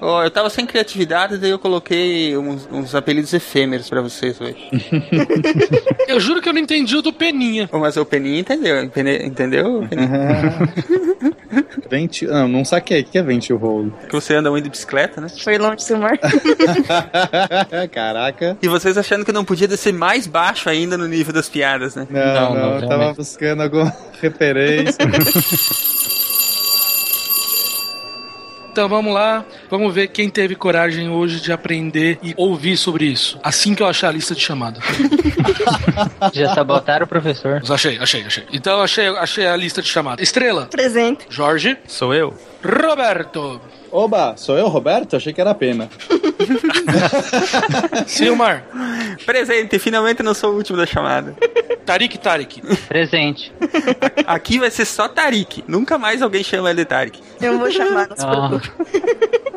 Oh, eu tava sem criatividade, daí eu coloquei uns, uns apelidos efêmeros pra vocês hoje. eu juro que eu não entendi o do Peninha. Oh, mas o Peninha entendeu, entendeu? Vente... Não, não saquei. O que é vente o rolo? Que você anda muito de bicicleta, né? Foi longe mar. Caraca. E vocês achando que não podia descer mais baixo ainda no nível das piadas, né? Não, não, não, não eu tava buscando alguma referência. Então vamos lá, vamos ver quem teve coragem hoje de aprender e ouvir sobre isso. Assim que eu achar a lista de chamada. Já sabotaram o professor. Achei, achei, achei. Então achei, achei a lista de chamada. Estrela. Presente. Jorge. Sou eu. Roberto. Oba, sou eu, Roberto? Achei que era pena. Silmar. Presente, finalmente não sou o último da chamada. Tarik Tarik. Presente. Aqui vai ser só Tarik. Nunca mais alguém chama ele de Tarik. Eu não vou chamar, não se preocupe.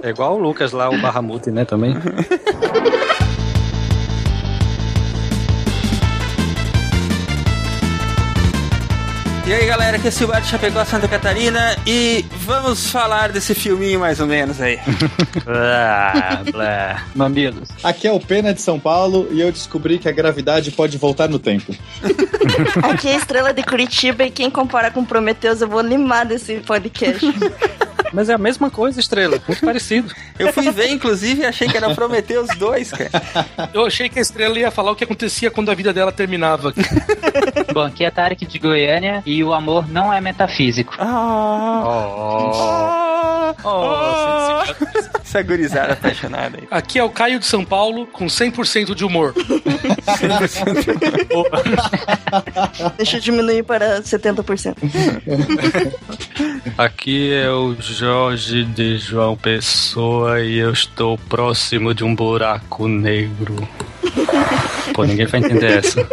É igual o Lucas lá, o Barramute, né, também. E aí galera, aqui é Silvio de Chapecó, Santa Catarina e vamos falar desse filminho mais ou menos aí. blá, blá. Mamilos. Aqui é o Pena de São Paulo e eu descobri que a gravidade pode voltar no tempo. Aqui é a Estrela de Curitiba e quem compara com Prometheus eu vou limar desse podcast. Mas é a mesma coisa, Estrela. Muito parecido. Eu fui ver, inclusive, e achei que era Prometheus 2, cara. Eu achei que a Estrela ia falar o que acontecia quando a vida dela terminava. Bom, aqui é Tarek de Goiânia e o amor não é metafísico. Ah, Oh. oh, oh, Essa gurizada apaixonada aí. Aqui é o Caio de São Paulo com 100% de humor. Deixa eu diminuir para 70%. Aqui é o Jorge de João Pessoa e eu estou próximo de um buraco negro. Pô, ninguém vai entender essa.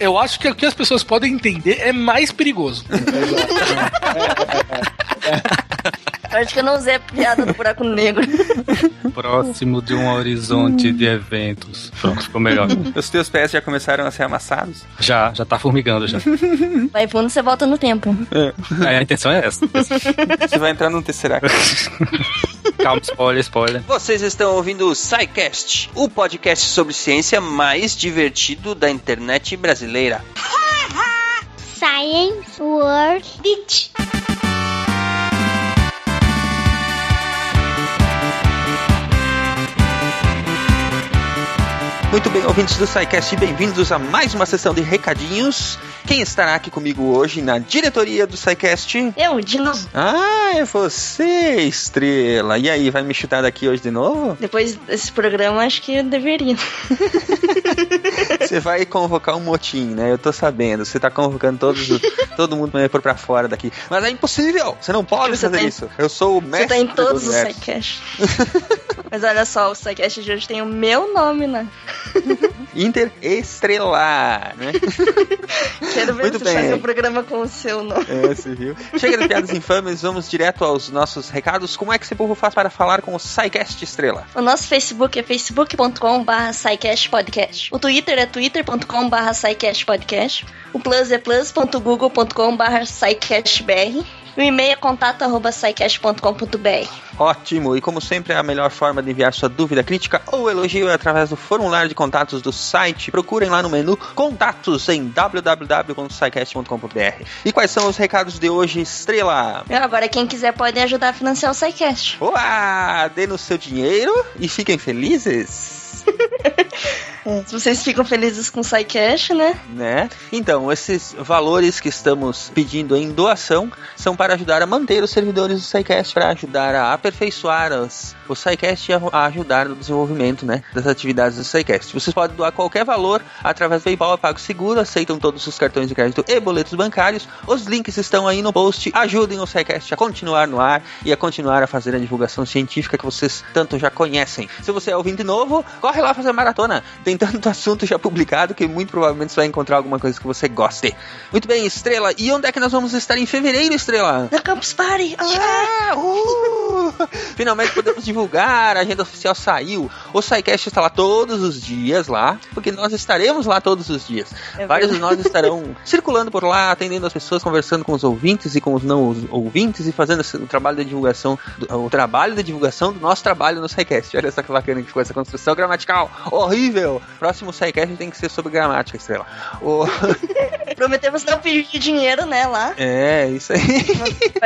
Eu acho que o que as pessoas podem entender é mais perigoso. Acho que eu não usei a piada do buraco negro. Próximo de um horizonte de eventos. Pronto, ficou melhor. Os teus pés já começaram a ser amassados? Já, já tá formigando já. Vai fundo, você volta no tempo. É, a intenção é essa. Você vai entrar num Tesseract. Calma, spoiler, spoiler. Vocês estão ouvindo o SciCast, o podcast sobre ciência mais divertido da internet brasileira. Science World Beach. Muito bem, ouvintes do SciCast, bem-vindos a mais uma sessão de recadinhos. Quem estará aqui comigo hoje na diretoria do SciCast? Eu, Dino. Ah, é você, Estrela. E aí, vai me chutar daqui hoje de novo? Depois desse programa, acho que eu deveria. Você vai convocar um motim, né? Eu tô sabendo. Você tá convocando todos, todo mundo pra pôr pra fora daqui. Mas é impossível! Você não pode Você fazer tá em- isso. Eu sou o mestre Você tá em do todos os. SciCast. Mas olha só, o SciCast de hoje tem o meu nome, né? Interestrelar, né? Quero ver Muito você bem. fazer um programa com o seu nome. É, você viu? Chega de piadas infames, vamos direto aos nossos recados. Como é que esse povo faz para falar com o SciCast Estrela? O nosso Facebook é facebook.com.br podcast. O Twitter é twitter.com.br podcast. O Plus é plus.google.com.br br. O e-mail é contato.sicast.com.br. Ótimo! E como sempre, a melhor forma de enviar sua dúvida, crítica ou elogio é através do formulário de contatos do site. Procurem lá no menu Contatos em www.sicast.com.br. E quais são os recados de hoje, Estrela? Agora, quem quiser pode ajudar a financiar o SciCast. Boa! Dê no seu dinheiro e fiquem felizes. É, vocês ficam felizes com o SciCast, né? né? Então, esses valores que estamos pedindo em doação são para ajudar a manter os servidores do SciCast, para ajudar a aperfeiçoar os, o SciCast e a, a ajudar no desenvolvimento né, das atividades do SciCast. Vocês podem doar qualquer valor através do PayPal, é Pago Seguro, aceitam todos os cartões de crédito e boletos bancários. Os links estão aí no post. Ajudem o SciCast a continuar no ar e a continuar a fazer a divulgação científica que vocês tanto já conhecem. Se você é ouvinte novo, corre lá fazer maratona. Tem tanto assunto já publicado que muito provavelmente você vai encontrar alguma coisa que você goste. Muito bem, Estrela. E onde é que nós vamos estar em fevereiro, Estrela? Na Campus Party! Ah, Yeah! Uh! Finalmente podemos divulgar, a agenda oficial saiu. O SciCast está lá todos os dias lá, porque nós estaremos lá todos os dias. É Vários de nós estarão circulando por lá, atendendo as pessoas, conversando com os ouvintes e com os não ouvintes e fazendo o trabalho de divulgação, do- o trabalho de divulgação do nosso trabalho no SciCast. Olha só que bacana que ficou essa construção gramatical horrível. Próximo SciCast tem que ser sobre gramática, Estrela. O- prometemos não pedir dinheiro, né, lá. É, isso aí.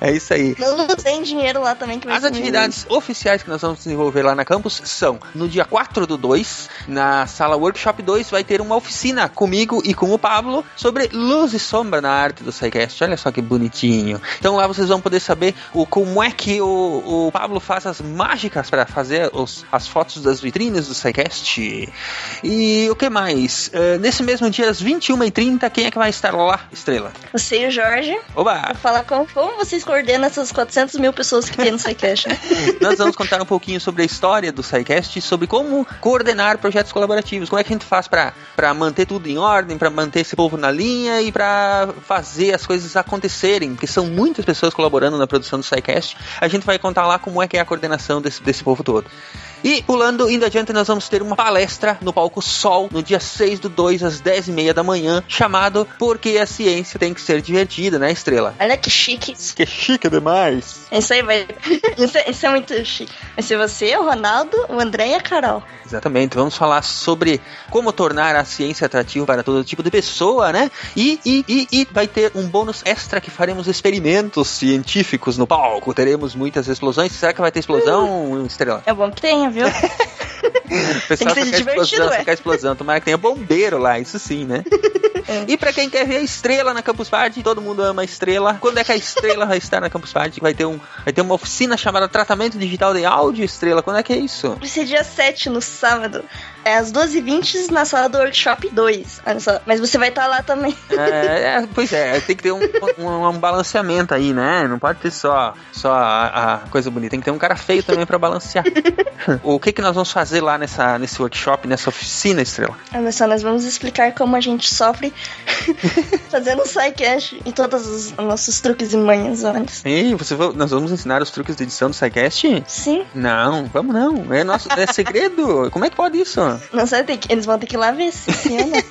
É isso aí. Não tem dinheiro lá também As atividades oficiais que nós vamos desenvolver lá na campus são no dia 4 do 2, na sala Workshop 2, vai ter uma oficina comigo e com o Pablo sobre luz e sombra na arte do SciCast. Olha só que bonitinho. Então lá vocês vão poder saber o, como é que o, o Pablo faz as mágicas para fazer os- as fotos das vitrines do SciCast. E o que mais? Eh, nesse mesmo dia, às 21h30, quem é que vai estar lá, Estrela? Você e o Jorge. Oba! Vou falar como, como vocês coordenam essas 400 mil pessoas que tem no SciCast, né? Nós vamos contar um pouquinho sobre a história do SciCast sobre como coordenar projetos colaborativos. Como é que a gente faz para manter tudo em ordem, para manter esse povo na linha e para fazer as coisas acontecerem, porque são muitas pessoas colaborando na produção do SciCast. A gente vai contar lá como é que é a coordenação desse, desse povo todo. E pulando, indo adiante, nós vamos ter uma palestra no palco Sol no dia 6 do 2 às 10 e meia da manhã, chamado Porque a Ciência Tem que Ser Divertida, né, Estrela? Olha que chique. Que chique demais! Isso aí vai. Isso é, isso é muito chique. Vai ser você, o Ronaldo, o André e a Carol. Exatamente, vamos falar sobre como tornar a ciência atrativa para todo tipo de pessoa, né? E, e, e, e vai ter um bônus extra que faremos experimentos científicos no palco. Teremos muitas explosões. Será que vai ter explosão, Estrela? É bom que tenha, viu? O pessoal Tem que ser divertido, quer explosão. Tomara que tenha bombeiro lá, isso sim, né? É. E pra quem quer ver a estrela na Campus Party, todo mundo ama a estrela. Quando é que a estrela vai estar na Campus Party? Vai ter, um, vai ter uma oficina chamada Tratamento Digital de Áudio Estrela. Quando é que é isso? Vai ser dia 7, no sábado. É às 12h20 na sala do Workshop 2. Olha só. Mas você vai estar lá também. É, é, pois é, tem que ter um, um, um balanceamento aí, né? Não pode ter só, só a, a coisa bonita, tem que ter um cara feio também pra balancear. o que que nós vamos fazer lá nessa, nesse workshop, nessa oficina, Estrela? Olha só, nós vamos explicar como a gente sofre fazendo SciCast e todos os nossos truques e manhas antes. Ei, você, nós vamos ensinar os truques de edição do SciCast? Sim. Não, vamos não. É nosso é segredo. Como é que pode isso? Não sei, eles vão ter que ir lá ver se funciona.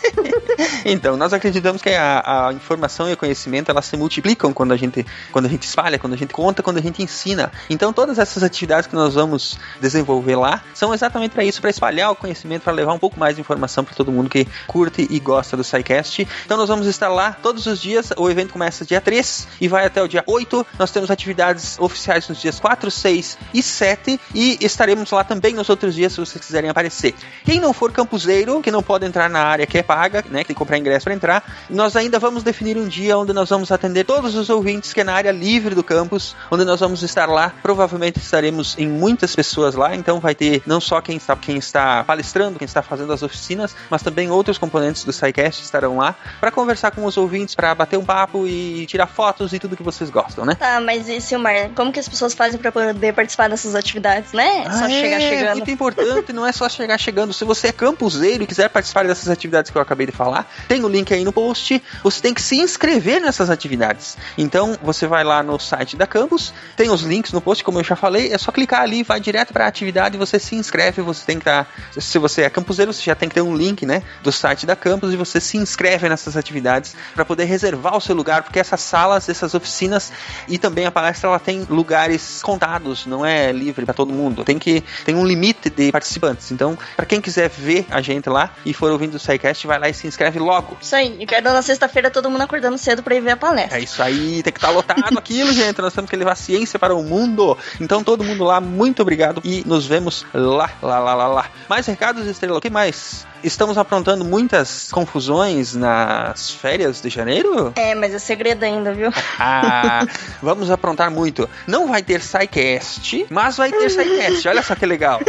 Então, nós acreditamos que a, a informação e o conhecimento elas se multiplicam quando a gente quando a gente espalha, quando a gente conta, quando a gente ensina. Então, todas essas atividades que nós vamos desenvolver lá são exatamente para isso, para espalhar o conhecimento, para levar um pouco mais de informação para todo mundo que curte e gosta do SciCast. Então, nós vamos estar lá todos os dias. O evento começa dia 3 e vai até o dia 8. Nós temos atividades oficiais nos dias 4, 6 e 7 e estaremos lá também nos outros dias se vocês quiserem aparecer. Quem não for campuseiro, que não pode entrar na área que é paga, né, que tem que comprar ingresso para entrar, nós ainda vamos definir um dia onde nós vamos atender todos os ouvintes que é na área livre do campus, onde nós vamos estar lá. Provavelmente estaremos em muitas pessoas lá, então vai ter não só quem está quem está palestrando, quem está fazendo as oficinas, mas também outros componentes do SciCast estarão lá para conversar com os ouvintes, para bater um papo e tirar fotos e tudo que vocês gostam, né? tá, mas e Silmar, como que as pessoas fazem pra poder participar dessas atividades, né? É só Ah, chegar é, chegando. Muito importante, não é só chegar chegando. Se você é campuseiro e quiser participar dessas atividades que eu acabei de falar, tem o link aí no post. Você tem que se inscrever nessas atividades. Então, você vai lá no site da campus, tem os links no post, como eu já falei, é só clicar ali, vai direto para a atividade você se inscreve. Você tem que estar. se você é campuseiro, você já tem que ter um link, né, do site da campus e você se inscreve nessas atividades para poder reservar o seu lugar, porque essas salas, essas oficinas e também a palestra ela tem lugares contados, não é livre para todo mundo. Tem que tem um limite de participantes. Então, para quem quiser ver a gente lá e for ouvindo o SciCast, vai lá e se inscreve logo. Isso aí, eu quero na sexta-feira todo mundo acordando cedo pra ir ver a palestra. É isso aí, tem que estar lotado aquilo, gente. Nós temos que levar ciência para o mundo. Então, todo mundo lá, muito obrigado e nos vemos lá, lá, lá, lá, lá. Mais recados, Estrela? O que mais? Estamos aprontando muitas confusões nas férias de janeiro? É, mas é segredo ainda, viu? Ah, vamos aprontar muito. Não vai ter SciCast, mas vai ter SciCast. Olha só que legal.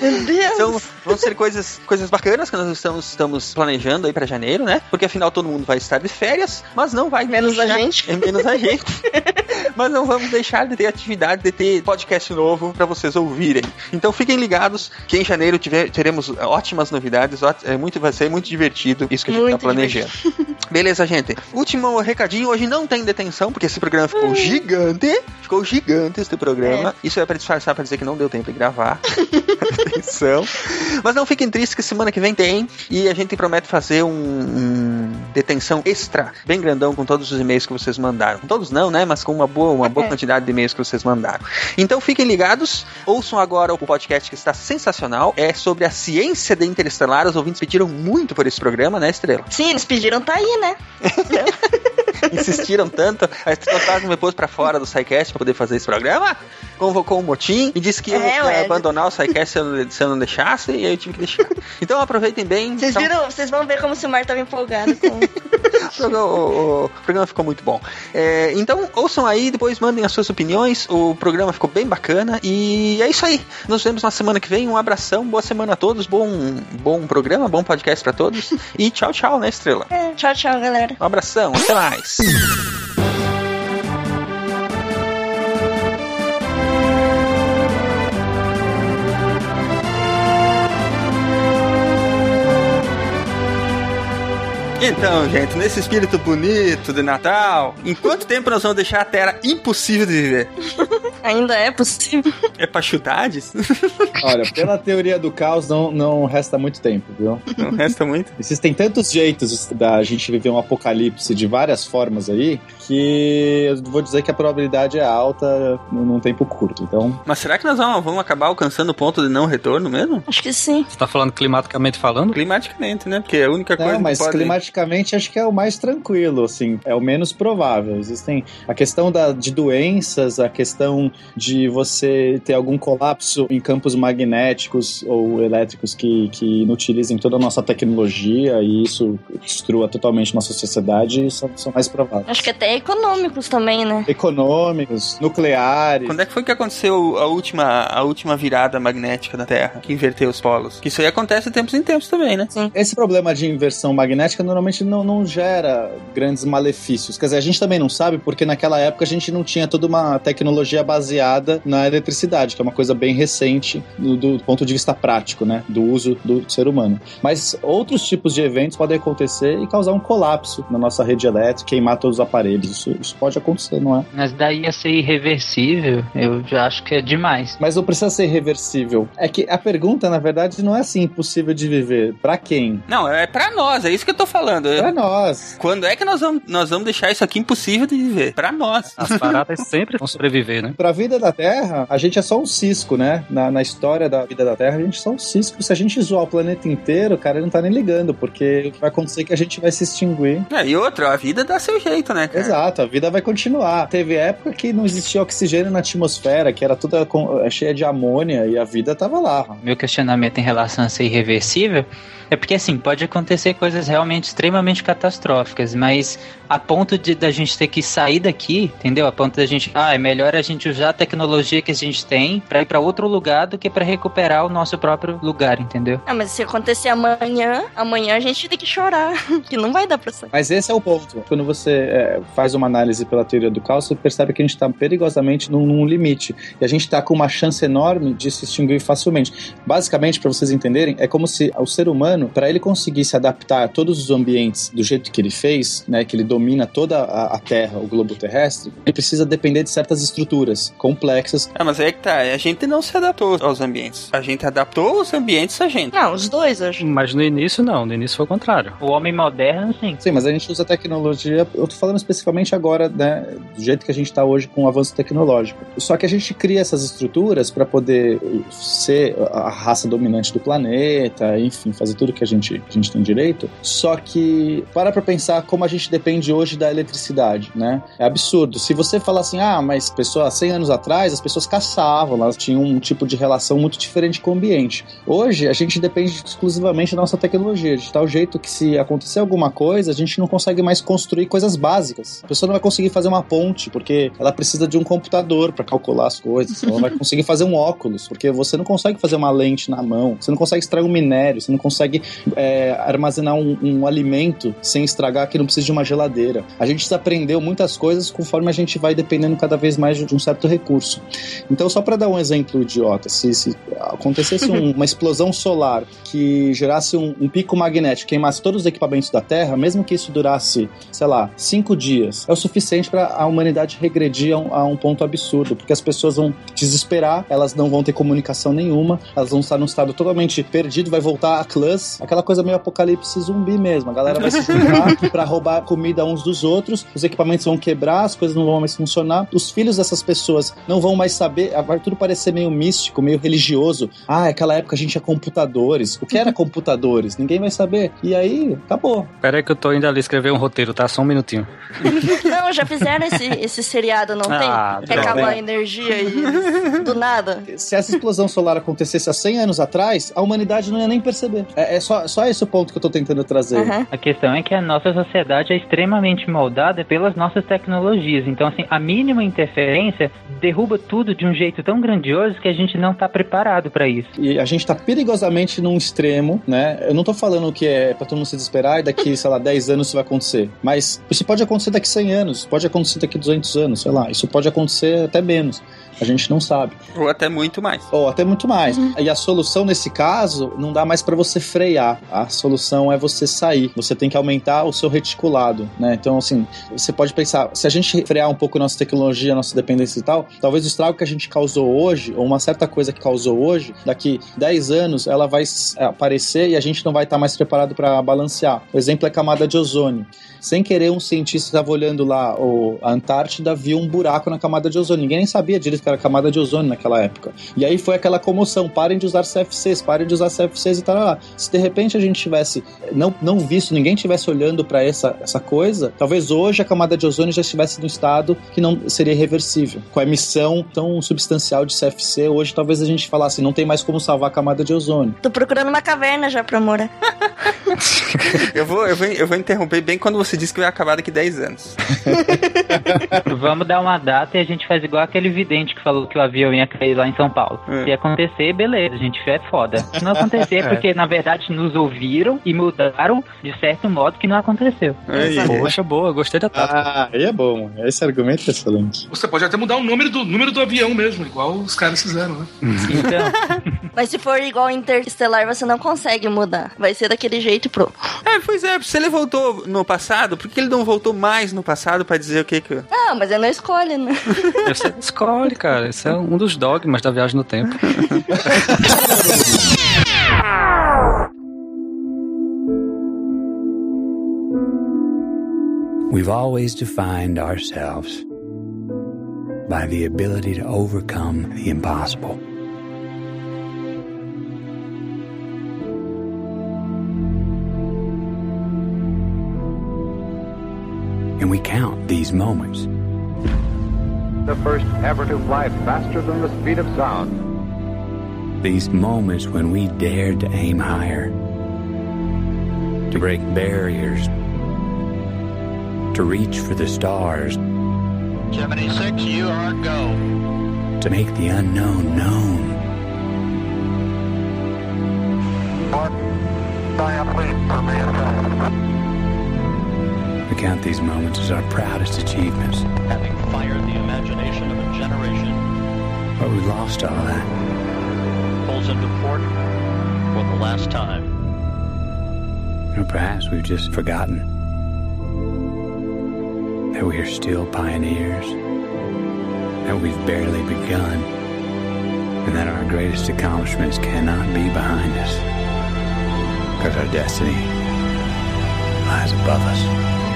Meu Deus! Vão ser coisas, coisas bacanas que nós estamos, estamos planejando aí pra janeiro, né? Porque afinal todo mundo vai estar de férias, mas não vai Menos a deixar- gente. É menos a gente. Mas não vamos deixar de ter atividade, de ter podcast novo pra vocês ouvirem. Então fiquem ligados que em janeiro tiver- teremos ótimas novidades. É muito, vai ser muito divertido isso que a gente Muito tá planejando. Beleza, gente. Último recadinho, hoje não tem detenção, porque esse programa ficou gigante. Ficou gigante esse programa. Isso é pra disfarçar, pra dizer que não deu tempo de gravar. detenção. Mas não fiquem tristes que semana que vem tem. E a gente promete fazer um, um detenção extra, bem grandão, com todos os e-mails que vocês mandaram. Com todos não, né? Mas com uma boa, uma boa É. quantidade de e-mails que vocês mandaram. Então fiquem ligados, ouçam agora o podcast que está sensacional. É sobre a ciência de interestelar. Os ouvintes pediram muito por esse programa, né, Estrela? Sim, eles pediram, tá aí, né? Insistiram tanto. A Estrela quase me pôs pra fora do SciCast pra poder fazer esse programa. Convocou um motim e disse que eu É, ia ué. abandonar o SciCast se eu, não- se eu não deixasse. E aí eu tive que deixar. Então aproveitem bem. Vocês Então, viram? Vocês vão ver como o Silmar tava empolgado com. O programa, o- o programa ficou muito bom. É, então, ouçam aí, depois mandem as suas opiniões. O programa ficou bem bacana. E é isso aí. Nos vemos na semana que vem. Um abração, boa semana a todos. Bom, bom programa, bom podcast pra todos. E tchau, tchau, né, Estrela? É, tchau, tchau, galera. Um abração, até mais. Então, gente, nesse espírito bonito de Natal, em quanto tempo nós vamos deixar a Terra impossível de viver? Ainda é possível. É pra chutades? Olha, pela teoria do caos, não, não resta muito tempo, viu? Não resta muito. Existem tantos jeitos da gente viver um apocalipse de várias formas aí, que eu vou dizer que a probabilidade é alta num tempo curto. Então, Mas será que nós vamos, vamos acabar alcançando o ponto de não retorno mesmo? Acho que sim. Você tá falando climaticamente falando? Climaticamente, né? Porque é a única coisa não, mas que pode... acho que é o mais tranquilo, assim, é o menos provável. Existem a questão da, de doenças, a questão de você ter algum colapso em campos magnéticos ou elétricos que, que inutilizem toda a nossa tecnologia e isso destrua totalmente nossa sociedade, são, são mais prováveis. Acho que até econômicos também, né? Econômicos, nucleares. Quando é que foi que aconteceu a última, a última virada magnética da Terra, que inverteu os polos? Que isso aí acontece de tempos em tempos também, né? Esse problema de inversão magnética normalmente não, não gera grandes malefícios. Quer dizer, a gente também não sabe porque naquela época a gente não tinha toda uma tecnologia baseada na eletricidade, que é uma coisa bem recente do, do ponto de vista prático, né? Do uso do ser humano. Mas outros tipos de eventos podem acontecer e causar um colapso na nossa rede elétrica, queimar todos os aparelhos. Isso, isso pode acontecer, não é? Mas daí ia ser irreversível, eu já acho que é demais. Mas não precisa ser irreversível. É que a pergunta, na verdade, não é assim impossível de viver. Pra quem? Não, é pra nós, é isso que eu tô falando. Pra nós. Quando é que nós vamos, nós vamos deixar isso aqui impossível de viver? Pra nós. As paradas sempre vão sobreviver, né? Pra vida da Terra, a gente é só um cisco, né? Na, na história da vida da Terra, a gente é só um cisco. Se a gente zoar o planeta inteiro, cara, ele não tá nem ligando, porque o que vai acontecer é que a gente vai se extinguir. É, e outra, a vida dá seu jeito, né, cara? Exato, a vida vai continuar. Teve época que não existia oxigênio na atmosfera, que era toda com- cheia de amônia e a vida tava lá. Meu questionamento em relação a ser irreversível é porque, assim, pode acontecer coisas realmente extremamente catastróficas, mas a ponto de da gente ter que sair daqui, entendeu? A ponto da gente, ah, é melhor a gente usar a tecnologia que a gente tem pra ir pra outro lugar do que pra recuperar o nosso próprio lugar, entendeu? Ah, mas se acontecer amanhã, amanhã a gente tem que chorar. que não vai dar pra sair. Mas esse é o ponto. Quando você é, faz uma análise pela teoria do caos, você percebe que a gente está perigosamente num, num limite. E a gente está com uma chance enorme de se extinguir facilmente. Basicamente, para vocês entenderem, é como se o ser humano, para ele conseguir se adaptar a todos os ambientes do jeito que ele fez, né, que ele domina toda a, a Terra, o globo terrestre, ele precisa depender de certas estruturas complexas. Ah, mas aí que tá, a gente não se adaptou aos ambientes. A gente adaptou os ambientes a gente. Não, os dois hoje. Mas no início não, no início foi o contrário. O homem moderno, sim. Sim, mas a gente usa tecnologia. Eu tô falando especificamente agora, né, do jeito que a gente está hoje com o avanço tecnológico. Só que a gente cria essas estruturas para poder ser a raça dominante do planeta, enfim, fazer tudo que a gente, a gente tem direito. Só que para pra pensar como a gente depende hoje da eletricidade, né? É absurdo. Se você falar assim, ah, mas pessoa, 100 anos atrás as pessoas caçavam, elas tinham um tipo de relação muito diferente com o ambiente. Hoje a gente depende exclusivamente da nossa tecnologia, de tal jeito que se acontecer alguma coisa, a gente não consegue mais construir coisas básicas. A pessoa não vai conseguir fazer uma ponte, porque ela precisa de um computador para calcular as coisas. Ela não vai conseguir fazer um óculos, porque você não consegue fazer uma lente na mão, você não consegue extrair um minério, você não consegue é, armazenar um, um alimento sem estragar que não precisa de uma geladeira. A gente desaprendeu muitas coisas conforme a gente vai dependendo cada vez mais de um certo recurso. Então, só para dar um exemplo idiota, se, se acontecesse um, uma explosão solar que gerasse um, um, pico magnético, queimasse todos os equipamentos da Terra, mesmo que isso durasse, sei lá, cinco dias, é o suficiente para a humanidade regredir a um, a um ponto absurdo, porque as pessoas vão desesperar, elas não vão ter comunicação nenhuma, elas vão estar num estado totalmente perdido, vai voltar a clãs, aquela coisa meio apocalipse zumbi mesmo. A galera vai se juntar para roubar comida uns dos outros, os equipamentos vão quebrar, as coisas não vão mais funcionar, os filhos dessas pessoas não vão mais saber, vai tudo parecer meio místico, meio religioso. Ah, aquela época a gente tinha computadores. O que era computadores? Ninguém vai saber. E aí, acabou. Pera aí que eu tô indo ali escrever um roteiro, tá? Só um minutinho. não, já fizeram esse, esse seriado, não ah, tem? Que acaba a energia e do nada. Se essa explosão solar acontecesse há 100 anos atrás, a humanidade não ia nem perceber. É, é só, só esse o ponto que eu tô tentando trazer. Uhum. A questão é que a nossa sociedade é extremamente moldada pelas nossas tecnologias. Então, assim, a mínima interferência derruba tudo de um jeito tão grandioso que a gente não tá preparado para isso. E a gente tá perigosamente num extremo, né? Eu não tô falando que é pra todo mundo se desesperar e daqui, sei lá, 10 anos isso vai acontecer. Mas isso pode acontecer daqui 100 anos, pode acontecer daqui 200 anos, sei lá. Isso pode acontecer até menos. A gente não sabe. Ou até muito mais. Ou até muito mais. Uhum. E a solução nesse caso não dá mais para você frear. A solução é você sair. Você tem que aumentar o seu reticulado, né? Então, assim, você pode pensar, se a gente frear um pouco nossa tecnologia, nossa dependência e tal, talvez o estrago que a gente causou hoje, ou uma certa coisa que causou hoje, daqui 10 anos ela vai aparecer e a gente não vai estar mais preparado para balancear. O exemplo é a camada de ozônio. Sem querer, um cientista estava olhando lá o, a Antártida, viu um buraco na camada de ozônio. Ninguém nem sabia direito que era camada de ozônio naquela época. E aí foi aquela comoção: parem de usar CFCs, parem de usar CFCs e tal. Lá. Se de repente a gente tivesse não, não visto, ninguém tivesse olhando para essa, essa coisa, talvez hoje a camada de ozônio já estivesse no estado que não seria reversível. Com a emissão tão substancial de CFC, hoje talvez a gente falasse: não tem mais como salvar a camada de ozônio. Tô procurando uma caverna já pra morar. eu, vou, eu, vou, eu vou interromper bem quando você disse que vai acabar daqui 10 anos. Vamos dar uma data e a gente faz igual aquele vidente que falou que o avião ia cair lá em São Paulo. É. Se acontecer, beleza, a gente é foda. Se não acontecer, é porque na verdade nos ouviram e mudaram de certo modo que não aconteceu. É, Poxa, boa, gostei da tática. Ah, aí é bom, esse argumento é excelente. Você pode até mudar o número do, número do avião mesmo, igual os caras fizeram, né? Então. Mas se for igual Interstellar, você não consegue mudar. Vai ser daquele jeito pro. É, pois é, se ele voltou no passado, por que ele não voltou mais no passado para dizer o que que. Ah, mas ele não escolhe, né? Você escolhe, cara. Esse é um dos dogmas da viagem no tempo. We've always defined ourselves by the ability to overcome the impossible. and we count these moments. The first ever to fly faster than the speed of sound. These moments when we dared to aim higher, to break barriers, to reach for the stars. 76, you are go. To make the unknown known. Mark, diaphragm for manifest. We count these moments as our proudest achievements. Having fired the imagination of a generation. But we lost all that. Pulls into port for the last time. Or perhaps we've just forgotten that we are still pioneers, that we've barely begun, and that our greatest accomplishments cannot be behind us because our destiny lies above us.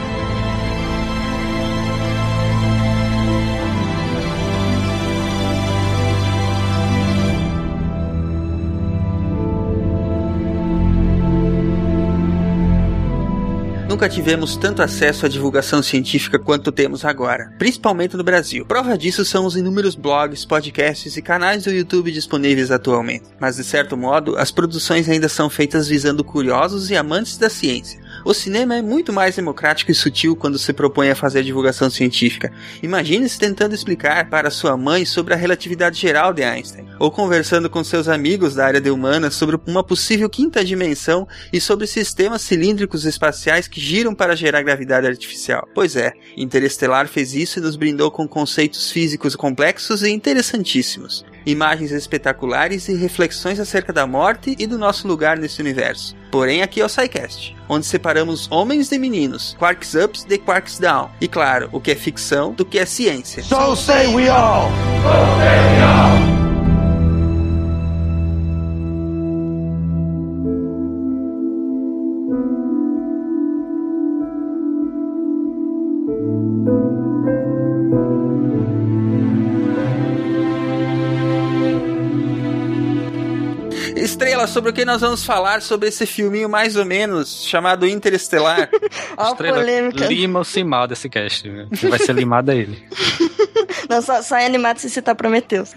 Nunca tivemos tanto acesso à divulgação científica quanto temos agora, principalmente no Brasil. Prova disso são os inúmeros blogs, podcasts e canais do YouTube disponíveis atualmente. Mas de certo modo, as produções ainda são feitas visando curiosos e amantes da ciência O cinema é muito mais democrático e sutil quando se propõe a fazer divulgação científica. Imagine-se tentando explicar para sua mãe sobre a relatividade geral de Einstein, ou conversando com seus amigos da área de humanas sobre uma possível quinta dimensão e sobre sistemas cilíndricos espaciais que giram para gerar gravidade artificial. Pois é, Interestelar fez isso e nos brindou com conceitos físicos complexos e interessantíssimos imagens espetaculares e reflexões acerca da morte e do nosso lugar nesse universo. Porém, aqui é o SciCast, onde separamos homens de meninos, quarks ups de quarks down, e claro, o que é ficção do que é ciência. So say we all! Estrela, sobre o que nós vamos falar sobre esse filminho mais ou menos chamado Interestelar? Ó, a Estrela, polêmica. Lima-se mal desse cast? Quem vai ser limado é ele. Não, só, só é animado se citar Prometheus.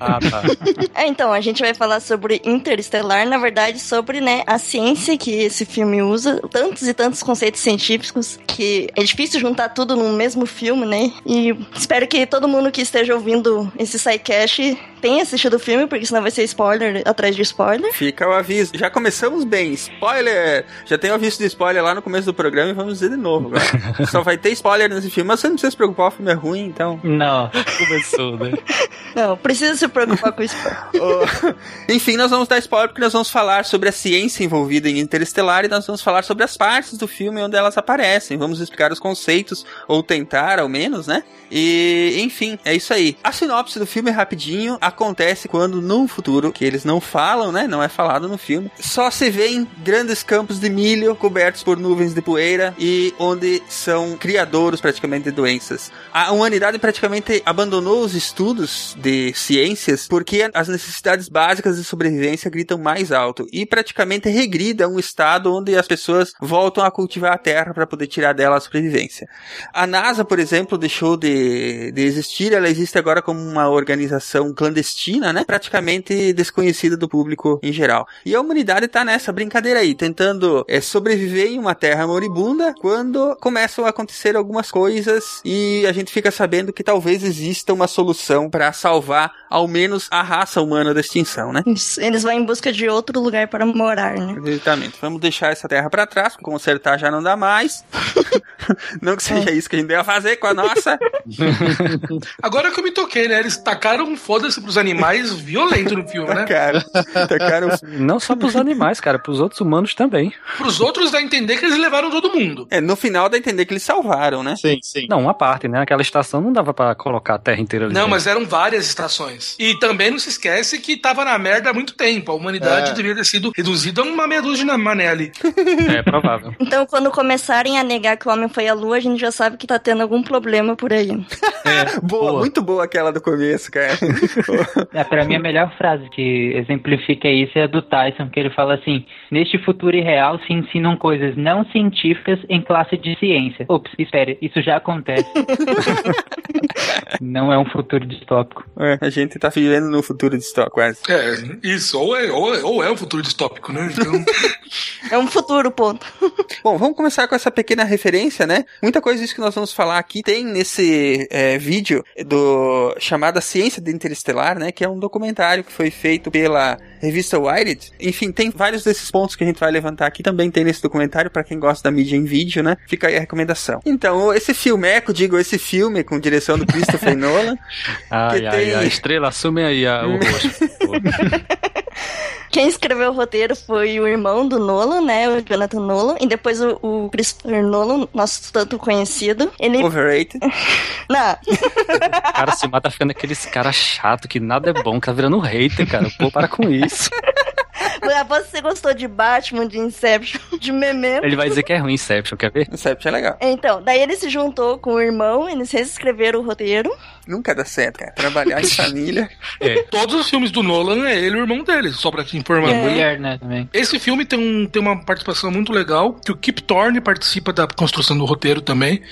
Ah, tá. É, então, a gente vai falar sobre Interestelar, na verdade, sobre, né, a ciência que esse filme usa, tantos e tantos conceitos científicos que é difícil juntar tudo num mesmo filme, né? E espero que todo mundo que esteja ouvindo esse SciCast tenha assistido o filme, porque senão vai ser spoiler atrás de spoiler. Fica o aviso. Já começamos bem. Spoiler! Já tem o aviso de spoiler lá no começo do programa e vamos dizer de novo. agora. Só vai ter spoiler nesse filme, mas você não precisa se preocupar, o filme é ruim, então. Não. Começou, né? Não, precisa se preocupar com spoiler. Enfim, nós vamos dar spoiler porque nós vamos falar sobre a ciência envolvida em Interestelar e nós vamos falar sobre as partes do filme onde elas aparecem. Vamos explicar os conceitos, ou tentar ao menos, né? E, enfim, é isso aí. A sinopse do filme é rapidinho. Acontece quando, num futuro, que eles não falam, né? Não é falado no filme, só se vê em grandes campos de milho cobertos por nuvens de poeira e onde são criadouros praticamente de doenças. A humanidade praticamente abandonou os estudos de ciências porque as necessidades básicas de sobrevivência gritam mais alto e praticamente regrida um estado onde as pessoas voltam a cultivar a terra para poder tirar dela a sobrevivência. A NASA, por exemplo, deixou de, de existir, ela existe agora como uma organização clandestina, né? Praticamente desconhecida do público em geral. E a humanidade tá nessa brincadeira aí, tentando é, sobreviver em uma terra moribunda quando começam a acontecer algumas coisas e a gente fica sabendo que talvez exista uma solução para salvar ao menos a raça humana da extinção, né? Eles vão em busca de outro lugar para morar, né? Exatamente. Vamos deixar essa terra pra trás, consertar já não dá mais. não que seja isso que a gente deve fazer com a nossa. Agora que eu me toquei, né? Eles tacaram foda-se pros animais violento no filme, né? Cara, tacaram Não só pros animais, cara, pros outros humanos também. Pros outros dá a entender que eles levaram todo mundo. É, no final dá a entender que eles salvaram, né? Sim, sim. Não, uma parte, né? Aquela estação não dava pra colocar a terra inteira ali. Não, dentro. mas eram várias estações. E também não se esquece que tava na merda há muito tempo. A humanidade É. deveria ter sido reduzida a uma meia dúzia de mané ali. É provável. Então, quando começarem a negar que o homem foi à lua, a gente já sabe que tá tendo algum problema por aí. Boa, Boa. muito boa aquela do começo, cara. É, pra mim a melhor frase que exemplifica isso é a do Tyson, que ele fala assim: Neste futuro irreal se ensinam coisas não científicas em classe de ciência. Ops, espere, isso já acontece. Não é um futuro distópico. É, a gente tá vivendo no futuro distópico, quase. É, isso. Ou é, ou é, ou é um futuro distópico, né? Então, É um futuro, ponto. Bom, vamos começar com essa pequena referência, né? Muita coisa disso que nós vamos falar aqui tem nesse é, vídeo do chamada Ciência de Interestelar, né? Que é um documentário que foi feito pela revista Wired. Enfim, tem vários desses pontos que a gente vai levantar aqui também tem nesse documentário para quem gosta da mídia em vídeo, né? Fica aí a recomendação. Então, esse filmeco, digo, esse filme com direção do Christopher Nolan, Ai, Que ai, tem- ai. Estrela, assume aí a- o rosto. Quem escreveu o roteiro foi o irmão do Nolan, né? O Jonathan Nolan. E depois o, o Christopher Nolan, nosso tanto conhecido. Ele. overrated. Não, O cara se mata ficando aqueles cara chato que nada é bom, que tá virando um hater, cara. Pô, para com isso. você gostou de Batman, de Inception, de Memento. Ele vai dizer que é ruim Inception, quer ver? Incept é legal. Então, daí ele se juntou com o irmão, eles reescreveram o roteiro. Nunca dá certo, cara. Trabalhar em família. É. todos os filmes do Nolan é ele e o irmão dele, só pra te informar. É. mulher, né, também. Esse filme tem, um, tem uma participação muito legal, que o Kip Thorne participa da construção do roteiro também.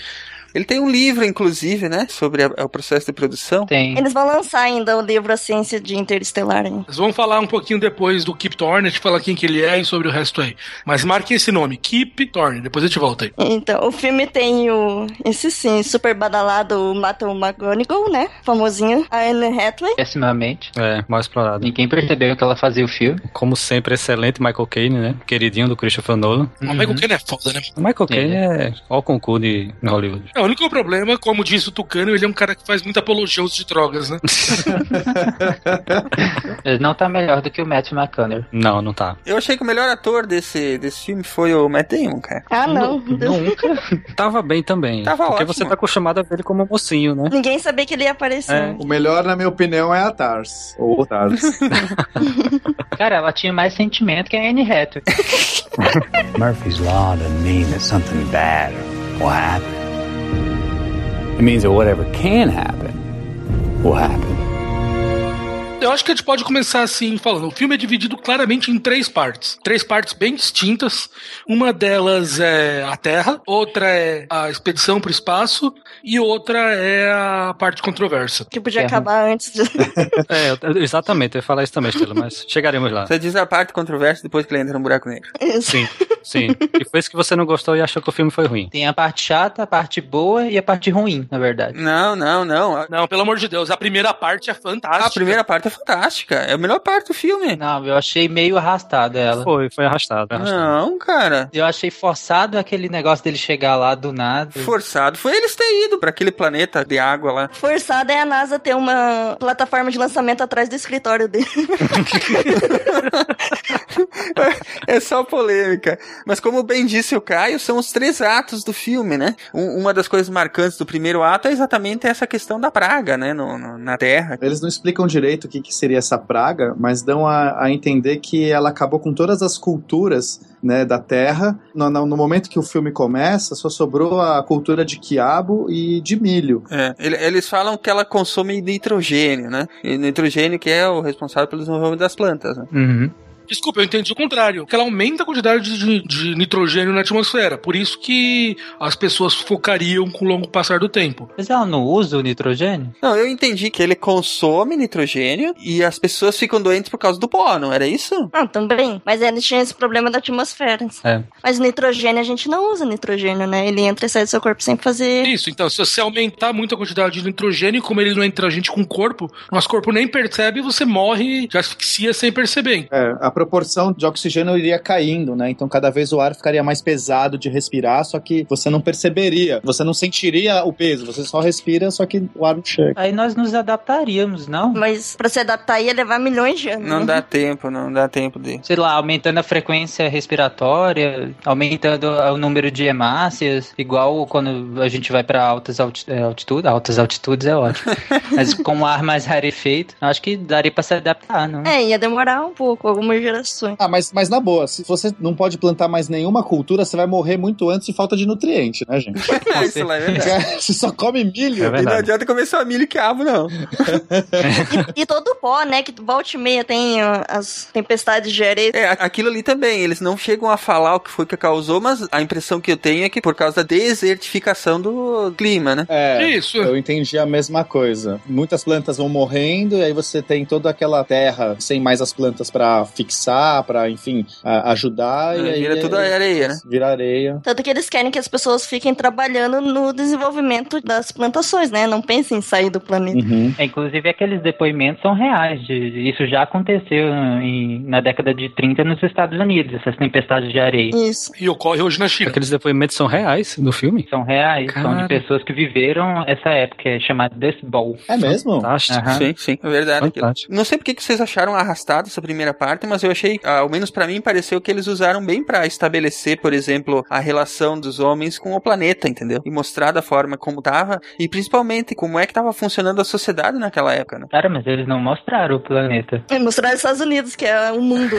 Ele tem um livro, inclusive, né? Sobre a- o processo de produção. Tem. Eles vão lançar ainda o livro A Ciência de Interestelar. hein? Nós vamos falar um pouquinho depois do Kip Thorne, a gente fala quem que ele é e sobre o resto aí. Mas marquem esse nome, Kip Thorne, depois a gente volta aí. Então, o filme tem o, esse sim, super badalado o Matthew McGonagall, né? Famosinho. A Anne Hathaway. Pessimamente. É, mal explorado. Ninguém percebeu que ela fazia o filme. Como sempre, excelente Michael Caine, né? Queridinho do Christopher Nolan. O Michael Caine é foda, né? O Michael Caine é ó o concurso de Hollywood. É, o único problema, como disse o Tucano, ele é um cara que faz muita apologia ao uso de drogas, né? Ele não tá melhor do que o Matt McConaughey. Não, não tá. Eu achei que o melhor ator desse, desse filme foi o Matt Damon, cara. Ah, não. Nunca. Tava bem também. Tava porque ótimo. você tá acostumado a ver ele como mocinho, né? Ninguém sabia que ele ia aparecer. É. O melhor, na minha opinião, é a Tars. Ou o Tars. Cara, ela tinha mais sentimento que a Anne Hathaway. Murphy's Law doesn't mean that something bad will happen. It means that whatever can happen will happen. Eu acho que a gente pode começar assim falando. O filme é dividido claramente em três partes. Três partes bem distintas. Uma delas é a Terra, outra é a expedição para o espaço e outra é a parte controversa. Que podia É. acabar antes de... É, exatamente, eu ia falar isso também, Estela, mas chegaremos lá. Você diz a parte controversa depois que ele entra no buraco negro. Isso. Sim, sim. E foi isso que você não gostou e achou que o filme foi ruim. Tem a parte chata, a parte boa e a parte ruim, na verdade. Não, não, não. Não, pelo amor de Deus, a primeira parte é fantástica. a primeira parte é fantástica. É a melhor parte do filme. Não, eu achei meio arrastada ela. Foi, foi arrastado. Não, cara. Eu achei forçado aquele negócio dele chegar lá do nada. Forçado foi eles terem ido pra aquele planeta de água lá. Forçada é a NASA ter uma plataforma de lançamento atrás do escritório dele. É só polêmica. Mas como bem disse o Caio, são os três atos do filme, né? Um- uma das coisas marcantes do primeiro ato é exatamente essa questão da praga, né? No, no- na Terra. Eles não explicam direito o que, que seria essa praga, mas dão a, a entender que ela acabou com todas as culturas né, da Terra. No, no- no momento que o filme começa, só sobrou a cultura de quiabo e de milho. É, ele- eles falam que ela consome nitrogênio, né? E nitrogênio que é o responsável pelo desenvolvimento das plantas, né? Uhum. Desculpa, eu entendi o contrário. Que ela aumenta a quantidade de, de nitrogênio na atmosfera. Por isso que as pessoas focariam com o longo passar do tempo. Mas ela não usa o nitrogênio? Não, eu entendi que ele consome nitrogênio e as pessoas ficam doentes por causa do pó, não era isso? Ah, também. Mas ele tinha esse problema da atmosfera. É. Mas nitrogênio, a gente não usa nitrogênio, né? Ele entra e sai do seu corpo sem fazer. Isso, então, se você aumentar muito a quantidade de nitrogênio, como ele não entra a gente com o corpo, nosso corpo nem percebe, você morre, já asfixia sem perceber. É, a proporção de oxigênio iria caindo, né? Então cada vez o ar ficaria mais pesado de respirar, só que você não perceberia, você não sentiria o peso, você só respira, só que o ar não chega. Aí nós nos adaptaríamos, não? Mas pra se adaptar ia levar milhões de anos. Não né? dá tempo, não dá tempo de. Sei lá, aumentando a frequência respiratória, aumentando o número de hemácias, igual quando a gente vai pra altas eh, altitudes. Altas altitudes é ótimo. Mas com um ar mais rarefeito, acho que daria pra se adaptar, não? É, ia demorar um pouco, algumas gerações. Ah, mas, mas na boa, se você não pode plantar mais nenhuma cultura, você vai morrer muito antes de falta de nutriente, né, gente? isso lá é verdade. Você só come milho. É E não verdade. adianta comer só milho e quiabo, não. E todo o pó, né? Que volta e meia tem as tempestades de areia. É, aquilo ali também, eles não chegam a falar o que foi que causou, mas a impressão que eu tenho é que por causa da desertificação do clima, né? É, Isso. eu entendi a mesma coisa. Muitas plantas vão morrendo e aí você tem toda aquela terra sem mais as plantas pra fixar, pra, enfim, a- ajudar. e É, aí vira tudo areia, né? Vira areia. Tanto que eles querem que as pessoas fiquem trabalhando no desenvolvimento das plantações, né? Não pensem em sair do planeta. Uhum. É, inclusive, aqueles depoimentos são reais. de- isso já aconteceu em- na década de 30 nos Estados Unidos, essas tempestades de areia. Isso. E ocorre hoje na China. Aqueles depoimentos são reais do filme? São reais, são Cara. de pessoas que viveram essa época, é chamada Dust Bowl. É mesmo? Fantástico. Aham. Sim, sim, é verdade. Fantástico. Não sei porque que vocês acharam arrastado essa primeira parte, mas eu achei, ao menos pra mim, pareceu que eles usaram bem pra estabelecer, por exemplo, a relação dos homens com o planeta, entendeu? E mostrar da forma como tava, e principalmente como é que tava funcionando a sociedade naquela época, né? Cara, mas eles não mostraram o planeta. E mostrar os Estados Unidos, que é o mundo.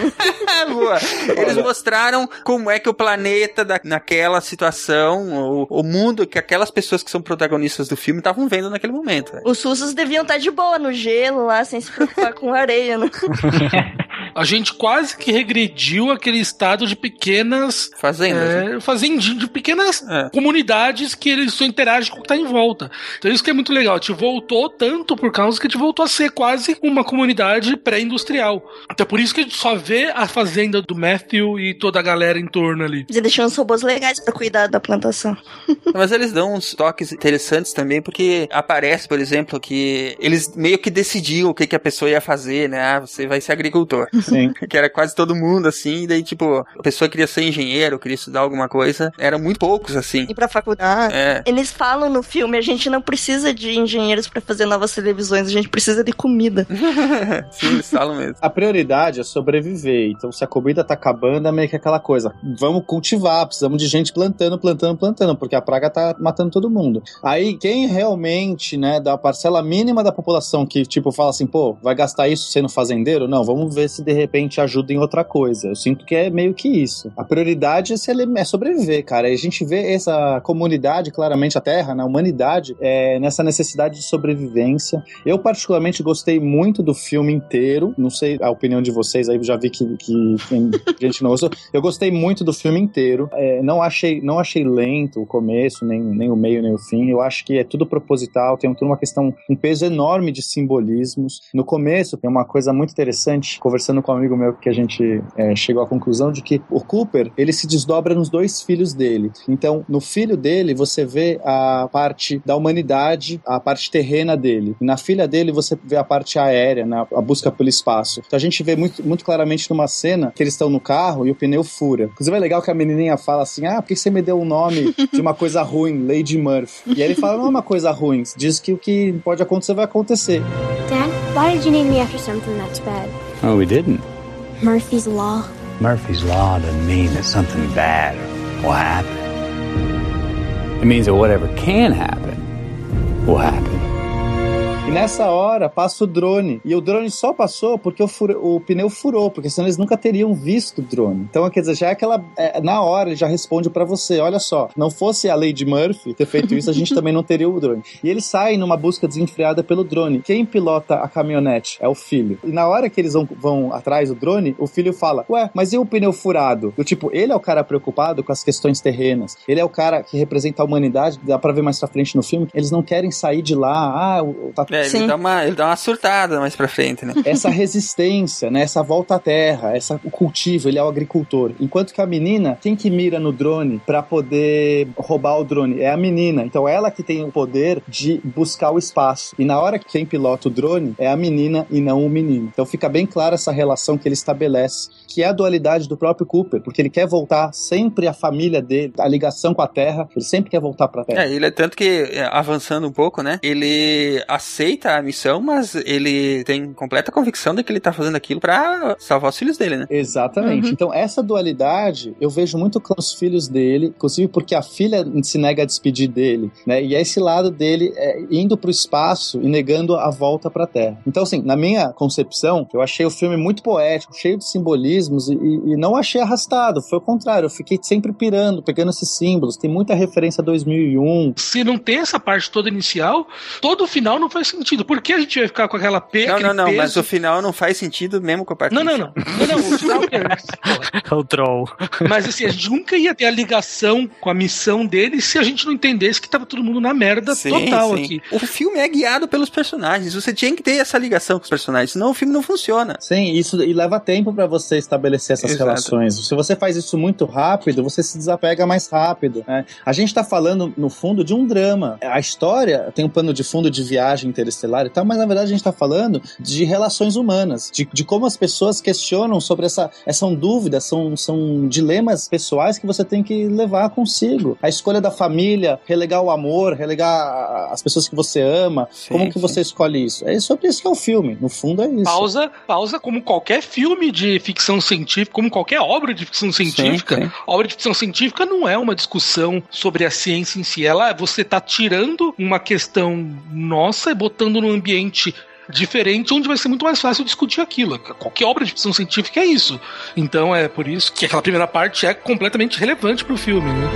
Ah, boa. Eles mostraram como é que o planeta da, naquela situação, o, o mundo que aquelas pessoas que são protagonistas do filme estavam vendo naquele momento. né? Os russos deviam estar de boa no gelo lá, sem se preocupar com areia, né? a gente quase que regrediu aquele estado de pequenas Fazendas. né? é, fazendinhas, de pequenas É. comunidades que eles só interagem com o que tá em volta. Então isso que é muito legal. Te voltou tanto por causa que te voltou a ser quase uma comunidade pré-industrial. Então por isso que a gente só vê a fazenda do Matthew e toda a galera em torno ali. Eles deixam os robôs legais pra cuidar da plantação. Mas eles dão uns toques interessantes também, porque aparece, por exemplo, que eles meio que decidiam o que, que a pessoa ia fazer, né? Ah, você vai ser agricultor. Sim. que era quase todo mundo, assim, e daí, tipo, a pessoa queria ser engenheiro, queria estudar alguma coisa. Eram muito poucos, assim. Ir pra faculdade. É. Eles falam no filme, a gente não precisa de engenheiros pra fazer novas televisões, a gente precisa de comida. Sim, eles falam mesmo. A prioridade é sobreviver. Então, se a comida tá acabando, é meio que aquela coisa. Vamos cultivar, precisamos de gente plantando, plantando, plantando, porque a praga tá matando todo mundo. Aí, quem realmente, né, da parcela mínima da população que, tipo, fala assim, pô, vai gastar isso sendo fazendeiro? Não, vamos ver se de repente ajuda em outra coisa. Eu sinto que é meio que isso. A prioridade é, é sobreviver, cara. E a gente vê essa comunidade, claramente, a Terra, na humanidade, é, nessa necessidade de sobrevivência. Eu, particularmente, gostei muito do filme inteiro. Não sei a opinião de vocês aí, já vi que, que tem gente não gostou. Eu gostei muito do filme inteiro. É, não, achei, não achei lento o começo, nem, nem o meio, nem o fim. Eu acho que é tudo proposital, tem toda uma questão, um peso enorme de simbolismos. No começo, tem uma coisa muito interessante, conversando com um amigo meu, que a gente é, chegou à conclusão de que o Cooper, ele se desdobra nos dois filhos dele. Então, no filho dele, você vê a parte da humanidade, a parte terrena dele. E na filha dele, você vê a parte aérea, né, a busca pelo espaço. Então, a gente vê muito, muito claramente numa cena que eles estão no carro e o pneu fura. Inclusive, é legal que a menininha fala assim: Ah, por que você me deu um nome de uma coisa ruim, Lady Murphy? E aí ele fala: Não é uma coisa ruim, diz que o que pode acontecer vai acontecer. Dad, why did you name me after something that's bad? Oh, we didn't. Murphy's Law. Murphy's Law doesn't mean that something bad will happen. It means that whatever can happen will happen. E nessa hora passa o drone. E o drone só passou porque o, furo- o pneu furou, porque senão eles nunca teriam visto o drone. Então, quer dizer, já é aquela. é, na hora ele já responde pra você: olha só, não fosse a Lady Murphy ter feito isso, a gente também não teria o drone. E eles saem numa busca desenfreada pelo drone. Quem pilota a caminhonete é o filho. E na hora que eles vão, vão atrás do drone, o filho fala: Ué, mas e o pneu furado? Do tipo, ele é o cara preocupado com as questões terrenas. Ele é o cara que representa a humanidade. Dá pra ver mais pra frente no filme. Eles não querem sair de lá. Ah, tá É, ele dá, uma, ele dá uma surtada mais pra frente, né? essa resistência, né? Essa volta à terra, essa, o cultivo, ele é o agricultor. Enquanto que a menina, quem que mira no drone pra poder roubar o drone? É a menina. Então ela que tem o poder de buscar o espaço. E na hora que quem pilota o drone é a menina e não o menino. Então fica bem clara essa relação que ele estabelece, que é a dualidade do próprio Cooper, porque ele quer voltar sempre à família dele, a ligação com a terra, ele sempre quer voltar pra terra. É, ele é tanto que, é, avançando um pouco, né? Ele aceita a missão, mas ele tem completa convicção de que ele tá fazendo aquilo pra salvar os filhos dele, né? Exatamente. Uhum. Então, essa dualidade eu vejo muito com os filhos dele, inclusive porque a filha se nega a despedir dele, né? E é esse lado dele é, indo pro espaço e negando a volta pra Terra. Então, assim, na minha concepção, eu achei o filme muito poético, cheio de simbolismos e, e- e não achei arrastado. Foi o contrário, eu fiquei sempre pirando, pegando esses símbolos. Tem muita referência a 2001. Se não tem essa parte toda inicial, todo o final não faz sentido. Por que a gente vai ficar com aquela pe Não, não, não, peso? mas o final não faz sentido mesmo com a parte Não, não, não. Não, não, o final é- É o troll. Mas assim, a gente nunca ia ter a ligação com a missão dele se a gente não entendesse que tava todo mundo na merda Sim, total sim. aqui. O filme é guiado pelos personagens. Você tinha que ter essa ligação com os personagens, senão o filme não funciona. Sim, isso e leva tempo pra você estabelecer essas Exato. relações. Se você faz isso muito rápido, você se desapega mais rápido. né? A gente tá falando, no fundo, de um drama. A história tem um pano de fundo de viagem interestelar e tal, mas na verdade a gente tá falando de relações humanas, de, de como as pessoas questionam sobre essa. São dúvidas, são, são dilemas pessoais que você tem que levar consigo. A escolha da família, relegar o amor, relegar as pessoas que você ama. Sim, como que sim. você escolhe isso? É sobre isso que é o filme. No fundo é isso. Pausa, pausa como qualquer filme de ficção científica, como qualquer obra de ficção científica. Sim. Obra de ficção científica não é uma discussão sobre a ciência em si. Ela, você tá tirando uma questão nossa e botando num ambiente diferente, onde vai ser muito mais fácil discutir aquilo. Qualquer obra de ficção científica é isso. Então é por isso que aquela primeira parte é completamente relevante pro filme, né?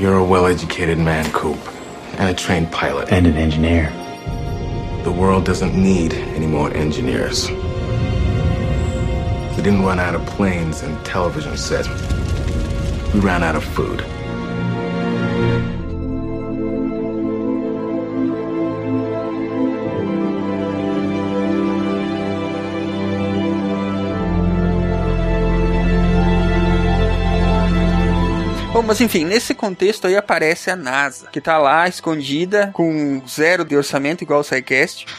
You're a well educated man, Coop, and a trained pilot. And an engineer. The world doesn't need any more engineers. We didn't run out of planes and television sets. We ran out of food. Bom, mas enfim, nesse contexto aí aparece a NASA, que tá lá escondida, com zero de orçamento, igual o SciCast.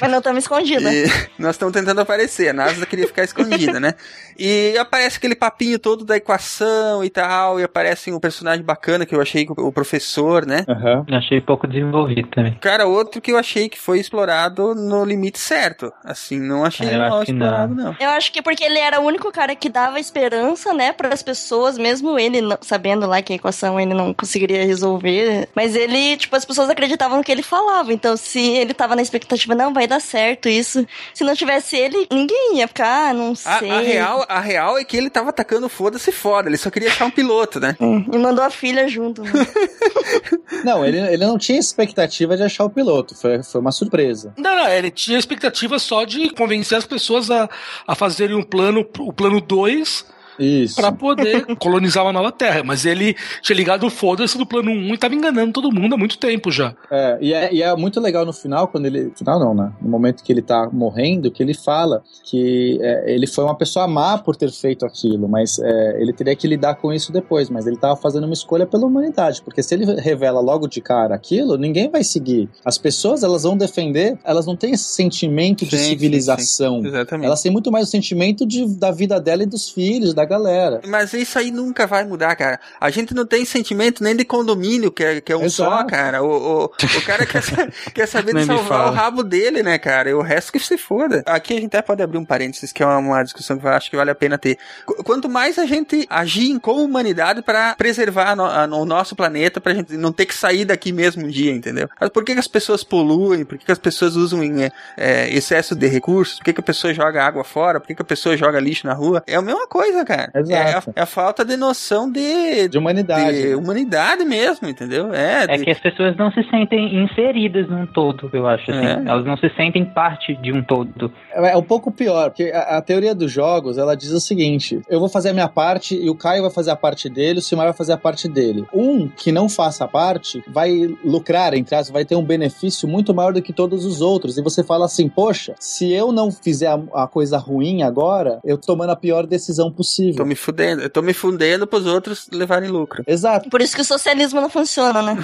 Mas não estamos escondidos. E nós estamos tentando aparecer, a NASA queria ficar escondida, né? E aparece aquele papinho todo da equação e tal, e aparece um personagem bacana que eu achei o professor, né? Eu achei pouco desenvolvido também. Cara, outro que eu achei que foi explorado no limite certo. Assim, não achei Ah, eu mal acho que explorado, não. Eu acho que porque ele era o único cara que dava esperança, né, para as pessoas, mesmo ele não- sabendo lá que a equação ele não conseguiria resolver. Mas ele, tipo, as pessoas acreditavam no que ele falava. Então, se ele tava na expectativa, não, vai dar certo isso. Se não tivesse ele, ninguém ia ficar, ah, não A, sei. a real, a real é que ele tava atacando foda-se foda, ele só queria achar um piloto, né? É, E mandou a filha junto. né? Não, ele, ele não tinha expectativa de achar o piloto. Foi, foi uma surpresa. Não, não, ele tinha expectativa só de convencer as pessoas a, a fazerem um plano, o plano 2, Isso. pra poder colonizar uma nova terra. Mas ele tinha ligado o foda-se do plano 1 e tava enganando todo mundo há muito tempo já. É, e, é, e é muito legal no final, quando ele. Final não, né? No momento que ele tá morrendo, que ele fala que é, ele foi uma pessoa má por ter feito aquilo, mas é, ele teria que lidar com isso depois. Mas ele tava fazendo uma escolha pela humanidade, porque se ele revela logo de cara aquilo, ninguém vai seguir. As pessoas, elas vão defender, elas não têm esse sentimento de Sim, sim, civilização. Exatamente. Elas têm muito mais o sentimento de, da vida dela e dos filhos, da galera. Mas isso aí nunca vai mudar, cara. A gente não tem sentimento nem de condomínio, que é, que é um só, Exato. cara. O, o, o cara quer, quer saber de salvar o rabo dele, né, cara? E o resto que se foda. Aqui a gente até pode abrir um parênteses, que é uma, uma discussão que eu acho que vale a pena ter. Qu- Quanto mais a gente agir como humanidade para preservar a no- a- o nosso planeta, pra gente não ter que sair daqui mesmo um dia, entendeu? Mas por que, que as pessoas poluem? Por que, que as pessoas usam em, é, é, excesso de recursos? Por que, que a pessoa joga água fora? Por que, que a pessoa joga lixo na rua? É a mesma coisa, cara. Exato. É a, é a falta de noção de, De humanidade. de né? humanidade mesmo, entendeu? É, É de- que as pessoas não se sentem inseridas num todo, eu acho. Assim. É. Elas não se sentem parte de um todo. É um pouco pior, porque a, a teoria dos jogos, ela diz o seguinte: eu vou fazer a minha parte e o Caio vai fazer a parte dele, o Silmar vai fazer a parte dele. Um que não faça a parte vai lucrar, entre aspas, vai ter um benefício muito maior do que todos os outros. E você fala assim: poxa, se eu não fizer a, a coisa ruim agora, eu tô tomando a pior decisão possível. Tô me fudendo. Eu tô me fudendo pros outros levarem lucro. Exato. Por isso que o socialismo não funciona, né?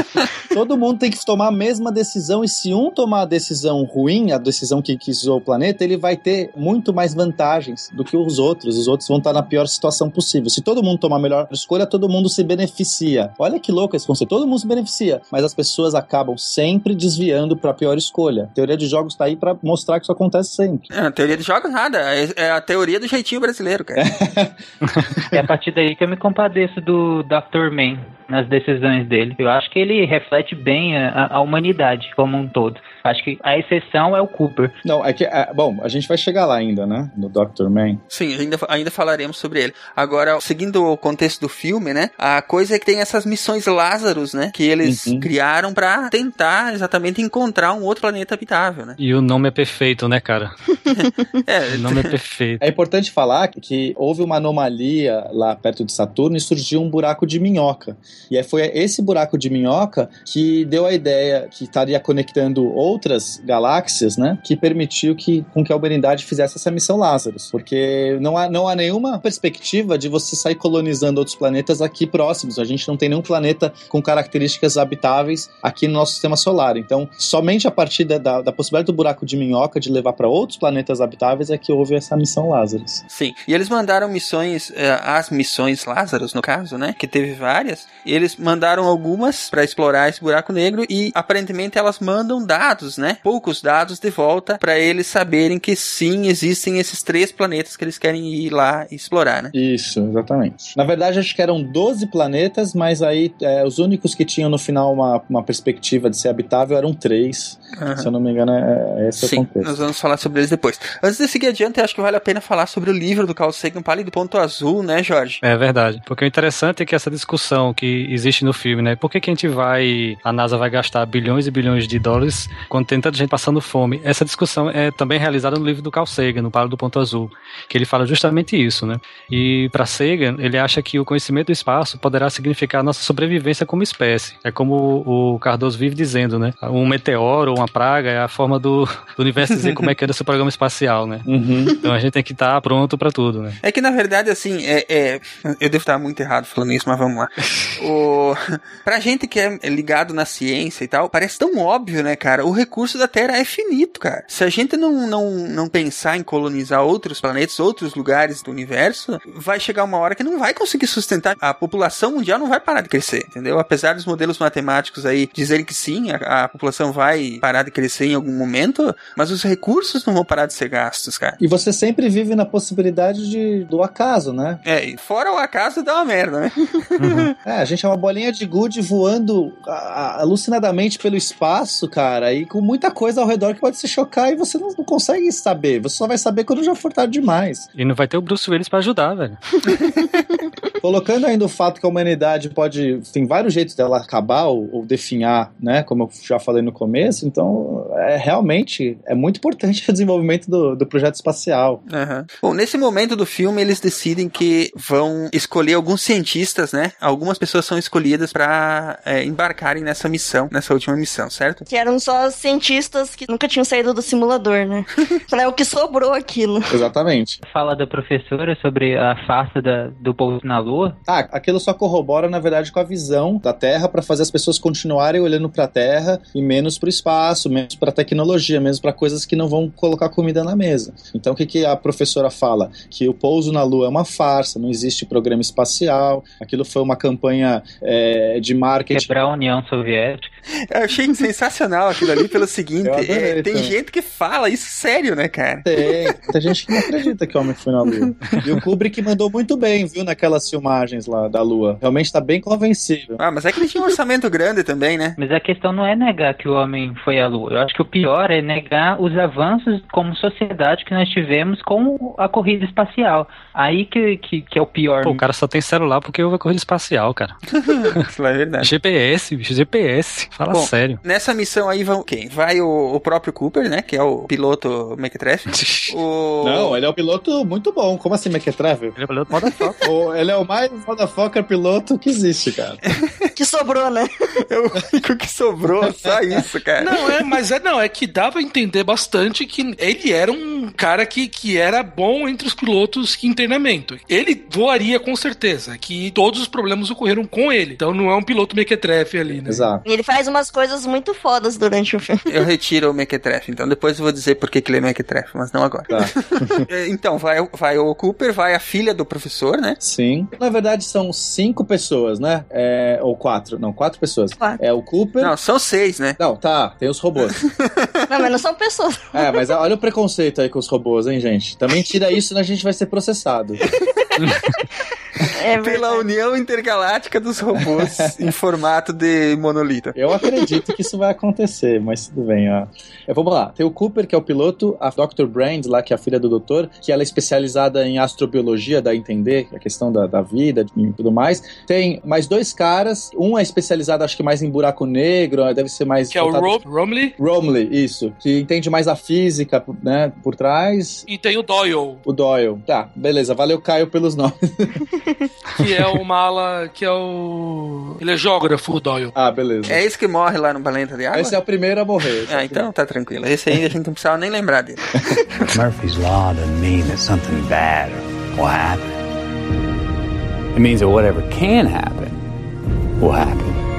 Todo mundo tem que tomar a mesma decisão, e se um tomar a decisão ruim, a decisão que, que zoou o planeta, ele vai ter muito mais vantagens do que os outros. Os outros vão estar na pior situação possível. Se todo mundo tomar a melhor escolha, todo mundo se beneficia. Olha que louco esse conceito. Todo mundo se beneficia, mas as pessoas acabam sempre desviando para a pior escolha. A teoria de jogos tá aí para mostrar que isso acontece sempre. É, a teoria de jogos nada. É, é a teoria do jeitinho brasileiro, cara. É a partir daí que eu me compadeço do Dr. Man nas decisões dele. Eu acho que ele reflete bem a, a humanidade como um todo. Acho que a exceção é o Cooper. Não, é que, é, bom, a gente vai chegar lá ainda, né? No Dr. Man. Sim, ainda, ainda falaremos sobre ele. Agora, seguindo o contexto do filme, né? A coisa é que tem essas missões Lázaros, né? Que eles Uhum. criaram pra tentar exatamente encontrar um outro planeta habitável, né? E o nome é perfeito, né, cara? É, O nome é perfeito. É importante falar que houve uma anomalia lá perto de Saturno e surgiu um buraco de minhoca. E foi esse buraco de minhoca que deu a ideia que estaria conectando outras galáxias, né? Que permitiu que, com que a humanidade fizesse essa missão Lazarus. Porque não há, não há nenhuma perspectiva de você sair colonizando outros planetas aqui próximos. A gente não tem nenhum planeta com características habitáveis aqui no nosso sistema solar. Então, somente a partir da, da, da possibilidade do buraco de minhoca de levar para outros planetas habitáveis é que houve essa missão Lazarus. Sim, e eles mandaram missões, eh, as missões Lázaros, no caso, né? Que teve várias. Eles mandaram algumas pra explorar esse buraco negro e aparentemente elas mandam dados, né? Poucos dados de volta pra eles saberem que sim, existem esses três planetas que eles querem ir lá e explorar, né? Isso, exatamente. Na verdade, acho que eram 12 planetas, mas aí é, os únicos que tinham no final uma, uma perspectiva de ser habitável eram três. Aham. Se eu não me engano, é, é esse é o Sim, contexto. nós vamos falar sobre eles depois. Antes de seguir adiante, eu acho que vale a pena falar sobre o livro do Carl Sagan Vale do Ponto Azul, né, Jorge? É verdade. Porque o interessante é que essa discussão que existe no filme, né? Por que, que a gente vai. A NASA vai gastar bilhões e bilhões de dólares quando tem tanta gente passando fome? Essa discussão é também realizada no livro do Carl Sagan, no Vale do Ponto Azul, que ele fala justamente isso, né? E para Sagan, ele acha que o conhecimento do espaço poderá significar a nossa sobrevivência como espécie. É como o Cardoso vive dizendo, né? Um meteoro ou uma praga é a forma do, do universo dizer como é que anda seu programa espacial, né? Uhum. Então a gente tem que estar pronto para tudo, né? É que na verdade, assim, é, é- eu devo estar muito errado falando isso, mas vamos lá. O, pra gente que é ligado na ciência e tal, parece tão óbvio, né, cara? O recurso da Terra é finito, cara. Se a gente não, não, não pensar em colonizar outros planetas, outros lugares do universo, vai chegar uma hora que não vai conseguir sustentar. A população mundial não vai parar de crescer, entendeu? Apesar dos modelos matemáticos aí dizerem que sim, a, a população vai parar de crescer em algum momento, mas os recursos não vão parar de ser gastos, cara. E você sempre vive na possibilidade de, do acaso, né? É, e fora o acaso dá uma merda, né? É, a gente é uma bolinha de gude voando a- a- alucinadamente pelo espaço, cara, e com muita coisa ao redor que pode se chocar e você não, não consegue saber. Você só vai saber quando já for tarde demais. E não vai ter o Bruce Willis pra ajudar, velho. Colocando ainda o fato que a humanidade pode. Tem vários jeitos dela acabar ou, ou definhar, né? Como eu já falei no começo. Então, é realmente é muito importante o desenvolvimento do, do projeto espacial. Aham. Bom, nesse momento do filme, eles decidem que vão escolher alguns cientistas, né? Algumas pessoas são escolhidas pra é, embarcarem nessa missão, nessa última missão, certo? Que eram só cientistas que nunca tinham saído do simulador, né? É o que sobrou aquilo. Exatamente. Fala da professora sobre a farsa da- do pouso na Lua. Ah, aquilo só corrobora, na verdade, com a visão da Terra para fazer as pessoas continuarem olhando para a Terra e menos para o espaço, menos para tecnologia, menos para coisas que não vão colocar comida na mesa. Então, o que, que a professora fala? Que o pouso na Lua é uma farsa, não existe programa espacial, aquilo foi uma campanha é, de marketing. Quebrar a União Soviética. Eu achei sensacional aquilo ali pelo seguinte: é, tem também. gente que fala isso sério, né, cara? Tem, tem gente que não acredita que o homem foi na Lua. E o Kubrick mandou muito bem, viu, naquelas filmagens lá da Lua. Realmente tá bem convencível. Ah, mas é que ele tinha um orçamento grande também, né? Mas a questão não é negar que o homem foi à Lua. Eu acho que o pior é negar os avanços como sociedade que nós tivemos com a corrida espacial. Aí que, que, que é o pior. Pô, o cara só tem celular porque houve a corrida espacial, cara. Isso é verdade. GPS, bicho, GPS. Fala Bom, sério. Nessa missão aí vão quem? Vai o, o próprio Cooper, né? Que é o piloto Mequetrefe. o... Não, ele é um piloto muito bom. Como assim, McTravel? Ele é piloto motherfucker. O- ele é o mais motherfucker piloto que existe, cara. Que sobrou, né? É o único que sobrou, só isso, cara. Não, é, mas é não, é que dava a entender bastante que ele era um cara que, que era bom entre os pilotos em treinamento. Ele voaria com certeza, que todos os problemas ocorreram com ele. Então não é um piloto mequetrefe ali, né? Exato. E ele faz umas coisas muito fodas durante o filme. Eu retiro o Mequetrefe, então depois eu vou dizer por que que ele é Mequetrefe, mas não agora. Tá. É, então, vai, o- vai o Cooper, vai a filha do professor, né? Sim. Na verdade, são cinco pessoas, né? É, ou quatro. Não, quatro pessoas. Quatro. É o Cooper. Não, são seis, né? Não, tá, tem os robôs. Não, mas não são pessoas. É, mas olha o preconceito aí com os robôs, hein, gente? Também tira isso, senão a gente vai ser processado. É Pela. União Intergaláctica dos Robôs em formato de monolito. Eu acredito que isso vai acontecer, mas tudo bem, ó. É, vamos lá. Tem o Cooper, que é o piloto, a Dr. Brand, lá, que é a filha do doutor, que ela é especializada em astrobiologia, dá a entender a questão da, da vida e tudo mais. Tem mais dois caras, um é especializado, acho que mais em buraco negro, deve ser mais. Que é o Ro Romley Romley, isso. Que entende mais a física, né, por trás. e tem o Doyle, O Doyle. Tá, beleza. Valeu, Caio, pelos nomes. Que é o mala, que é o... Ele é geógrafo, o Doyle. Ah, beleza. É esse que morre lá no Balenta de Água? Esse é o primeiro a morrer. Ah, então tá tranquilo. Esse aí a gente não precisava nem lembrar dele. Murphy's Law doesn't mean that something bad will happen. It means that whatever can happen will happen.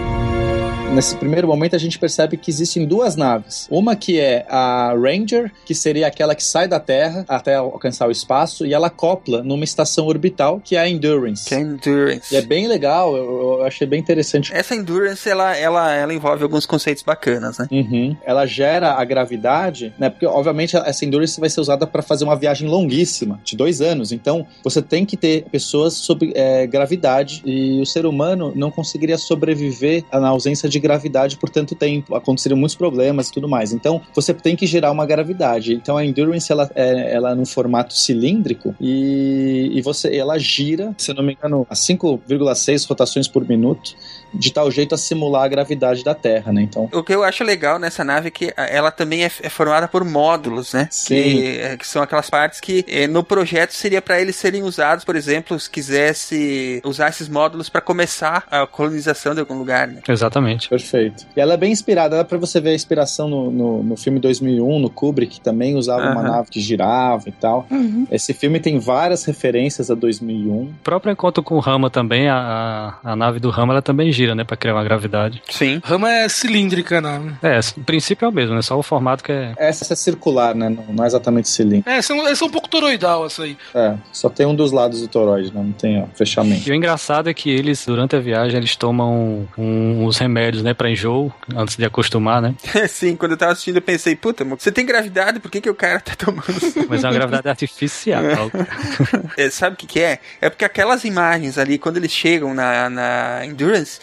Nesse primeiro momento a gente percebe que existem duas naves. Uma que é a Ranger, que seria aquela que sai da Terra até alcançar o espaço, e ela acopla numa estação orbital, que é a Endurance. Que é Endurance. E é bem legal, eu, eu achei bem interessante. Essa Endurance, ela, ela, ela envolve alguns conceitos bacanas, né? Uhum. Ela gera a gravidade, né? Porque, obviamente, essa Endurance vai ser usada para fazer uma viagem longuíssima, de dois anos. Então, você tem que ter pessoas sob é, gravidade, e o ser humano não conseguiria sobreviver na ausência de gravidade por tanto tempo, aconteceram muitos problemas e tudo mais. Então, você tem que gerar uma gravidade. Então, a Endurance, ela é, ela é num formato cilíndrico e, e você, ela gira, se não me engano, a 5,6 rotações por minuto de tal jeito a simular a gravidade da Terra, né? Então, O que eu acho legal nessa nave é que ela também é, é formada por módulos, né? Sim. Que, é, que são aquelas partes que eh, no projeto seria para eles serem usados, por exemplo, se quisesse usar esses módulos para começar a colonização de algum lugar, né? Exatamente. perfeito. E ela é bem inspirada, dá pra você ver a inspiração no, no, no filme 2001, no Kubrick, que também usava uma Aham. nave que girava e tal. Uhum. Esse filme tem várias referências a 2001. O próprio encontro com o Rama também, a, a, a nave do Rama, ela também gira, né? Pra criar uma gravidade. Sim. Rama é cilíndrica, né? É, o princípio é o mesmo, né? Só o formato que é. Essa é circular, né? Não, não é exatamente cilíndrico. É, essa, essa é um pouco toroidal, essa aí. É, só tem um dos lados do toroide, né? Não tem ó, fechamento. E o engraçado é que eles, durante a viagem, eles tomam um, uns remédios, né, pra enjoo, antes de acostumar, né? Sim, quando eu tava assistindo eu pensei, puta, você tem gravidade, por que, que o cara tá tomando Mas é uma gravidade artificial. É, sabe o que, que é? É porque aquelas imagens ali, quando eles chegam na, na Endurance,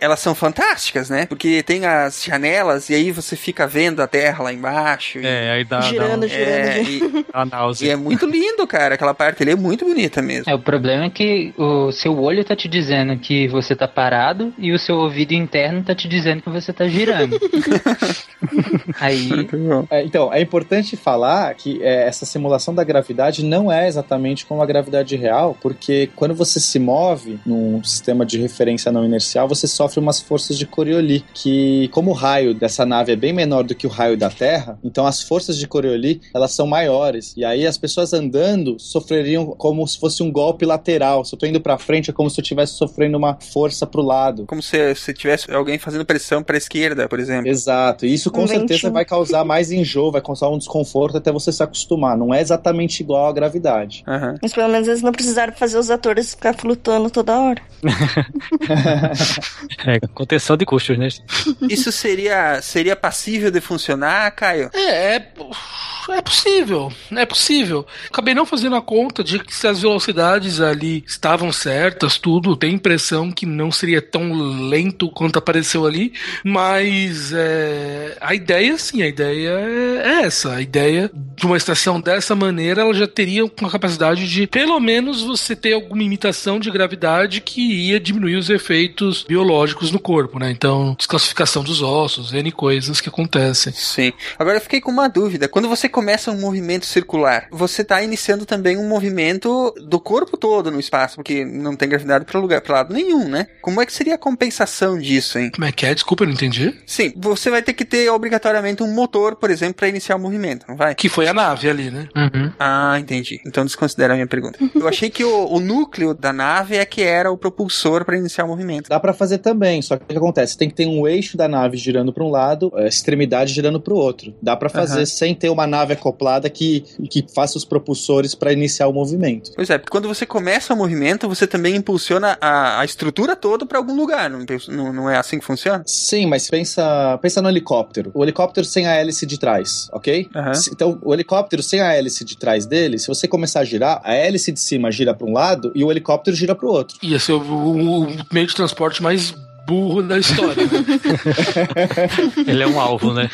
elas são fantásticas, né? Porque tem as janelas e aí você fica vendo a Terra lá embaixo. e- É, aí dá, dá, Girando, um, girando. É, e, dá e é muito lindo, cara. Aquela parte ali é muito bonita mesmo. É, o problema é que o seu olho tá te dizendo que você tá parado e o seu ouvido interno tá te dizendo que você tá girando. Aí, É, então, é importante falar que é, essa simulação da gravidade não é exatamente como a gravidade real, porque quando você se move num sistema de referência não inercial, você sofre umas forças de Coriolis, que como o raio dessa nave é bem menor do que o raio da Terra, então as forças de Coriolis, elas são maiores, e aí as pessoas andando sofreriam como se fosse um golpe lateral, se eu tô indo pra frente é como se eu estivesse sofrendo uma força pro lado. Como se, se tivesse alguém fazendo pressão pra esquerda, por exemplo. Exato, e isso com Um certeza ventinho. vai causar mais enjoo, vai causar um desconforto até você se acostumar. Não é exatamente igual à gravidade. Aham. Mas pelo menos eles não precisaram fazer os atores ficar flutuando toda hora. É, contenção de custos, né? Isso seria, seria passível de funcionar, Caio? É, é, é possível, é possível. Acabei não fazendo a conta de que se as velocidades ali estavam certas, tudo, tem a impressão que não seria tão lento quanto apareceu ali, mas é, a ideia, sim, a ideia é, é essa. A ideia de uma estação dessa maneira, ela já teria uma capacidade de, pelo menos, você ter alguma imitação de gravidade que ia diminuir os efeitos biológicos no corpo, né? Então, desclassificação dos ossos, N coisas que acontecem. Sim. Agora eu fiquei com uma dúvida. Quando você começa um movimento circular, você está iniciando também um movimento do corpo todo no espaço, porque não tem gravidade para lugar, para lado nenhum, né? Como é que seria a compensação disso, hein? Como é que é? Desculpa, eu não entendi. Sim, você vai ter que ter obrigatoriamente um motor, por exemplo, para iniciar o movimento, não vai? Que foi a nave ali, né? uhum. Ah, entendi. Então desconsidera a minha pergunta. Eu achei que o, o núcleo da nave é que era o propulsor para iniciar o movimento. Dá pra fazer também, só que o que acontece? Tem que ter um eixo da nave girando pra um lado, a extremidade girando pro outro. Dá pra fazer Aham. sem ter uma nave acoplada que, que faça os propulsores pra iniciar o movimento. Pois é, porque quando você começa o movimento, você também impulsiona a, a estrutura toda para algum lugar, não, não, não é assim que funciona? Sim, mas pensa, pensa no helicóptero. O helicóptero sem a hélice de trás, ok? Aham. Se- Então, o helicóptero sem a hélice de trás dele, se você começar a girar, a hélice de cima gira pra um lado e o helicóptero gira pro outro. Ia ser o, o- o meio de transporte mais burro da história. né? Ele é um alvo, né?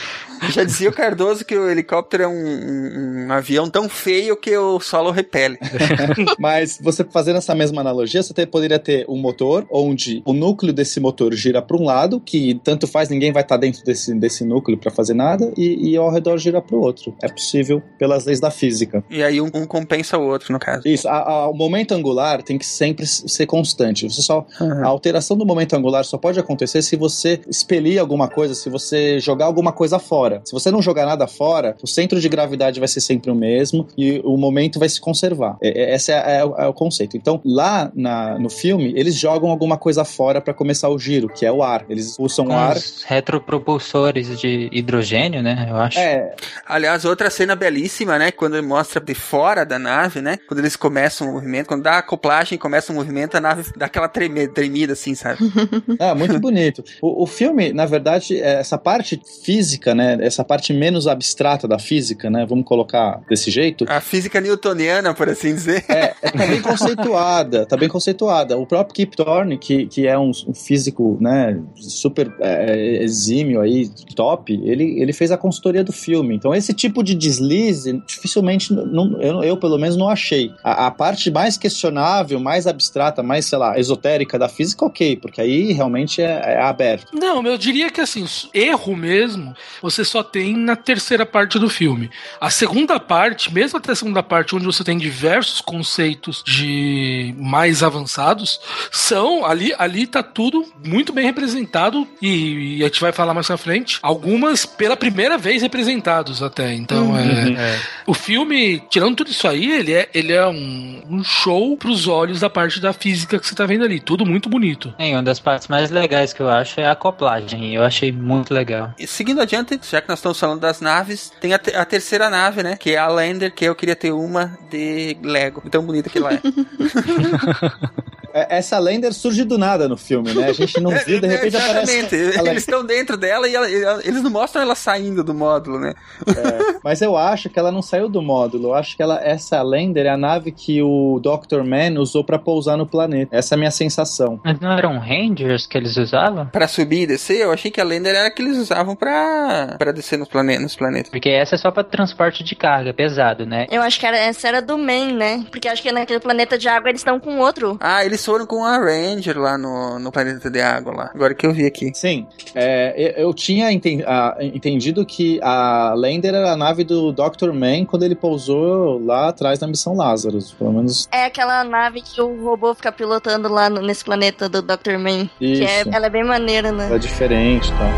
Já dizia o Cardoso que o helicóptero é um, um- avião tão feio que o solo repele. Mas você fazendo essa mesma analogia, você poderia ter um motor onde o núcleo desse motor gira para um lado, que tanto faz, ninguém vai estar dentro desse, desse núcleo para fazer nada, e, e ao redor gira para o outro. É possível pelas leis da física. E aí um, um compensa o outro, no caso. Isso, a- a- o momento angular tem que sempre ser constante. Você só a alteração do momento angular só pode acontecer se você expelir alguma coisa, se você jogar alguma coisa fora. Se você não jogar nada fora, o centro de gravidade vai ser sempre o mesmo e o momento vai se conservar. É, é- esse é, é o- é o conceito. Então, lá na- no filme, eles jogam alguma coisa fora para começar o giro, que é o ar. Eles expulsam Com o ar. os retropropulsores de hidrogênio, né? Eu acho. É, Aliás, outra cena belíssima, né? Quando ele mostra de fora da nave, né? Quando eles começam o movimento, quando dá a acoplagem e começa o movimento, a nave dá aquela treme, tremida assim, sabe? Ah, muito bonito. O, o filme, na verdade, é, essa parte física, né, essa parte menos abstrata da física, né? Vamos colocar desse jeito. A física newtoniana, por assim dizer. É, é tá bem conceituada, tá bem conceituada. O próprio Kip Thorne, que, que é um, um físico, né, super é, exímio aí, top, ele, ele fez a consultoria do filme. Então esse tipo de deslize, dificilmente, não, eu, eu pelo menos não achei. A, a parte mais questionável, mais abstrata, mais, sei lá, esotérica da física, ok, porque aí realmente é, é aberto. Não, eu diria que assim, erro mesmo, você só tem na terceira parte do filme. A segunda parte, mesmo até a segunda parte, onde você tem diversos conceitos de mais avançados, são ali, ali tá tudo muito bem representado e, e a gente vai falar mais pra frente. Algumas pela primeira vez representados até. Então, Uhum. é, É. o filme, tirando tudo isso aí, ele é, ele é um, um show pros olhos da parte da física que você tá vendo ali. Tudo muito bonito. E uma das partes mais legais que eu acho é a acoplagem. Eu achei muito legal. E seguindo adiante, já que nós estamos falando das naves, tem a, te- a terceira nave, né? Que é a Lander, que eu queria ter uma de Lego. Tão bonita que ela é. É, Essa Lander surge do nada no filme, né? A gente não viu, de repente aparece. Exatamente. ela- Eles estão dentro dela e ela- eles não mostram ela saindo do módulo, né? É, mas eu acho que ela não saiu do módulo. Eu acho que ela, essa Lander é a nave que o Dr. Man usou pra pousar no planeta. Essa é a minha sensação. Mas não eram Rangers que eles usavam? Pra subir e descer, eu achei que a Lander era a que eles usavam pra, pra descer nos, plane nos planetas. Porque essa é só pra transporte de carga pesado, né? Eu acho que era, essa era do Man, né? Porque acho que naquele planeta de água eles estão com outro. Ah, eles foram com a Ranger lá no, no planeta de água lá. Agora que eu vi aqui. Sim, é, eu, eu tinha enten- ah, entendido que a Lander era a nave do Dr. Man quando ele pousou lá atrás na missão Lazarus. Pelo menos É aquela nave que o robô fica pilotando lá no- nesse planeta do Dr. Man. Que é, Isso. ela é bem maneira, né? é diferente e tal.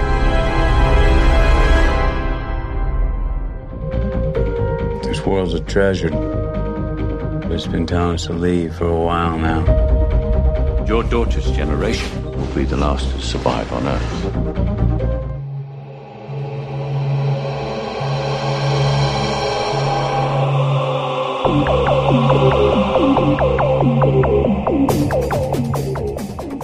This world's a treasure. But it's been telling us to leave for a while now. Your daughter's generation will be the last to survive on Earth.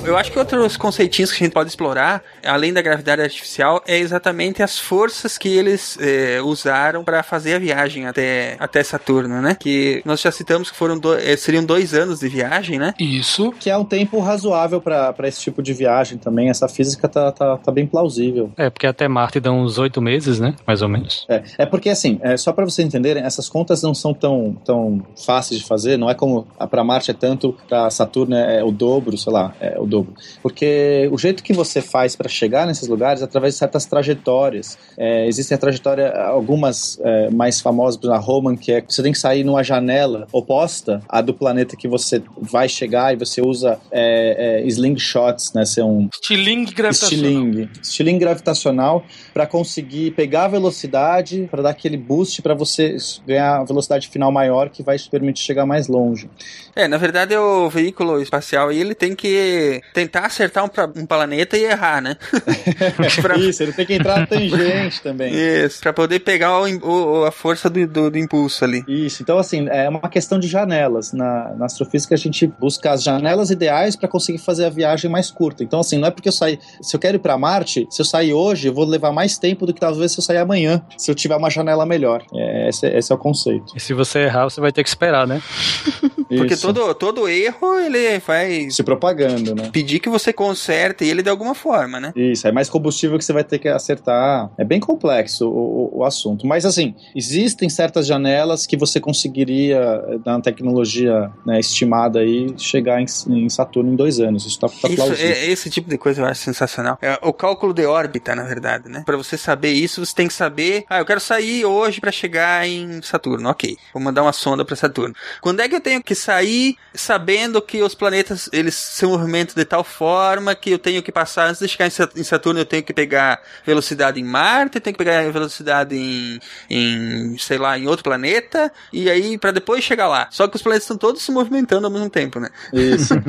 Eu acho que outros conceitinhos que a gente pode explorar, além da gravidade artificial, é exatamente as forças que eles eh, usaram para fazer a viagem até, até Saturno, né? Que nós já citamos que foram do- eh, seriam dois anos de viagem, né? Isso. Que é um tempo razoável pra pra esse tipo de viagem também. Essa física tá, tá, tá bem plausível. É, porque até Marte dão uns oito meses, né? Mais ou menos. É, é porque assim, é, só para vocês entenderem, essas contas não são tão, tão fáceis de fazer, não é como a para Marte é tanto, para Saturno é, é o dobro, sei lá, é o dobro. Porque o jeito que você faz para chegar nesses lugares é através de certas trajetórias. É, existem a trajetória, algumas é, mais famosas, por exemplo, a Roman, que é que você tem que sair numa janela oposta à do planeta que você vai chegar e você usa é, é, slingshots, né? Ser um Estilingue gravitacional. Estilingue. Estilingue gravitacional para conseguir pegar a velocidade, para dar aquele boost para você ganhar a velocidade final maior que vai te permitir chegar mais longe. É, na verdade o veículo espacial ele tem que tentar acertar um, pra- um planeta e errar, né? Pra- Isso, ele tem que entrar na tangente também. Isso, pra poder pegar o o- a força do, do- do impulso ali. Isso, então assim, é uma questão de janelas. Na, na astrofísica a gente busca as janelas ideais para conseguir fazer a viagem mais curta. Então assim, não é porque eu sair, se eu quero ir para Marte, se eu sair hoje, eu vou levar mais tempo do que talvez se eu sair amanhã, se eu tiver uma janela melhor. É, esse, esse é o conceito. E se você errar, você vai ter que esperar, né? Porque todo, todo erro, ele vai se propagando, né? Pedir que você conserte ele de alguma forma, né? Isso, é mais combustível que você vai ter que acertar. É bem complexo o, o- o assunto. Mas, assim, existem certas janelas que você conseguiria, eh, na tecnologia né, estimada aí, chegar em, em Saturno em dois anos. Isso tá, tá Isso, plausível. é, esse tipo de coisa eu acho sensacional. É o cálculo de órbita, na verdade, né? Pra você saber isso, você tem que saber. Ah, eu quero sair hoje pra chegar em Saturno. Ok, vou mandar uma sonda pra Saturno. Quando é que eu tenho que sair sabendo que os planetas eles se movimentam de tal forma que eu tenho que passar antes de chegar em Sa- em Saturno? Eu tenho que pegar velocidade em Marte, eu tenho que pegar velocidade em, em sei lá, em outro planeta e aí pra depois chegar lá. Só que os planetas estão todos se movimentando ao mesmo tempo, né? Isso.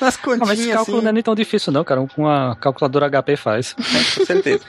Umas Não, mas esse continhas cálculo assim. não é nem tão difícil, não, cara. Com a calculadora HP faz. Com certeza.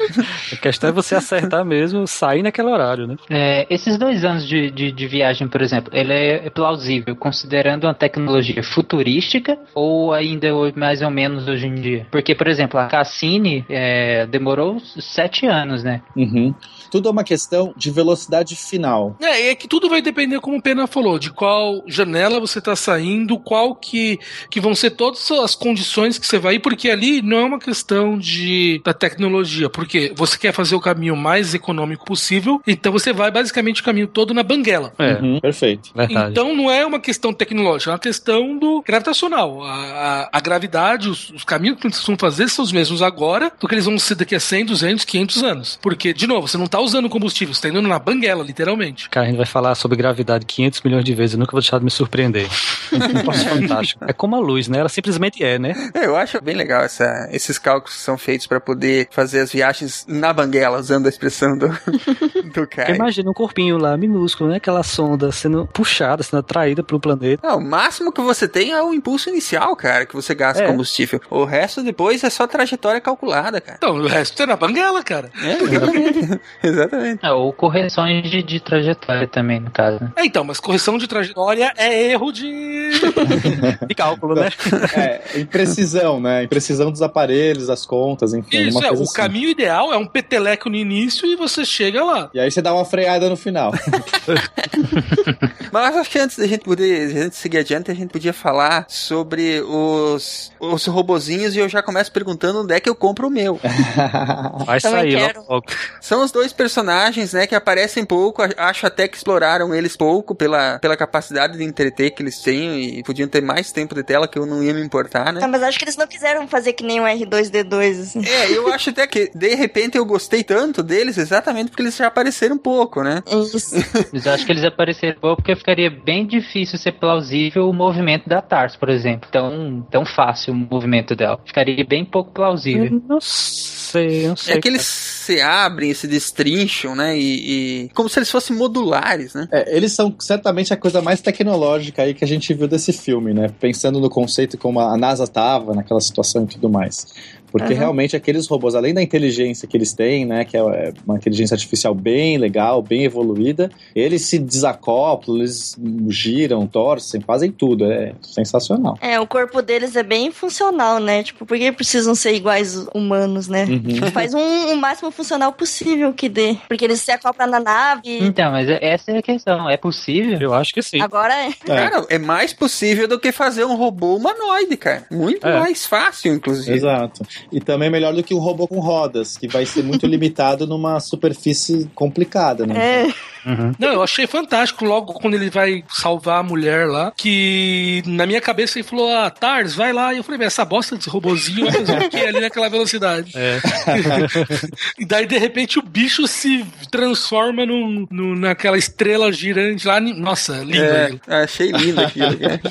A questão é você acertar mesmo, sair naquele horário, né? É, esses dois anos de, de, de viagem, por exemplo, ele é plausível considerando uma tecnologia futurística ou a, ainda mais ou menos hoje em dia? Porque, por exemplo, a Cassini é, demorou sete anos, né? Uhum. Tudo é uma questão de velocidade final. É, é que tudo vai depender, como o Pena falou, de qual janela você está saindo, qual que, que vão ser todas as condições que você vai ir, porque ali não é uma questão de da tecnologia, porque você quer fazer o caminho mais econômico possível, então você vai basicamente o caminho todo na banguela. É, Uhum, perfeito. verdade. Então não é uma questão tecnológica, é uma questão do gravitacional. A, a, a gravidade, os, os caminhos que eles vão fazer são os mesmos agora do que eles vão ser daqui a 100, 200, 500 anos. Porque, de novo, você não está usando combustível, você está indo na banguela, literalmente. Cara, a gente vai falar sobre gravidade 500 milhões de vezes, eu nunca vou deixar de me surpreender. Um troço fantástico. É como a luz, né? Ela simplesmente é, né? É, Eu acho bem legal essa- esses cálculos que são feitos pra poder fazer as viagens na banguela, usando a expressão do, do Caio. imagina um corpinho lá, minúsculo, né? Aquela sonda sendo puxada, sendo atraída pelo planeta. Não, o máximo que você tem é o impulso inicial, cara, que você gasta É. combustível. O resto depois é só trajetória calculada, cara. Então, o resto é na banguela, cara. É, exatamente. exatamente. É, ou correções de, de trajetória também, no caso. né? É, então, mas correção de trajetória é erro de. De cálculo, né? É, imprecisão, né? Imprecisão dos aparelhos, das contas, enfim. Isso, é. coisa O assim. caminho ideal é um peteleco no início e você chega lá. E aí você dá uma freada no final. Mas acho que antes da gente poder a gente seguir adiante, a gente podia falar sobre os, os robozinhos e eu já começo perguntando onde é que eu compro o meu. Vai Também sair quero. logo. São os dois personagens, né, que aparecem pouco. Acho até que exploraram eles pouco pela, pela capacidade de entreter que eles têm e podiam ter mais tempo de tela que eu não ia me importar, né? Ah, mas acho que eles não quiseram fazer que nem o R2D2, assim. É, eu acho até que de repente eu gostei tanto deles exatamente porque eles já apareceram pouco, né? Isso. Mas eu acho que eles apareceram pouco porque ficaria bem difícil ser plausível o movimento da Tars, por exemplo. Tão, tão fácil o movimento dela. Ficaria bem pouco plausível. Eu Não sei, não sei. É que eles se abrem, se destrincham, né? E, e- como se eles fossem modulares, né? É, eles são certamente a coisa mais tecnológica aí que a gente viu desse filme, né? Pensando no conceito como a NASA tava naquela situação e tudo mais. Porque Aham. realmente aqueles robôs, além da inteligência que eles têm, né, que é uma inteligência artificial bem legal, bem evoluída, eles se desacoplam, eles giram, torcem, fazem tudo. É sensacional. É, o corpo deles é bem funcional, né? Tipo, por que precisam ser iguais humanos, né? Uhum. Faz um, o máximo funcional possível que dê. Porque eles se acoplam na nave. Então, mas essa é a questão. É possível? Eu acho que sim. Agora é. Cara, é mais possível do que fazer um robô humanoide, cara. Muito É. mais fácil, inclusive. Exato. E também melhor do que um robô com rodas, que vai ser muito limitado numa superfície complicada, né? É. Uhum. Não, eu achei fantástico logo quando ele vai salvar a mulher lá, que na minha cabeça ele falou, ah, Tars, vai lá. E eu falei, "Mas essa bosta desse robozinho vai fazer o quê ali naquela velocidade? É. E daí, de repente, o bicho se transforma num, num- naquela estrela girante lá. Nossa, lindo É, achei lindo aquilo. cara.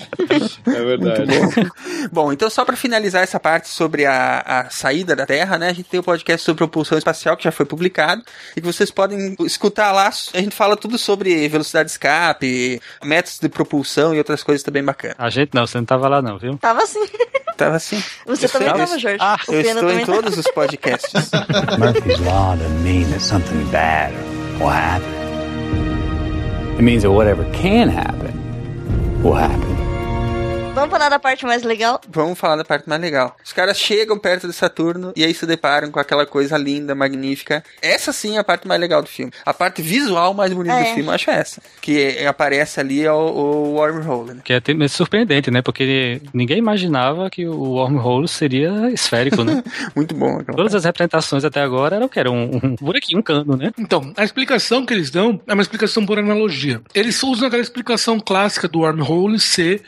É verdade. Bom, então só pra finalizar essa parte sobre a, a saída da Terra, né? A gente tem o podcast sobre propulsão espacial que já foi publicado e que vocês podem escutar lá. A gente fala tudo sobre velocidade de escape, métodos de propulsão e outras coisas também bacanas. A gente não, você não tava lá não, viu? Tava assim. Tava assim. Você Eu também sei, tava, eu- Jorge. Ah, Eu estou em todos os podcasts. Murphy's Law doesn't mean that something bad will happen. It means that whatever can happen will happen. Vamos falar da parte mais legal? Vamos falar da parte mais legal. Os caras chegam perto de Saturno e aí se deparam com aquela coisa linda, magnífica. Essa sim é a parte mais legal do filme. A parte visual mais bonita É. do filme, eu acho essa. Que é- aparece ali é o, o Wormhole. né? Que é até meio surpreendente, né? Porque ninguém imaginava que o wormhole seria esférico, né? Muito bom. Todas as representações até agora eram o que? Era um, um buraquinho, um cano, né? Então, a explicação que eles dão é uma explicação por analogia. Eles usam aquela explicação clássica do wormhole ser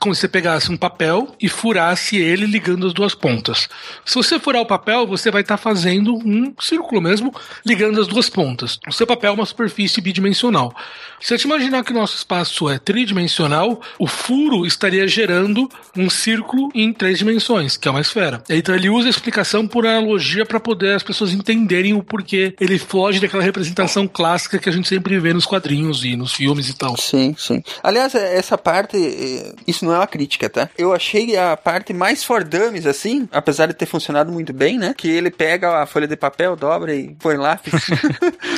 como se você pegasse um papel e furasse ele ligando as duas pontas. Se você furar o papel, você vai estar fazendo um círculo mesmo, ligando as duas pontas. O seu papel é uma superfície bidimensional. Se a gente imaginar que o nosso espaço é tridimensional, o furo estaria gerando um círculo em três dimensões, que é uma esfera. Então ele usa a explicação por analogia para poder as pessoas entenderem o porquê ele foge daquela representação clássica que a gente sempre vê nos quadrinhos e nos filmes e tal. Sim, sim. Aliás, é- essa parte, é, isso não é uma crítica, tá? Eu achei a parte mais for dummies, assim, apesar de ter funcionado muito bem, né? Que ele pega a folha de papel, dobra e põe lá.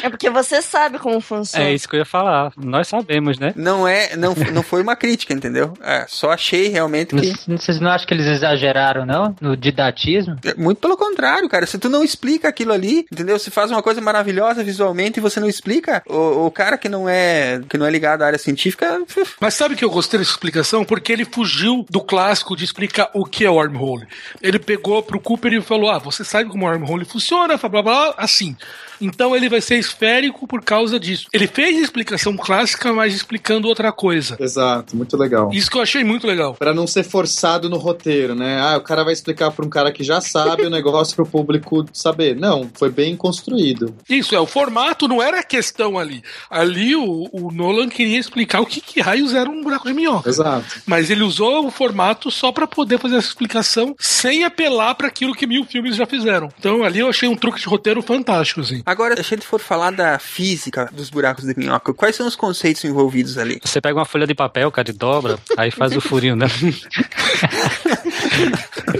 É porque você sabe como funciona. É isso que eu ia falar. Nós sabemos, né? Não é, não, não foi uma crítica, entendeu? É, só achei realmente que. Vocês não acham que eles exageraram, não? No didatismo? É, Muito pelo contrário, cara. Se tu não explica aquilo ali, entendeu? Se faz uma coisa maravilhosa visualmente e você não explica, o, o cara que não é que não é ligado à área científica. Mas sabe que eu gostei dessa explicação? Porque ele fugiu do clássico de explicar o que é wormhole. Ele pegou pro Cooper e falou: Ah, você sabe como o wormhole funciona, blá blá blá, assim. Então ele vai ser esférico por causa disso. Ele fez a explicação clássica, mas explicando outra coisa. Exato, muito legal. Isso que eu achei muito legal. Pra não ser forçado no roteiro, né? Ah, o cara vai explicar pra um cara que já sabe o negócio pro público saber. Não, foi bem construído. Isso, é, o formato não era a questão ali. Ali o, o Nolan queria explicar o que, que raios era um buraco de minhoca. Exato. Mas ele usou o formato só pra poder fazer essa explicação sem apelar pra aquilo que mil filmes já fizeram. Então ali eu achei um truque de roteiro fantástico, assim. Agora, se a gente for falar da física dos buracos de minhoca, quais são os conceitos envolvidos ali? Você pega uma folha de papel, cara, e dobra, aí faz o furinho, né?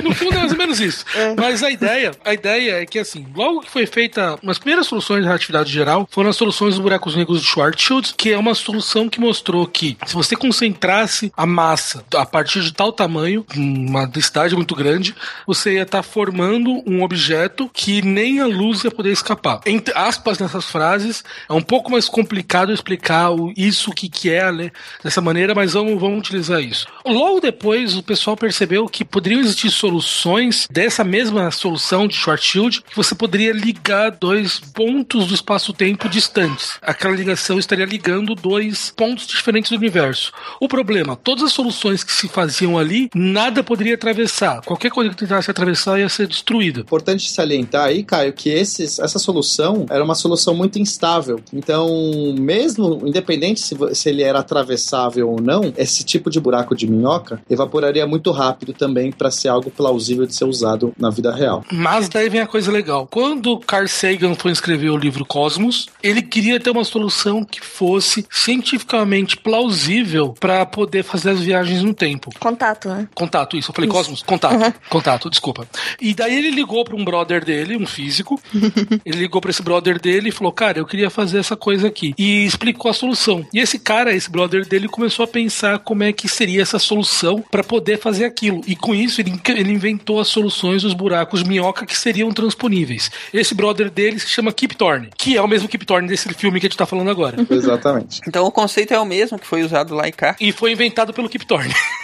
No fundo é mais ou menos isso. Mas a ideia, a ideia é que assim, logo que foi feita, umas primeiras soluções de relatividade geral foram as soluções dos buracos negros de Schwarzschild, que é uma solução que mostrou que se você concentrasse a massa a partir de tal tamanho, uma densidade muito grande, você ia estar formando um objeto que nem a luz ia poder escapar. Entre aspas nessas frases, é um pouco mais complicado explicar o, isso, o que, que é, né, dessa maneira, mas vamos, vamos utilizar isso. Logo depois, o pessoal percebeu que poderiam existir soluções dessa mesma solução de Schwarzschild que você poderia ligar dois pontos do espaço-tempo distantes. Aquela ligação estaria ligando dois pontos diferentes do universo. O problema, todas as soluções que se faziam ali, nada poderia atravessar. Qualquer coisa que tentasse atravessar ia ser destruída. Importante salientar aí, Caio, que esses, essa solução era uma solução muito instável. Então, mesmo independente se, se ele era atravessável ou não, esse tipo de buraco de minhoca evaporaria muito rápido também para ser algo plausível de ser usado na vida real. Mas daí vem a coisa legal. Quando Carl Sagan foi escrever o livro Cosmos, ele queria ter uma solução que fosse cientificamente plausível para poder fazer as viagens no tempo. Contato, né? Contato, isso. Eu falei Isso. Cosmos? Contato. Contato, desculpa. E daí ele ligou para um brother dele, um físico. ele ligou para esse brother dele e falou: Cara, eu queria fazer essa coisa aqui. E explicou a solução. E esse cara, esse brother dele, começou a pensar como é que seria essa solução para poder fazer aquilo. E com isso, ele, ele inventou as soluções dos buracos minhoca que seriam transponíveis. Esse brother dele se chama Kip Thorne, que é o mesmo Kip Thorne desse filme que a gente tá falando agora. Exatamente. Então o conceito é o mesmo que foi usado lá e cá. E foi inventado pelo Kip Thorne.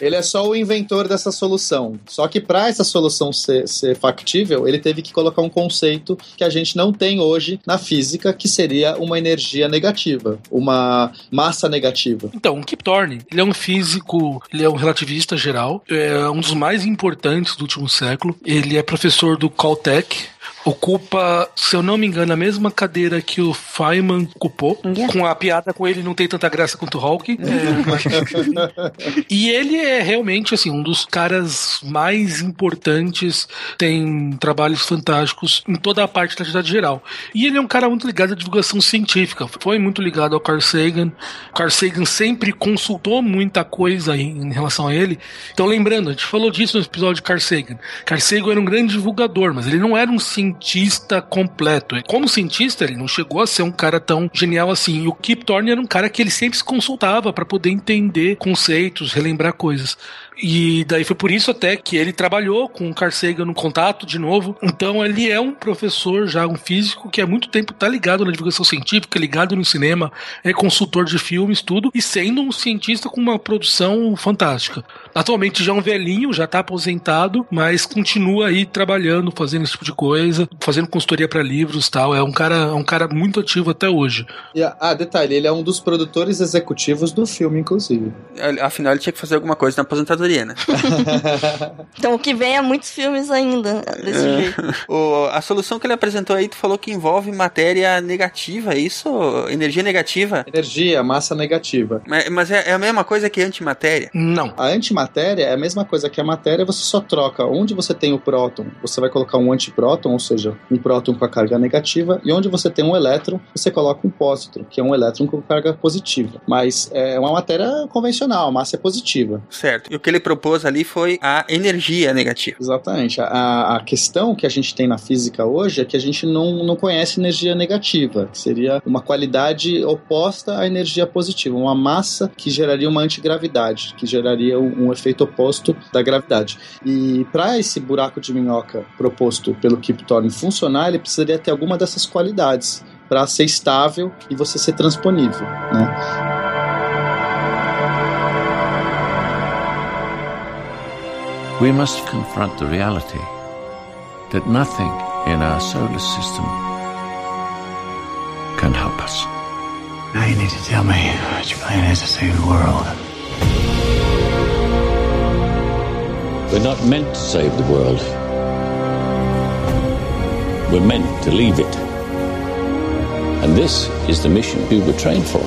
Ele é só o inventor dessa solução. Só que para essa solução ser, ser factível, ele teve que colocar um conceito que a gente não tem hoje na física, que seria uma energia negativa, uma massa negativa. Então, o Kip Thorne, ele é um físico, ele é um relativista geral, é um dos mais importantes do último século. Ele é professor do Caltech, ocupa, se eu não me engano, a mesma cadeira que o Feynman ocupou. Com a piada com ele não tem tanta graça quanto o Hawking. É, e ele é realmente assim um dos caras mais importantes, tem trabalhos fantásticos em toda a parte da atividade geral. E ele é um cara muito ligado à divulgação científica, foi muito ligado ao Carl Sagan. O Carl Sagan sempre consultou muita coisa em, em relação a ele. Então lembrando, a gente falou disso no episódio de Carl Sagan. Carl Sagan era um grande divulgador, mas ele não era um cientista completo. Como cientista, ele não chegou a ser um cara tão genial assim. E o Kip Thorne era um cara que ele sempre se consultava para poder entender conceitos, relembrar coisas. E daí foi por isso até que ele trabalhou com o Carl Sagan no contato de novo. Então ele é um professor, já um físico, que há muito tempo está ligado na divulgação científica, ligado no cinema, é consultor de filmes, tudo, e sendo um cientista com uma produção fantástica. Atualmente já é um velhinho, já está aposentado, mas continua aí trabalhando, fazendo esse tipo de coisa, fazendo consultoria para livros tal. É um cara, é um cara muito ativo até hoje. E, ah, detalhe, ele é um dos produtores executivos do filme, inclusive. Afinal, ele tinha que fazer alguma coisa na aposentadoria. Né? Então o que vem é muitos filmes ainda desse É. jeito. O- a solução que ele apresentou aí, tu falou que envolve matéria negativa, é isso? Energia negativa? Energia, massa negativa. Mas, mas é, é a mesma coisa que antimatéria? Não. A antimatéria é a mesma coisa que a matéria, você só troca onde você tem o próton, você vai colocar um antipróton, ou seja, um próton com a carga negativa, e onde você tem um elétron, você coloca um pósitron, que é um elétron com carga positiva. Mas é uma matéria convencional, a massa é positiva. Certo. E o que ele propôs ali foi a energia negativa. Exatamente. A, a questão que a gente tem na física hoje é que a gente não, não conhece energia negativa, que seria uma qualidade oposta à energia positiva, uma massa que geraria uma antigravidade, que geraria um, um efeito oposto da gravidade. E para esse buraco de minhoca proposto pelo Kip Thorne funcionar, ele precisaria ter alguma dessas qualidades para ser estável e você ser transponível, né? We must confront the reality that nothing in our solar system can help us. Now you need to tell me what your plan is to save the world. We're not meant to save the world. We're meant to leave it. And this is the mission we were trained for.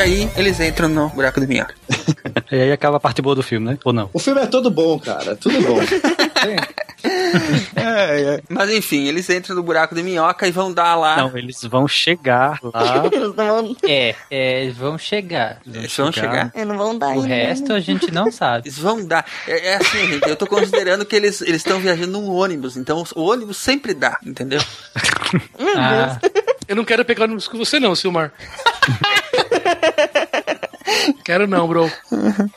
E aí eles entram no buraco de minhoca. E aí acaba a parte boa do filme, né? Ou não? O filme é todo bom, cara, tudo bom. Mas enfim, eles entram no buraco de minhoca e vão dar lá. Não, eles vão chegar lá. Eles não vão, É, é, eles vão chegar. Eles vão chegar. eles não vão dar O ainda, resto né? a gente não sabe. Eles vão dar. É, é assim, gente. Eu tô considerando que eles eles estão viajando num ônibus. Então o ônibus sempre dá, entendeu? Ah, Eu não quero pegar no com você não, Silmar. Quero não, bro.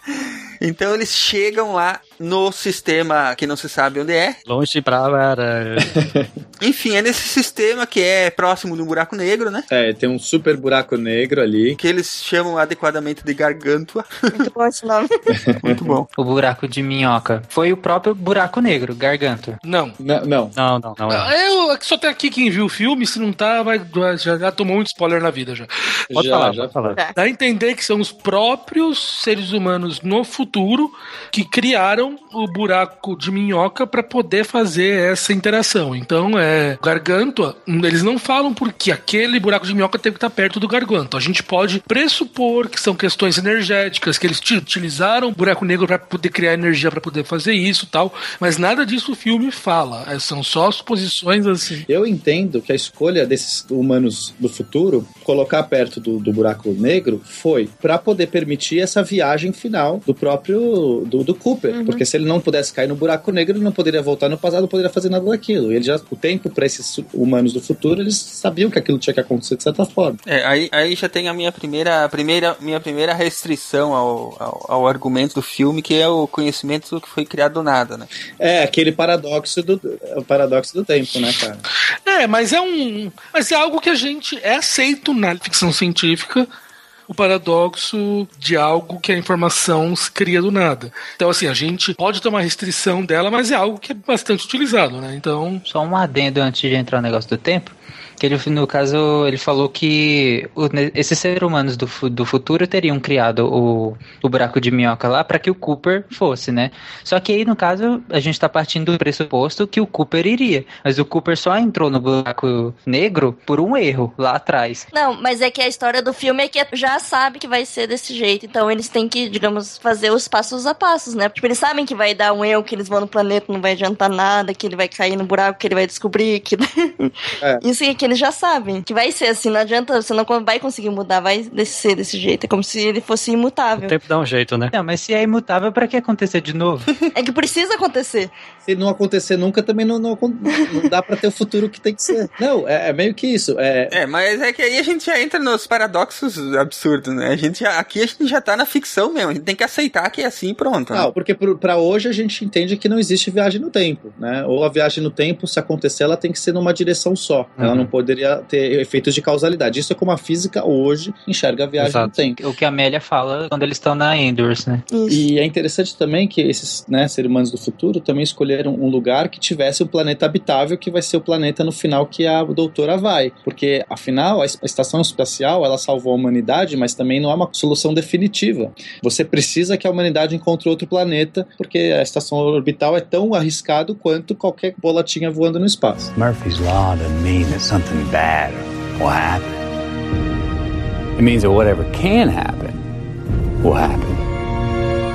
Então eles chegam lá no sistema que não se sabe onde é. Longe pra. para- Enfim, é nesse sistema que é próximo do buraco negro, né? É, tem um super buraco negro ali. Que eles chamam adequadamente de gargantua. Muito bom esse nome. Muito bom. o buraco de minhoca. Foi o próprio buraco negro, garganto. Não. Não, não. Não, não, não é. Eu só tem aqui quem viu o filme, se não tá, vai, já, já tomou muito spoiler na vida já. Pode já, falar, já pode falar. Dá a entender que são os próprios seres humanos no futuro que criaram o buraco de minhoca para poder fazer essa interação. Então, é Gargantua, eles não falam porque aquele buraco de minhoca teve que estar perto do Gargantua. A gente pode pressupor que são questões energéticas, que eles ti- utilizaram o buraco negro para poder criar energia para poder fazer isso, tal, mas nada disso o filme fala. É, são só suposições assim. Eu entendo que a escolha desses humanos do futuro, colocar perto do, do buraco negro, foi para poder permitir essa viagem final do próprio do, do Cooper. Porque se ele não pudesse cair no buraco negro, ele não poderia voltar no passado, não poderia fazer nada daquilo. Ele já, o tempo para esses humanos do futuro, eles sabiam que aquilo tinha que acontecer de certa forma. É, aí, aí já tem a minha primeira, a primeira, minha primeira restrição ao, ao, ao argumento do filme, que é o conhecimento que foi criado do nada, né? É, aquele paradoxo do, o paradoxo do tempo, né, cara? É, mas é um. Mas é algo que a gente é aceito na ficção científica. O paradoxo de algo que a informação se cria do nada. Então, assim, a gente pode ter uma restrição dela, mas é algo que é bastante utilizado, né? Então. Só um adendo antes de entrar no negócio do tempo. Que ele, no caso, ele falou que o- ne- esses seres humanos do, do futuro teriam criado o, o buraco de minhoca lá para que o Cooper fosse, né? Só que aí, no caso, a gente tá partindo do pressuposto que o Cooper iria. Mas o Cooper só entrou no buraco negro por um erro lá atrás. Não, mas é que a história do filme é que já sabe que vai ser desse jeito. Então eles têm que, digamos, fazer os passos a passos, né? Tipo, eles sabem que vai dar um erro, que eles vão no planeta, não vai adiantar nada, que ele vai cair no buraco, que ele vai descobrir, que. É. Isso é que eles já sabem. Que vai ser assim, não adianta, você não vai conseguir mudar, vai ser desse jeito. É como se ele fosse O imutável. tempo dá um jeito, né? Não, mas se é imutável, para que acontecer de novo? É que precisa acontecer. Se não acontecer nunca, também não, não, não dá pra ter o futuro que tem que ser. Não, é, é meio que isso. É, É, mas é que aí a gente já entra nos paradoxos absurdos, né? A gente já, aqui a gente já tá na ficção mesmo, a gente tem que aceitar que é assim e pronto. né? Não, porque pra hoje a gente entende que não existe viagem no tempo, né? Ou a viagem no tempo, se acontecer, ela tem que ser numa direção só. Ela Uhum. não poderia ter efeitos de causalidade. Isso é como a física hoje enxerga a viagem Exato. no tempo. O que a Amélia fala quando eles estão na Endors, né? E é interessante também que esses né, seres humanos do futuro também escolheram um lugar que tivesse um planeta habitável, que vai ser o planeta no final que a doutora vai. Porque, afinal, a es- a estação espacial ela salvou a humanidade, mas também não é uma solução definitiva. Você precisa que a humanidade encontre outro planeta, porque a estação orbital é tão arriscado quanto qualquer bolotinha voando no espaço. Murphy's Law that something bad will happen. It means that whatever can happen will happen.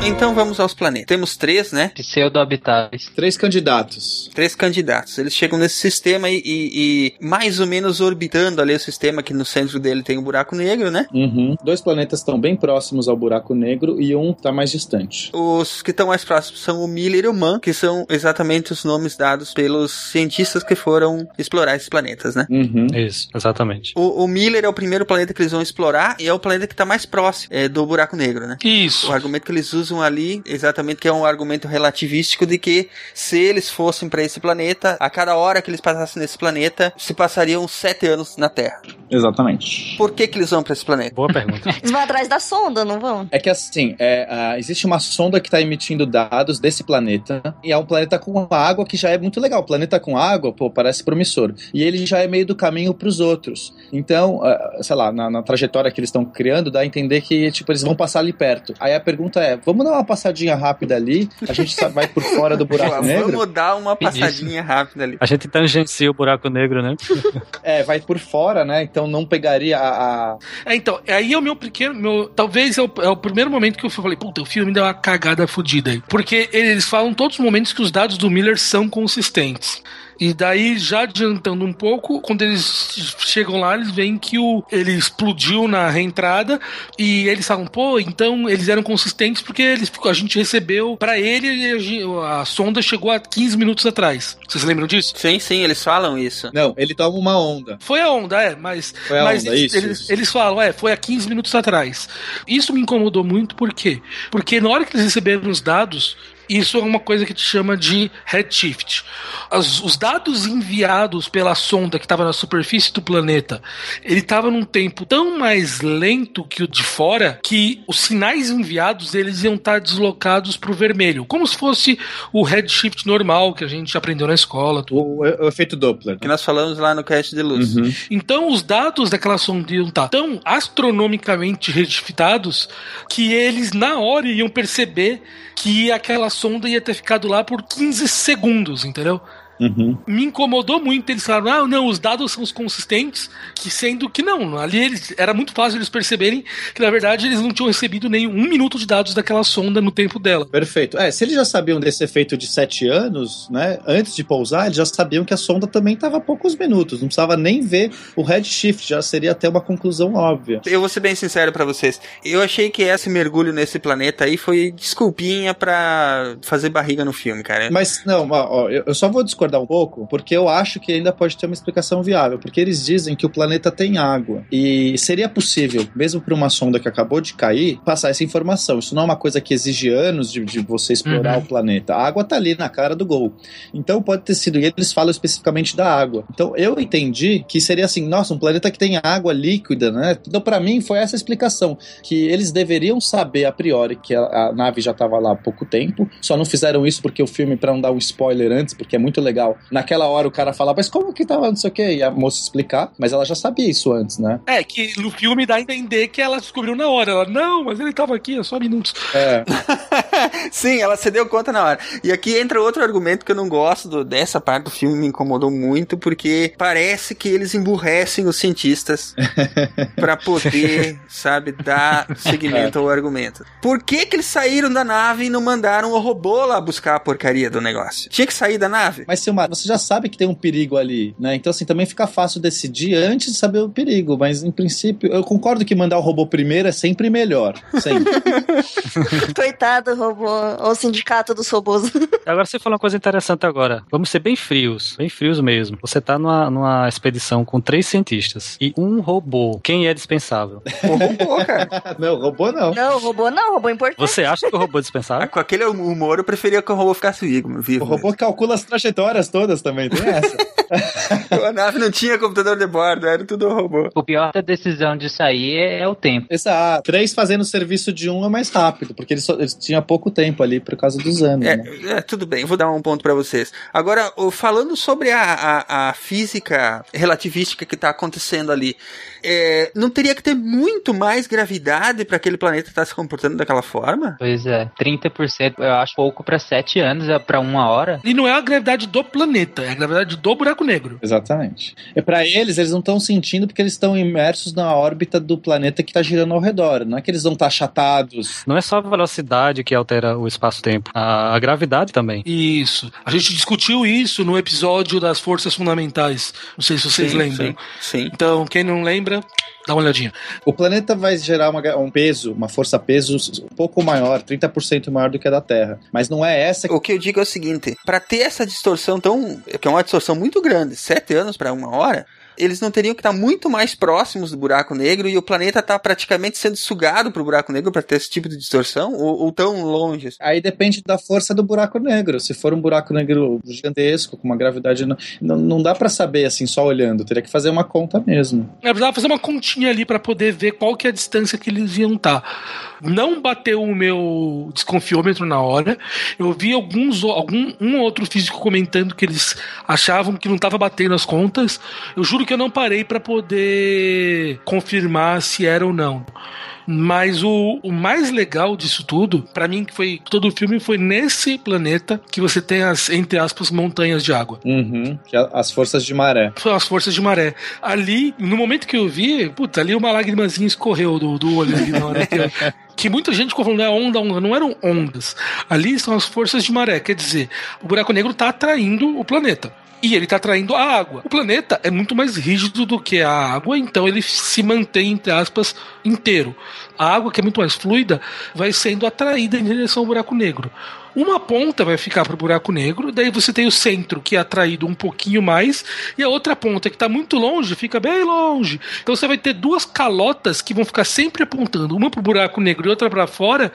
Então vamos aos planetas. Temos três, né? Pseudo-habitáveis. Três candidatos. Três candidatos. Eles chegam nesse sistema e, e- e mais ou menos orbitando ali o sistema, que no centro dele tem um buraco negro, né? Uhum. Dois planetas estão bem próximos ao buraco negro e um está mais distante. Os que estão mais próximos são o Miller e o Mann, que são exatamente os nomes dados pelos cientistas que foram explorar esses planetas, né? Uhum. Isso, exatamente. O, o Miller é o primeiro planeta que eles vão explorar e é o planeta que está mais próximo é, do buraco negro, né? Isso. O argumento que eles usam ali, exatamente, que é um argumento relativístico de que se eles fossem para esse planeta, a cada hora que eles passassem nesse planeta, se passariam sete anos na Terra. Exatamente. Por que, que eles vão para esse planeta? Boa pergunta. Eles vão atrás da sonda, não vão? É que assim, é, ah, existe uma sonda que está emitindo dados desse planeta, e é um planeta com água que já é muito legal. Planeta com água, pô, parece promissor. E ele já é meio do caminho para os outros. Então, ah, sei lá, na, na trajetória que eles estão criando, dá a entender que, tipo, eles vão passar ali perto. Aí a pergunta é: vamos dar uma passadinha rápida ali? A gente só vai por fora do buraco Vamos negro? dar uma passadinha rápida ali. A gente tangencia o buraco negro, né? É, vai por fora, né? Então não pegaria a. a- É, então, aí é o meu pequeno. Meu, talvez é o, é o primeiro momento que eu falei, puta, o filme deu uma cagada fodida aí. Porque eles falam todos os momentos que os dados do Miller são consistentes. E daí, já adiantando um pouco, quando eles chegam lá, eles veem que o, ele explodiu na reentrada e eles falam, pô, então eles eram consistentes porque eles, a gente recebeu pra ele e a, a sonda chegou há 15 minutos atrás. Vocês lembram disso? Sim, sim, eles falam isso. Não, ele toma uma onda. Foi a onda, é, mas. Foi a mas onda, eles, isso, eles, isso. eles falam, é, foi há 15 minutos atrás. Isso me incomodou muito, por quê? Porque na hora que eles receberam os dados. Isso é uma coisa que te chama de redshift. As- os dados enviados pela sonda que estava na superfície do planeta, ele estava num tempo tão mais lento que o de fora que os sinais enviados eles iam estar deslocados para o vermelho, como se fosse o redshift normal que a gente aprendeu na escola. tudo. O, o- o efeito Doppler. Que nós falamos lá no cast de luz. Uhum. Então os dados daquela sonda iam estar tão astronomicamente redifitados que eles na hora iam perceber que aquela sonda ia ter ficado lá por 15 segundos, entendeu? Uhum. Me incomodou muito eles falaram, ah, não, os dados são os consistentes, que sendo que não, ali eles, era muito fácil eles perceberem que na verdade eles não tinham recebido nem um minuto de dados daquela sonda no tempo dela. Perfeito. É, se eles já sabiam desse efeito de sete anos, né? Antes de pousar, eles já sabiam que a sonda também estava a poucos minutos. Não precisava nem ver o redshift, já seria até uma conclusão óbvia. Eu vou ser bem sincero pra vocês. Eu achei que esse mergulho nesse planeta aí foi desculpinha pra fazer barriga no filme, cara. Mas, não, ó, eu só vou discordar um pouco, porque eu acho que ainda pode ter uma explicação viável. Porque eles dizem que o planeta tem água. E seria possível, mesmo para uma sonda que acabou de cair, passar essa informação. Isso não é uma coisa que exige anos de, de você explorar Uhum. o planeta. A água tá ali na cara do gol. Então pode ter sido. E eles falam especificamente da água. Então eu entendi que seria assim: nossa, um planeta que tem água líquida, né? Então para mim foi essa a explicação. Que eles deveriam saber a priori que a, a nave já estava lá há pouco tempo. Só não fizeram isso porque o filme, para não dar um spoiler antes, porque é muito legal. Naquela hora o cara fala, mas como que tava não sei o que? E a moça explicar, mas ela já sabia isso antes, né? É, que no filme dá a entender que ela descobriu na hora. Ela, não, mas ele tava aqui há só minutos. É. Sim, ela se deu conta na hora. E aqui entra outro argumento que eu não gosto do- dessa parte do filme, me incomodou muito, porque parece que eles emburrecem os cientistas pra poder, sabe, dar seguimento ao argumento. Por que que eles saíram da nave e não mandaram o robô lá buscar a porcaria do negócio? Tinha que sair da nave. Mas, Você já sabe que tem um perigo ali, né? Então, assim, também fica fácil decidir antes de saber o perigo. Mas, em princípio, eu concordo que mandar o robô primeiro é sempre melhor. Sempre. Coitado, robô. O sindicato dos robôs. Agora você falou uma coisa interessante agora. Vamos ser bem frios, bem frios mesmo. Você tá numa, numa expedição com três cientistas e um robô. Quem é dispensável? O robô, cara. não, robô não. Não, robô não, robô é importante. Você acha que o robô é dispensável? Com aquele humor, eu preferia que o robô ficasse vivo. vivo O robô calcula as trajetórias todas também, tem essa. a nave não tinha computador de bordo, era tudo robô. O pior da decisão de sair é, é o tempo. Exato. Três fazendo o serviço de um é mais rápido, porque eles, só, eles tinham pouco tempo ali por causa dos anos. É, né? é, tudo bem, vou dar um ponto pra vocês. Agora, falando sobre a, a, a física relativística que tá acontecendo ali, é, não teria que ter muito mais gravidade pra aquele planeta estar se comportando daquela forma? Pois é, 30% eu acho pouco pra 7 anos, é pra uma hora. E não é a gravidade do planeta, é a gravidade do buraco negro. Exatamente. E para eles, eles não estão sentindo porque eles estão imersos na órbita do planeta que está girando ao redor. Não é que eles vão estar achatados. Não é só a velocidade que altera o espaço-tempo, a, a gravidade também. Isso. A gente discutiu isso no episódio das forças fundamentais. Não sei se vocês Sim, lembram. sim, sim. Então, quem não lembra, dá uma olhadinha. O planeta vai gerar uma- um peso, uma força-peso um pouco maior, 30% maior do que a da Terra. Mas não é essa O que eu digo é o seguinte: pra ter essa distorção tão. que é uma distorção muito grande, sete anos pra uma hora. Eles não teriam que estar muito mais próximos do buraco negro e o planeta tá praticamente sendo sugado pro buraco negro pra ter esse tipo de distorção? Ou, ou tão longe? Aí depende da força do buraco negro. Se for um buraco negro gigantesco, com uma gravidade. Não, não, não dá para saber assim, só olhando. Teria que fazer uma conta mesmo. Eu precisava fazer uma continha ali pra poder ver qual que é a distância que eles iam estar. Não bateu o meu desconfiômetro na hora. Eu vi alguns algum um outro físico comentando que eles achavam que não estava batendo as contas. Eu juro que eu não parei pra poder confirmar se era ou não. Mas o, o mais legal disso tudo, pra mim, que foi todo o filme, foi nesse planeta que você tem as, entre aspas, montanhas de água. Uhum. Que é as forças de maré. As forças de maré. Ali, no momento que eu vi, puta, ali uma lagrimazinha escorreu do, do olho ali na hora que, eu- que muita gente ficou falando, é onda, onda. Não eram ondas. Ali são as forças de maré. Quer dizer, o buraco negro tá atraindo o planeta. E ele tá atraindo a água. O planeta é muito mais rígido do que a água, então ele se mantém, entre aspas, inteiro. A água, que é muito mais fluida, vai sendo atraída em direção ao buraco negro. Uma ponta vai ficar para o buraco negro, daí você tem o centro que é atraído um pouquinho mais, e a outra ponta que está muito longe fica bem longe. Então você vai ter duas calotas que vão ficar sempre apontando, uma para o buraco negro e outra para fora,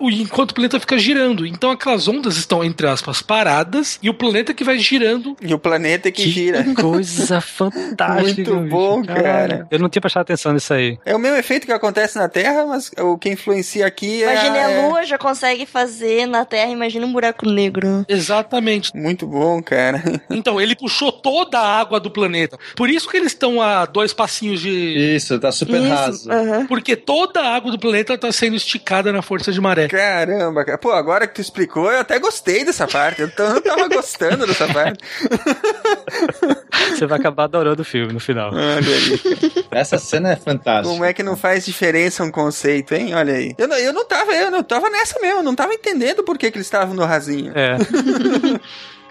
enquanto o planeta fica girando. Então aquelas ondas estão, entre aspas, paradas, e o planeta que vai girando. E o planeta que, gira. Coisa fantástica. Muito bom, cara. Eu não tinha prestado atenção nisso aí. É o mesmo efeito que acontece na Terra, mas o que influencia aqui é. Imagine é- a Lua já consegue fazer na Terra, imagina um buraco negro. Exatamente. Muito bom, cara. Então ele puxou toda a água do planeta. Por isso que eles estão a dois passinhos de. Isso, tá super Isso, raso. Porque toda a água do planeta está sendo esticada na força de maré. Caramba, cara. Pô, agora que tu explicou, eu até gostei dessa parte. Eu, eu tava gostando dessa parte. Você vai acabar adorando o filme no final. Olha aí. Essa cena é fantástica. Como é que não faz diferença um conceito, hein? Olha aí. Eu não, eu não tava, eu não tava nessa mesmo, eu não tava entendendo por que, que eles estavam no rasinho. É.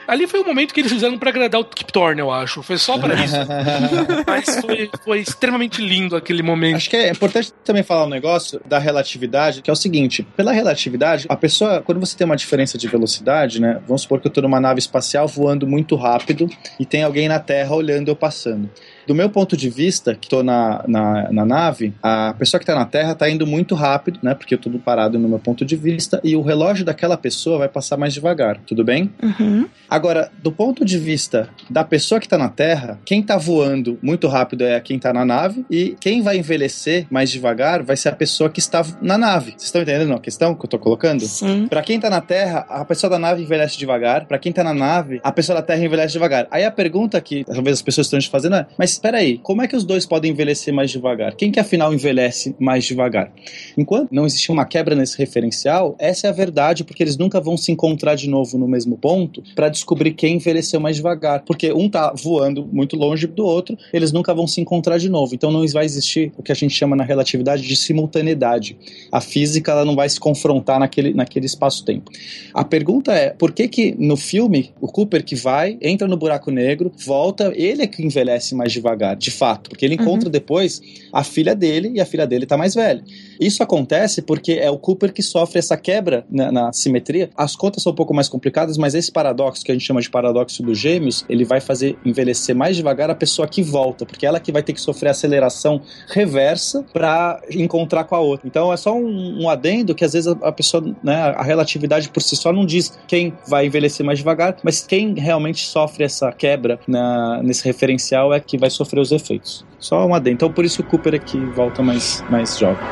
Ali foi o momento que eles fizeram pra agradar o Kip Thorne, eu acho. Foi só pra isso. Mas foi, foi extremamente lindo aquele momento. Acho que é importante também falar um negócio da relatividade, que é o seguinte: pela relatividade, a pessoa, quando você tem uma diferença de velocidade, né? Vamos supor que eu tô numa nave espacial voando muito rápido e tem alguém na Terra olhando eu passando. Do meu ponto de vista, que tô na, na, na nave, a pessoa que tá na Terra tá indo muito rápido, né? Porque eu tô parado no meu ponto de vista, e o relógio daquela pessoa vai passar mais devagar, tudo bem? Uhum. Agora, do ponto de vista da pessoa que tá na Terra, quem tá voando muito rápido é quem tá na nave, e quem vai envelhecer mais devagar vai ser a pessoa que está na nave. Vocês estão entendendo a questão que eu tô colocando? Sim. Pra quem tá na Terra, a pessoa da nave envelhece devagar. Pra quem tá na nave, a pessoa da Terra envelhece devagar. Aí a pergunta que talvez as pessoas estão te fazendo é: mas espera aí, como é que os dois podem envelhecer mais devagar? Quem que afinal envelhece mais devagar? Enquanto não existir uma quebra nesse referencial, essa é a verdade, porque eles nunca vão se encontrar de novo no mesmo ponto pra descobrir quem envelheceu mais devagar. Porque um tá voando muito longe do outro, eles nunca vão se encontrar de novo. Então não vai existir o que a gente chama na relatividade de simultaneidade. A física ela não vai se confrontar naquele, naquele espaço-tempo. A pergunta é, por que que no filme, o Cooper que vai, entra no buraco negro, volta, ele é que envelhece mais devagar. Devagar, de fato, porque ele encontra depois a filha dele e a filha dele tá mais velha. Isso acontece porque é o Cooper que sofre essa quebra na, na simetria. As contas são um pouco mais complicadas, mas esse paradoxo que a gente chama de paradoxo dos gêmeos, ele vai fazer envelhecer mais devagar a pessoa que volta, porque ela que vai ter que sofrer aceleração reversa para encontrar com a outra. Então é só um, um adendo que às vezes a, a pessoa, né, a relatividade por si só não diz quem vai envelhecer mais devagar, mas quem realmente sofre essa quebra na, nesse referencial é que vai sofrer os efeitos. Só um adendo. Então por isso o Cooper aqui volta mais, mais jovem.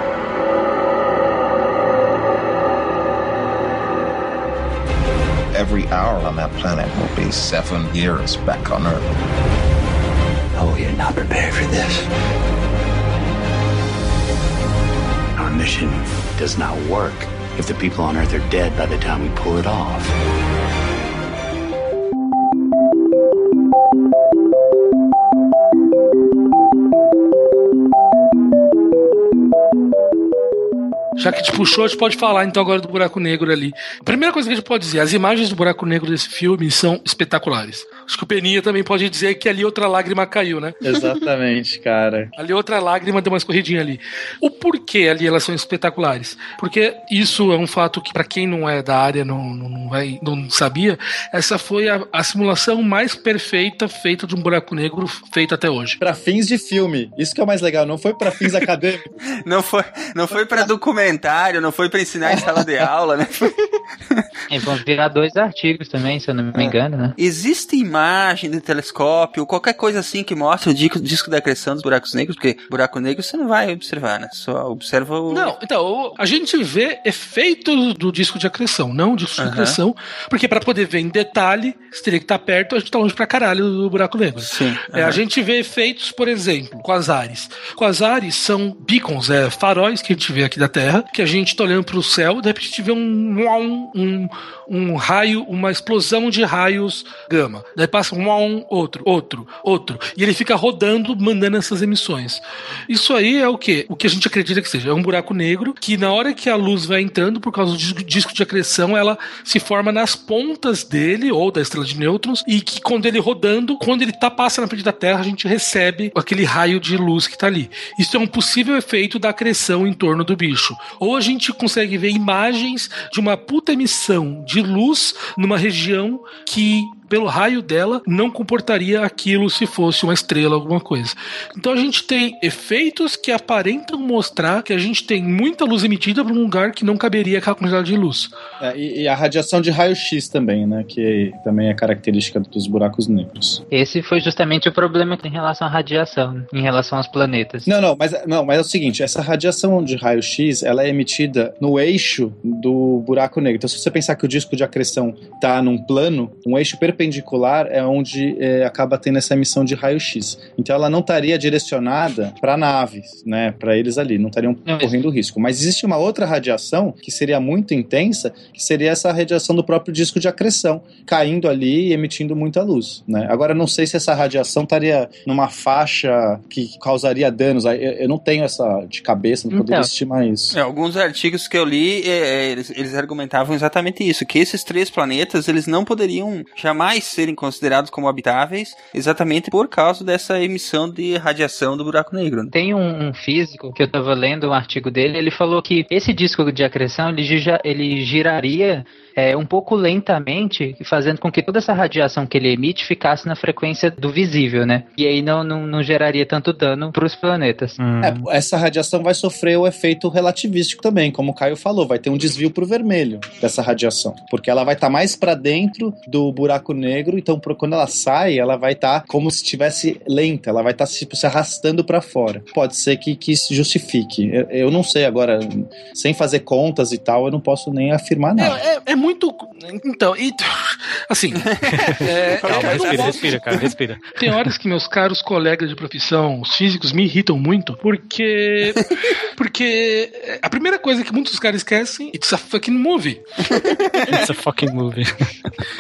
Every hour on that planet will be seven years back on Earth. Oh, you're not prepared for this. Our mission does not work if the people on Earth are dead by the time we pull it off. Já que te puxou, a gente pode falar então agora do buraco negro ali. A primeira coisa que a gente pode dizer, as imagens do buraco negro desse filme são espetaculares. Acho que o Peninha também pode dizer que ali outra lágrima caiu, né? Exatamente, cara. Ali outra lágrima deu uma escorridinha ali. O porquê ali elas são espetaculares? Porque isso é um fato que, para quem não é da área, não, não, vai, não sabia, essa foi a, a simulação mais perfeita feita de um buraco negro feita até hoje. Para fins de filme. Isso que é o mais legal, não foi para fins acadêmicos. Não foi, não foi para documentário, não foi para ensinar em sala de aula, né? E vão virar dois artigos também, se eu não me engano, né? Existe imagem de telescópio, qualquer coisa assim que mostre o disco, disco da acreção dos buracos negros, porque buraco negro você não vai observar, né? Só observa o. Não, então, a gente vê efeitos do disco de acreção, não o disco de Aham. acreção, porque para poder ver em detalhe, você teria que estar perto, a gente tá longe pra caralho do buraco negro. Sim. É, a gente vê efeitos, por exemplo, quasares. Quasares são beacons, é, faróis que a gente vê aqui da Terra, que a gente tá olhando pro céu, de repente vê um, um, um, um raio, uma explosão de raios gama. Daí passa um, um outro, outro, outro. E ele fica rodando, mandando essas emissões. Isso aí é o quê? O que a gente acredita que seja. É um buraco negro que na hora que a luz vai entrando, por causa do disco- de acreção, ela se forma nas pontas dele, ou da estrela de nêutrons, e que quando ele rodando, quando ele tá passa na frente da Terra, a gente recebe aquele raio de luz que tá ali. Isso é um possível efeito da acreção em torno do bicho. Ou a gente consegue ver imagens de uma puta emissão de luz numa região que pelo raio dela, não comportaria aquilo se fosse uma estrela, alguma coisa. Então a gente tem efeitos que aparentam mostrar que a gente tem muita luz emitida para um lugar que não caberia aquela quantidade de luz. É, e, e a radiação de raio-x também, né? Que também é característica dos buracos negros. Esse foi justamente o problema em relação à radiação, em relação aos planetas. Não, não, mas, não, mas é o seguinte: essa radiação de raio-x ela é emitida no eixo do buraco negro. Então, se você pensar que o disco de acreção está num plano, um eixo perpendicular é onde é, acaba tendo essa emissão de raio-x. Então, ela não estaria direcionada para naves, né? Para eles ali, não estariam correndo risco. Mas existe uma outra radiação que seria muito intensa, que seria essa radiação do próprio disco de acreção, caindo ali e emitindo muita luz, né? Agora, não sei se essa radiação estaria numa faixa que causaria danos. Eu, eu não tenho essa de cabeça, não poderia Então. estimar isso. É, alguns artigos que eu li, é, é, eles, eles argumentavam exatamente isso, que esses três planetas, eles não poderiam jamais serem considerados como habitáveis, exatamente por causa dessa emissão de radiação do buraco negro. né? Tem um, um físico que eu tava lendo um artigo dele, ele falou que esse disco de acreção ele, ele giraria é, um pouco lentamente, fazendo com que toda essa radiação que ele emite ficasse na frequência do visível, né? E aí não, não, não geraria tanto dano para os planetas. É, essa radiação vai sofrer o efeito relativístico também, como o Caio falou, vai ter um desvio pro vermelho dessa radiação, porque ela vai estar mais para dentro do buraco negro, então pro- quando ela sai, ela vai estar como se estivesse lenta, ela vai estar tipo, se arrastando para fora. Pode ser que, que isso justifique. Eu, eu não sei agora, sem fazer contas e tal, eu não posso nem afirmar nada. É, é- é muito. Então, e, assim. é, Calma, respira, respira, cara, respira. Tem horas que meus caros colegas de profissão, os físicos, me irritam muito, porque. Porque a primeira coisa que muitos caras esquecem, it's a fucking movie. It's a fucking movie.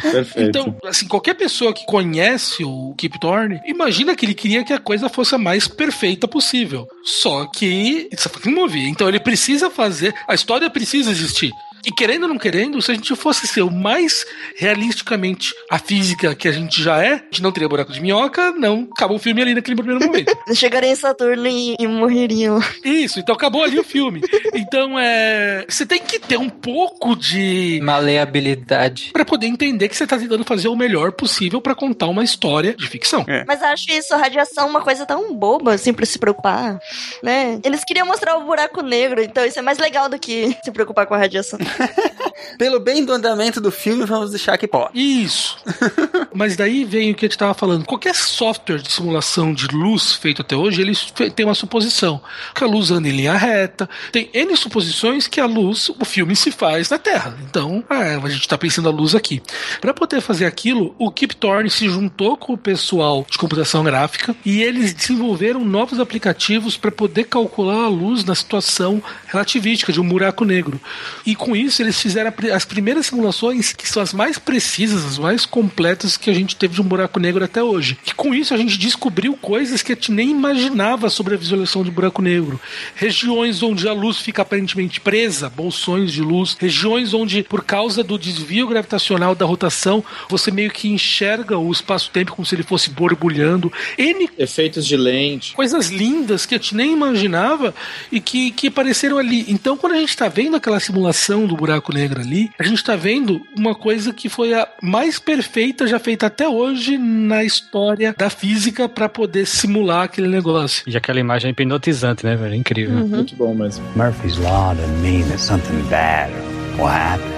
Perfeito. Então, assim, qualquer pessoa que conhece o Kip Thorne, imagina que ele queria que a coisa fosse a mais perfeita possível. Só que it's a fucking movie. Então ele precisa fazer. A história precisa existir. E querendo ou não querendo, se a gente fosse ser o mais realisticamente a física que a gente já é, a gente não teria buraco de minhoca, não acabou o filme ali naquele primeiro momento. Chegaria em Saturno e, e morreriam. Isso, então acabou ali o filme. Então é. Você tem que ter um pouco de. Maleabilidade. Pra poder entender que você tá tentando fazer o melhor possível pra contar uma história de ficção. Mas acho isso, a radiação, uma coisa tão boba, assim, pra se preocupar, né? Eles queriam mostrar o buraco negro, então isso é mais legal do que se preocupar com a radiação. Pelo bem do andamento do filme, vamos deixar que pode. Isso. Mas daí vem o que a gente tava falando. Qualquer software de simulação de luz feito até hoje, ele tem uma suposição. Que a luz anda em linha reta. Tem N suposições que a luz, o filme se faz na Terra. Então, é, a gente tá pensando a luz aqui. Para poder fazer aquilo, o Kip Thorne se juntou com o pessoal de computação gráfica e eles desenvolveram novos aplicativos para poder calcular a luz na situação relativística de um buraco negro. E com isso, eles fizeram as primeiras simulações que são as mais precisas, as mais completas que a gente teve de um buraco negro até hoje. E com isso, a gente descobriu coisas que a gente nem imaginava sobre a visualização de buraco negro. Regiões onde a luz fica aparentemente presa, bolsões de luz. Regiões onde, por causa do desvio gravitacional da rotação, você meio que enxerga o espaço-tempo como se ele fosse borbulhando. N Efeitos de lente. coisas lindas que a gente nem imaginava e que, que apareceram ali. Então, quando a gente está vendo aquela simulação do buraco negro ali, a gente está vendo uma coisa que foi a mais perfeita já feita até hoje na história da física para poder simular aquele negócio. E aquela imagem é hipnotizante, né, velho? Incrível. Muito bom mesmo. Murphy's Law doesn't mean that something bad will happen.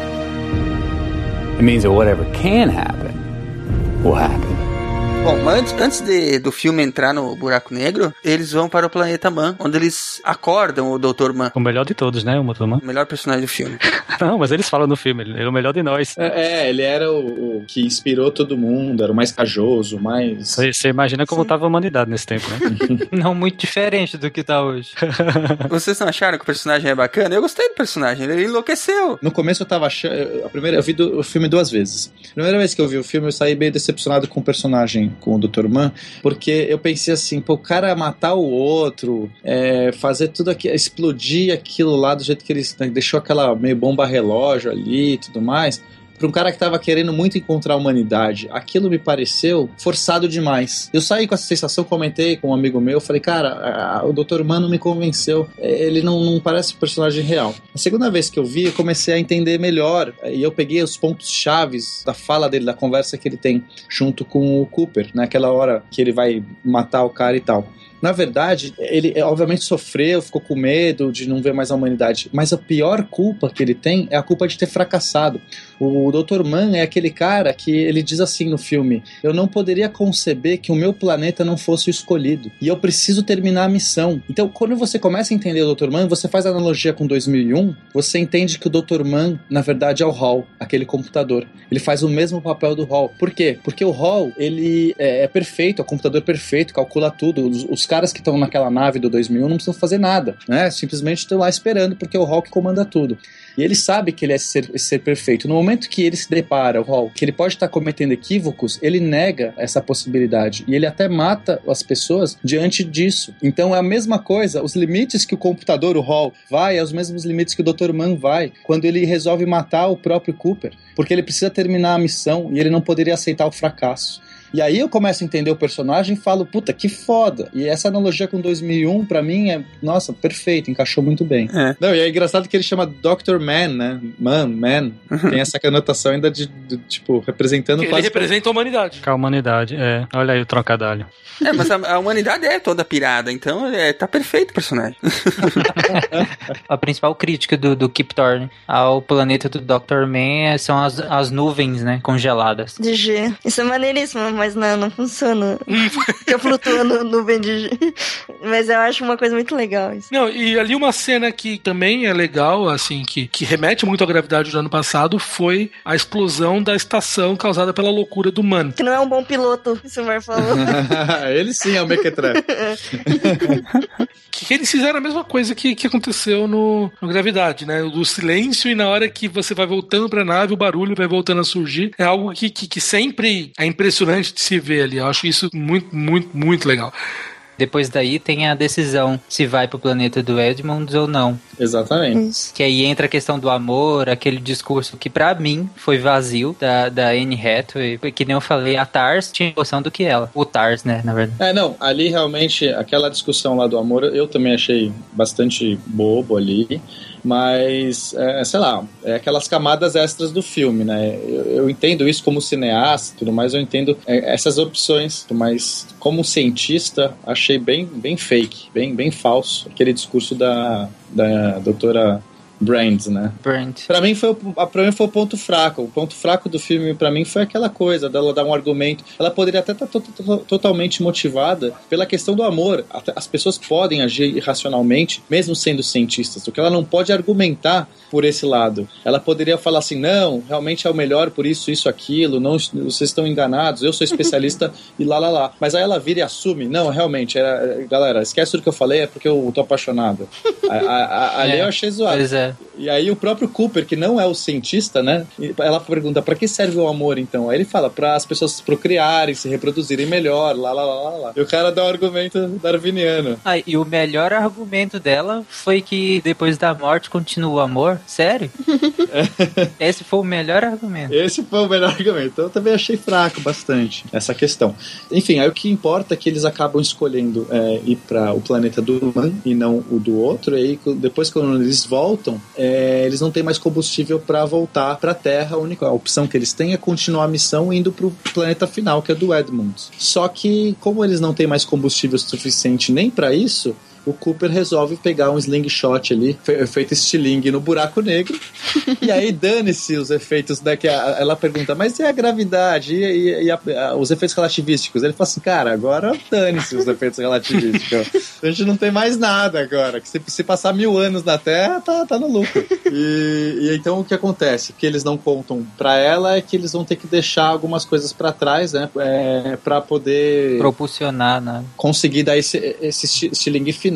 It means that whatever can happen will happen. Bom, mas antes, antes de- do filme entrar no buraco negro, eles vão para o planeta Man, onde eles acordam o Dr. Man. O melhor de todos, né, o Motoman? O melhor personagem do filme. Não, mas eles falam no filme, ele é o melhor de nós. É, é, ele era o, o que inspirou todo mundo, era o mais cajoso, o mais. Você você imagina como tava a humanidade nesse tempo, né? Não muito diferente do que tá hoje. Vocês não acharam que o personagem é bacana? Eu gostei do personagem, ele enlouqueceu. No começo eu tava achando. A primeira, eu vi do- o filme duas vezes. A primeira vez que eu vi o filme, eu saí meio decepcionado com o personagem, com o Dr. Man, porque eu pensei assim, pô, o cara matar o outro, é, fazer tudo aquilo, explodir aquilo lá do jeito que ele né, deixou aquela meio bomba relógio ali e tudo mais. Pra um cara que tava querendo muito encontrar a humanidade, aquilo me pareceu forçado demais. Eu saí com essa sensação, comentei com um amigo meu, falei, cara, a- a- o Dr. Man não me convenceu. É, Ele não, não parece um personagem real. A segunda vez que eu vi, eu comecei a entender melhor. E eu peguei os pontos chaves da fala dele, da conversa que ele tem junto com o Cooper, naquela hora que ele vai matar o cara e tal. Na verdade, ele é, obviamente sofreu, ficou com medo de não ver mais a humanidade. Mas a pior culpa que ele tem é a culpa de ter fracassado. O Dr. Man é aquele cara que ele diz assim no filme: Eu não poderia conceber que o meu planeta não fosse o escolhido. E eu preciso terminar a missão. Então, quando você começa a entender o Dr. Man, você faz analogia com 2001, você entende que o Dr. Man, na verdade, é o Hall, aquele computador. Ele faz o mesmo papel do Hall. Por quê? Porque o Hall, ele é, é perfeito, é o computador perfeito, calcula tudo. Os, os caras que estão naquela nave do 2001 não precisam fazer nada, né? Simplesmente estão lá esperando, porque o que comanda tudo. E ele sabe que ele é ser, ser perfeito. No momento que ele se depara, o Hall, que ele pode estar cometendo equívocos, ele nega essa possibilidade. E ele até mata as pessoas diante disso. Então é a mesma coisa, os limites que o computador, o Hall, vai, é os mesmos limites que o Dr. Man vai, quando ele resolve matar o próprio Cooper. Porque ele precisa terminar a missão e ele não poderia aceitar o fracasso. E aí eu começo a entender o personagem e falo, puta, que foda. E essa analogia com 2001, pra mim, é, nossa, perfeito, encaixou muito bem. É. Não, e é engraçado que ele chama Dr. Man, né? Man, man. Tem essa conotação ainda de, de, tipo, representando Ele quase... representa a humanidade. A humanidade, é. Olha aí o trocadalho. É, mas a, a humanidade é toda pirada, então é, tá perfeito o personagem. A principal crítica do, do Kip Thorne ao planeta do Dr. Man é- são as, as nuvens, né? Congeladas. De G. Isso é maneiríssimo, mas não, não funciona. Fica flutuando nuvem de. Mas eu acho uma coisa muito legal isso. Não, e ali uma cena que também é legal, assim, que, que remete muito à gravidade do ano passado, foi a explosão da estação causada pela loucura do Man. Que não é um bom piloto, o Silmar falou. ele sim é o Mequetref. que, que eles fizeram a mesma coisa que, que aconteceu no, no Gravidade, né? Do silêncio e na hora que você vai voltando pra nave, o barulho vai voltando a surgir. É algo que, que, que sempre é impressionante se ver ali. Eu acho isso muito, muito, muito legal. Depois daí tem a decisão se vai pro planeta do Edmonds ou não. Exatamente. Que aí entra a questão do amor, aquele discurso que pra mim foi vazio da, da Anne Hathaway, que nem eu falei, a Tars tinha noção do que ela. O Tars, né, na verdade. É, não, ali realmente, aquela discussão lá do amor, eu também achei bastante bobo ali. Mas, é, sei lá, é aquelas camadas extras do filme, né? Eu, eu entendo isso como cineasta e tudo mais, eu entendo é, essas opções, mas como cientista, achei bem, bem fake, bem, bem falso aquele discurso da, da doutora Brands, né? Brand. Pra mim foi o, pra mim foi o ponto fraco. O ponto fraco do filme pra mim foi aquela coisa dela dar um argumento. Ela poderia até estar to- totalmente motivada pela questão do amor. As pessoas podem agir irracionalmente, mesmo sendo cientistas. O que ela não pode argumentar por esse lado. Ela poderia falar assim: não, realmente é o melhor por isso, isso, aquilo. Não, vocês estão enganados. Eu sou especialista e lá, lá, lá. Mas aí ela vira e assume: não, realmente, era, galera, esquece do que eu falei, é porque eu tô apaixonado. A- a- a- ali É, eu achei zoado. Pois é. E aí o próprio Cooper, que não é o cientista, né? Ela pergunta, pra que serve o amor, então? Aí ele fala, para as pessoas se procriarem, se reproduzirem melhor, lá, lá, lá, lá, lá. E o cara dá um argumento darwiniano. Ah, e o melhor argumento dela foi que depois da morte continua o amor? Sério? Esse foi o melhor argumento. Esse foi o melhor argumento. Então eu também achei fraco bastante essa questão. Enfim, aí o que importa é que eles acabam escolhendo é, ir para o planeta do Man e não o do outro. E aí, depois, quando eles voltam, é, eles não têm mais combustível para voltar para a Terra. A única opção que eles têm é continuar a missão indo para o planeta final, que é do Edmund. Só que, como eles não têm mais combustível suficiente nem para isso, o Cooper resolve pegar um slingshot ali, fe- feito estilingue no buraco negro. e aí dane-se os efeitos da que a- ela pergunta, mas e a gravidade? E, e- e a- a- os efeitos relativísticos? Ele fala assim, cara, agora dane-se os efeitos relativísticos. A gente não tem mais nada agora. Que se, se passar mil anos na Terra, tá, tá no lucro. E, e então o que acontece? O que eles não contam pra ela é que eles vão ter que deixar algumas coisas pra trás, né? É, pra poder Propulsionar, né? conseguir dar esse, esse esti- estilingue final.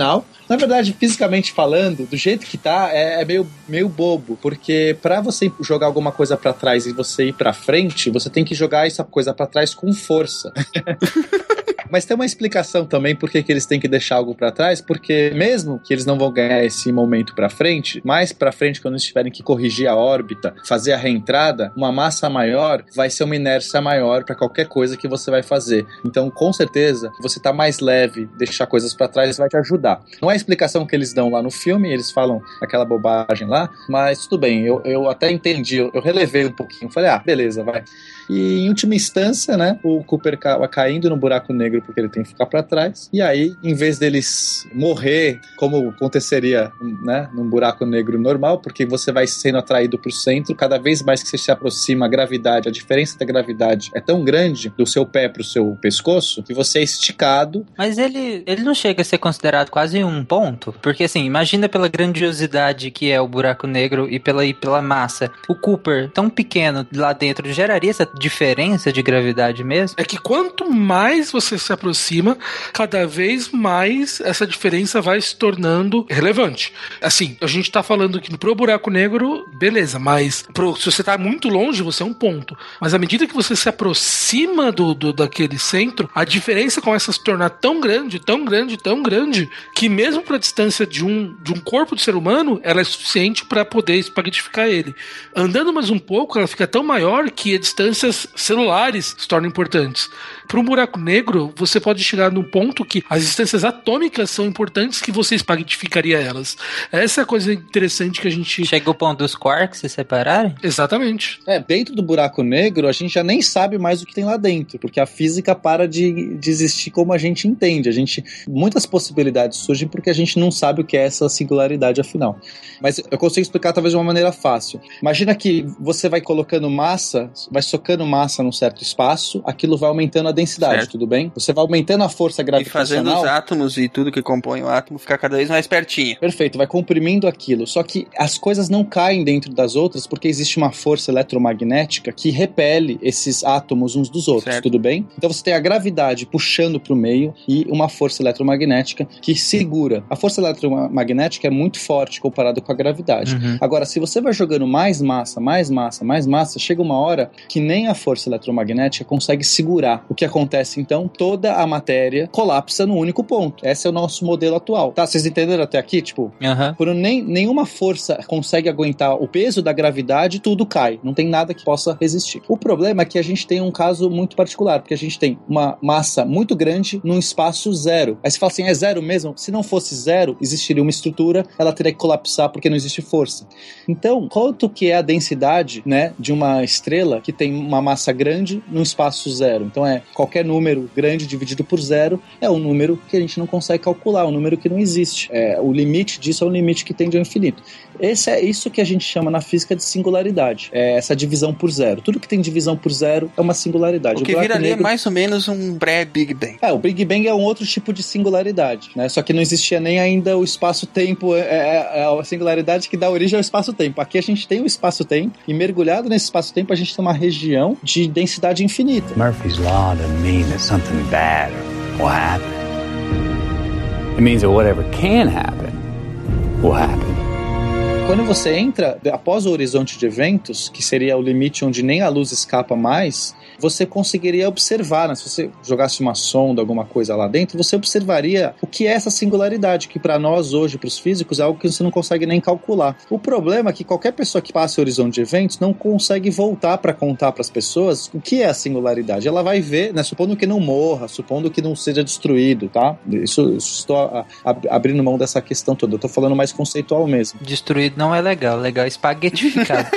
Na verdade, fisicamente falando, do jeito que tá, é, é meio, meio bobo, porque pra você jogar alguma coisa pra trás e você ir pra frente, você tem que jogar essa coisa pra trás com força. Mas tem uma explicação também por que eles têm que deixar algo pra trás, porque mesmo que eles não vão ganhar esse momento pra frente, mais pra frente, quando eles tiverem que corrigir a órbita, fazer a reentrada, uma massa maior vai ser uma inércia maior pra qualquer coisa que você vai fazer. Então, com certeza, você tá mais leve, deixar coisas pra trás vai te ajudar. Não é a explicação que eles dão lá no filme, eles falam aquela bobagem lá, mas tudo bem, eu, eu até entendi, eu, eu relevei um pouquinho, falei, ah, beleza, vai. E em última instância, né, o Cooper acaba caindo no buraco negro porque ele tem que ficar pra trás. E aí, em vez deles morrer, como aconteceria, né, num buraco negro normal, porque você vai sendo atraído pro centro, cada vez mais que você se aproxima, a gravidade, a diferença da gravidade é tão grande do seu pé pro seu pescoço, que você é esticado. Mas ele, ele não chega a ser considerado quase um ponto? Porque assim, imagina pela grandiosidade que é o buraco negro e pela, e pela massa. O Cooper, tão pequeno lá dentro, geraria essa diferença de gravidade mesmo? É que quanto mais você se aproxima, cada vez mais essa diferença vai se tornando relevante. Assim, a gente tá falando que pro buraco negro, beleza, mas pro, se você tá muito longe, você é um ponto. Mas à medida que você se aproxima do, do daquele centro, a diferença começa a se tornar tão grande, tão grande, tão grande, que mesmo pra distância de um, de um corpo de ser humano, ela é suficiente para poder espaguetificar ele. Andando mais um pouco, ela fica tão maior que as celulares se tornam importantes. Para um buraco negro, você pode chegar num ponto que as distâncias atômicas são importantes que você espaguetificaria elas. Essa é a coisa interessante que a gente. Chega o ponto dos quarks se separarem? Exatamente. É, dentro do buraco negro, a gente já nem sabe mais o que tem lá dentro, porque a física para de, de existir como a gente entende. A gente muitas possibilidades surgem porque a gente não sabe o que é essa singularidade afinal. Mas eu consigo explicar talvez de uma maneira fácil. Imagina que você vai colocando massa, vai socando massa num certo espaço, aquilo vai aumentando a densidade, Certo. tudo bem? Você vai aumentando a força E fazendo gravitacional. os átomos e tudo que compõe o átomo ficar cada vez mais pertinho. Perfeito, vai comprimindo aquilo. Só que as coisas não caem dentro das outras porque existe uma força eletromagnética que repele esses átomos uns dos outros, Certo. tudo bem? Então você tem a gravidade puxando para o meio e uma força eletromagnética que segura. A força eletromagnética é muito forte comparada com a gravidade. Uhum. Agora, se você vai jogando mais massa, mais massa, mais massa, chega uma hora que nem a força eletromagnética consegue segurar. O que acontece então? Toda a matéria colapsa no único ponto. Esse é o nosso modelo atual. Tá, vocês entenderam até aqui? Tipo, Aham. quando nem, nenhuma força consegue aguentar o peso da gravidade, tudo cai. Não tem nada que possa resistir. O problema é que a gente tem um caso muito particular, porque a gente tem uma massa muito grande num espaço zero. Aí você fala assim, é zero mesmo? Se não fosse zero, existiria uma estrutura, ela teria que colapsar porque não existe força. Então, quanto que é a densidade, né, de uma estrela que tem uma massa grande num espaço zero? Então é qualquer número grande dividido por zero é um número que a gente não consegue calcular, um número que não existe. É, o limite disso é o limite que tende ao infinito. Esse é isso que a gente chama na física de singularidade. É essa divisão por zero. Tudo que tem divisão por zero é uma singularidade. O que buraco vira ali é negro- mais ou menos um pré-Big Bang. é, o Big Bang é um outro tipo de singularidade, né? Só que não existia nem ainda o espaço-tempo, é, é- é a singularidade que dá origem ao espaço-tempo. Aqui a gente tem o espaço-tempo e mergulhado nesse espaço-tempo a gente tem uma região de densidade infinita. Murphy's Law doesn't mean that something bad will happen. It means that whatever can happen will happen. Quando você entra após o horizonte de eventos, que seria o limite onde nem a luz escapa mais, você conseguiria observar, né? se você jogasse uma sonda, alguma coisa lá dentro, você observaria o que é essa singularidade, que para nós hoje, para os físicos, é algo que você não consegue nem calcular. O problema é que qualquer pessoa que passe o horizonte de eventos não consegue voltar para contar para as pessoas o que é a singularidade. Ela vai ver, né? supondo que não morra, supondo que não seja destruído, tá? Isso, isso estou a- a- abrindo mão dessa questão toda. Eu tô falando mais conceitual mesmo. Destruído não é legal, legal é espaguetificado.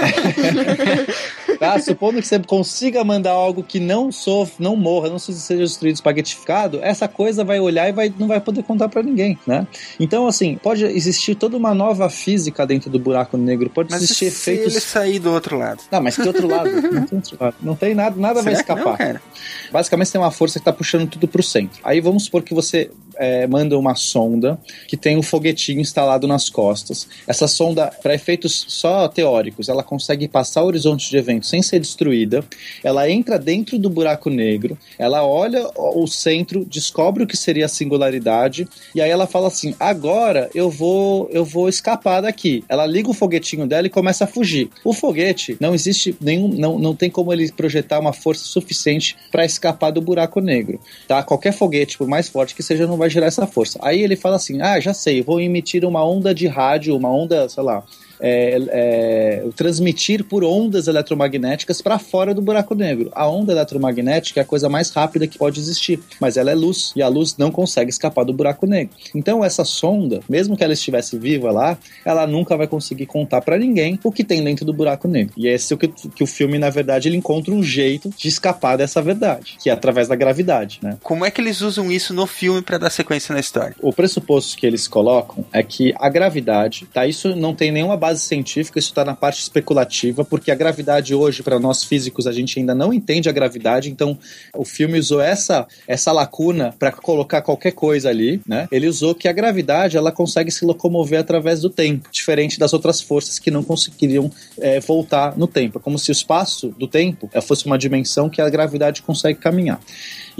Tá? Supondo que você consiga mandar algo que não sofra, não morra, não seja destruído, espaguetificado, essa coisa vai olhar e vai, não vai poder contar pra ninguém, né? Então, assim, pode existir toda uma nova física dentro do buraco negro, pode Mas existir e se efeitos. ele sair do outro lado? Não, mas que outro lado? Não tem outro lado. Não tem nada, nada vai Será que escapar. não, cara? Basicamente tem uma força que está puxando tudo para o centro. Aí vamos supor que você é, manda uma sonda que tem um foguetinho instalado nas costas. Essa sonda, para efeitos só teóricos, ela consegue passar o horizonte de evento sem ser destruída. Ela entra dentro do buraco negro, ela olha o centro, descobre o que seria a singularidade e aí ela fala assim: agora eu vou eu vou escapar daqui. Ela liga o foguetinho dela e começa a fugir. O foguete não existe nenhum, não, não tem como ele projetar uma força suficiente para escapar do buraco negro, tá? Qualquer foguete, por mais forte que seja, não vai gerar essa força. Aí ele fala assim: ah, já sei, vou emitir uma onda de rádio, uma onda, sei lá. É, é, transmitir por ondas eletromagnéticas para fora do buraco negro. A onda eletromagnética é a coisa mais rápida que pode existir, mas ela é luz e a luz não consegue escapar do buraco negro. Então essa sonda, mesmo que ela estivesse viva lá, ela nunca vai conseguir contar para ninguém o que tem dentro do buraco negro. E esse é o que, que o filme, na verdade, ele encontra um jeito de escapar dessa verdade, que é através da gravidade, né? Como é que eles usam isso no filme pra dar sequência na história? O pressuposto que eles colocam é que a gravidade, tá? Isso não tem nenhuma base científica, isso tá na parte especulativa, porque a gravidade hoje, para nós físicos, a gente ainda não entende a gravidade, então o filme usou essa, essa lacuna para colocar qualquer coisa ali, né? Ele usou que a gravidade ela consegue se locomover através do tempo, diferente das outras forças que não conseguiriam é, voltar no tempo. É como se o espaço do tempo é, fosse uma dimensão que a gravidade consegue caminhar.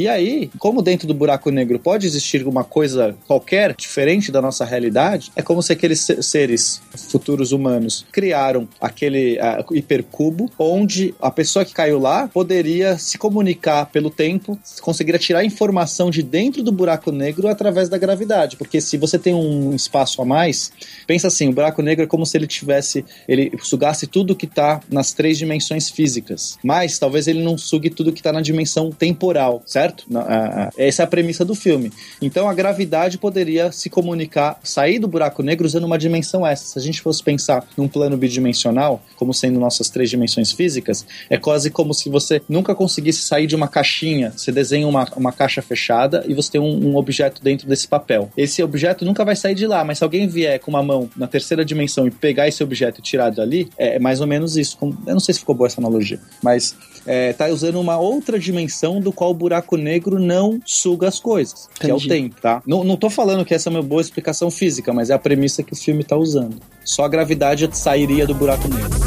E aí, como dentro do buraco negro pode existir uma coisa qualquer diferente da nossa realidade, é como se aqueles se- seres futuros humanos criaram aquele ah, hipercubo onde a pessoa que caiu lá poderia se comunicar pelo tempo, conseguiria tirar informação de dentro do buraco negro através da gravidade. Porque se você tem um espaço a mais, pensa assim, o buraco negro é como se ele tivesse, ele sugasse tudo que está nas três dimensões físicas. Mas talvez ele não sugue tudo que está na dimensão temporal, certo? Na- a- a- Essa é a premissa do filme. Então a gravidade poderia se comunicar, sair do buraco negro usando uma dimensão essa. Se a gente fosse pensar num plano bidimensional, como sendo nossas três dimensões físicas, é quase como se você nunca conseguisse sair de uma caixinha. Você desenha uma, uma caixa fechada e você tem um, um objeto dentro desse papel. Esse objeto nunca vai sair de lá, mas se alguém vier com uma mão na terceira dimensão e pegar esse objeto e tirar dali, é, é mais ou menos isso. Eu não sei se ficou boa essa analogia, mas é, tá usando uma outra dimensão do qual o buraco negro não suga as coisas, que é o Entendi. tempo, tá? Não, não tô falando que essa é uma boa explicação física, mas é a premissa que o filme tá usando. Só a gravidade sairia do buraco negro.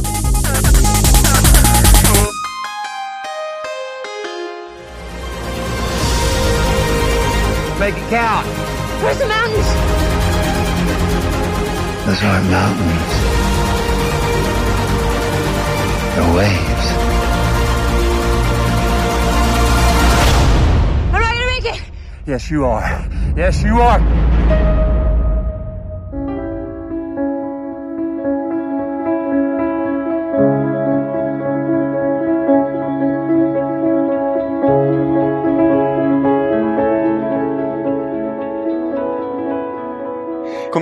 Make it count. Where's the mountains? Those aren't mountains. They're waves. Yes, you are. Yes, you are.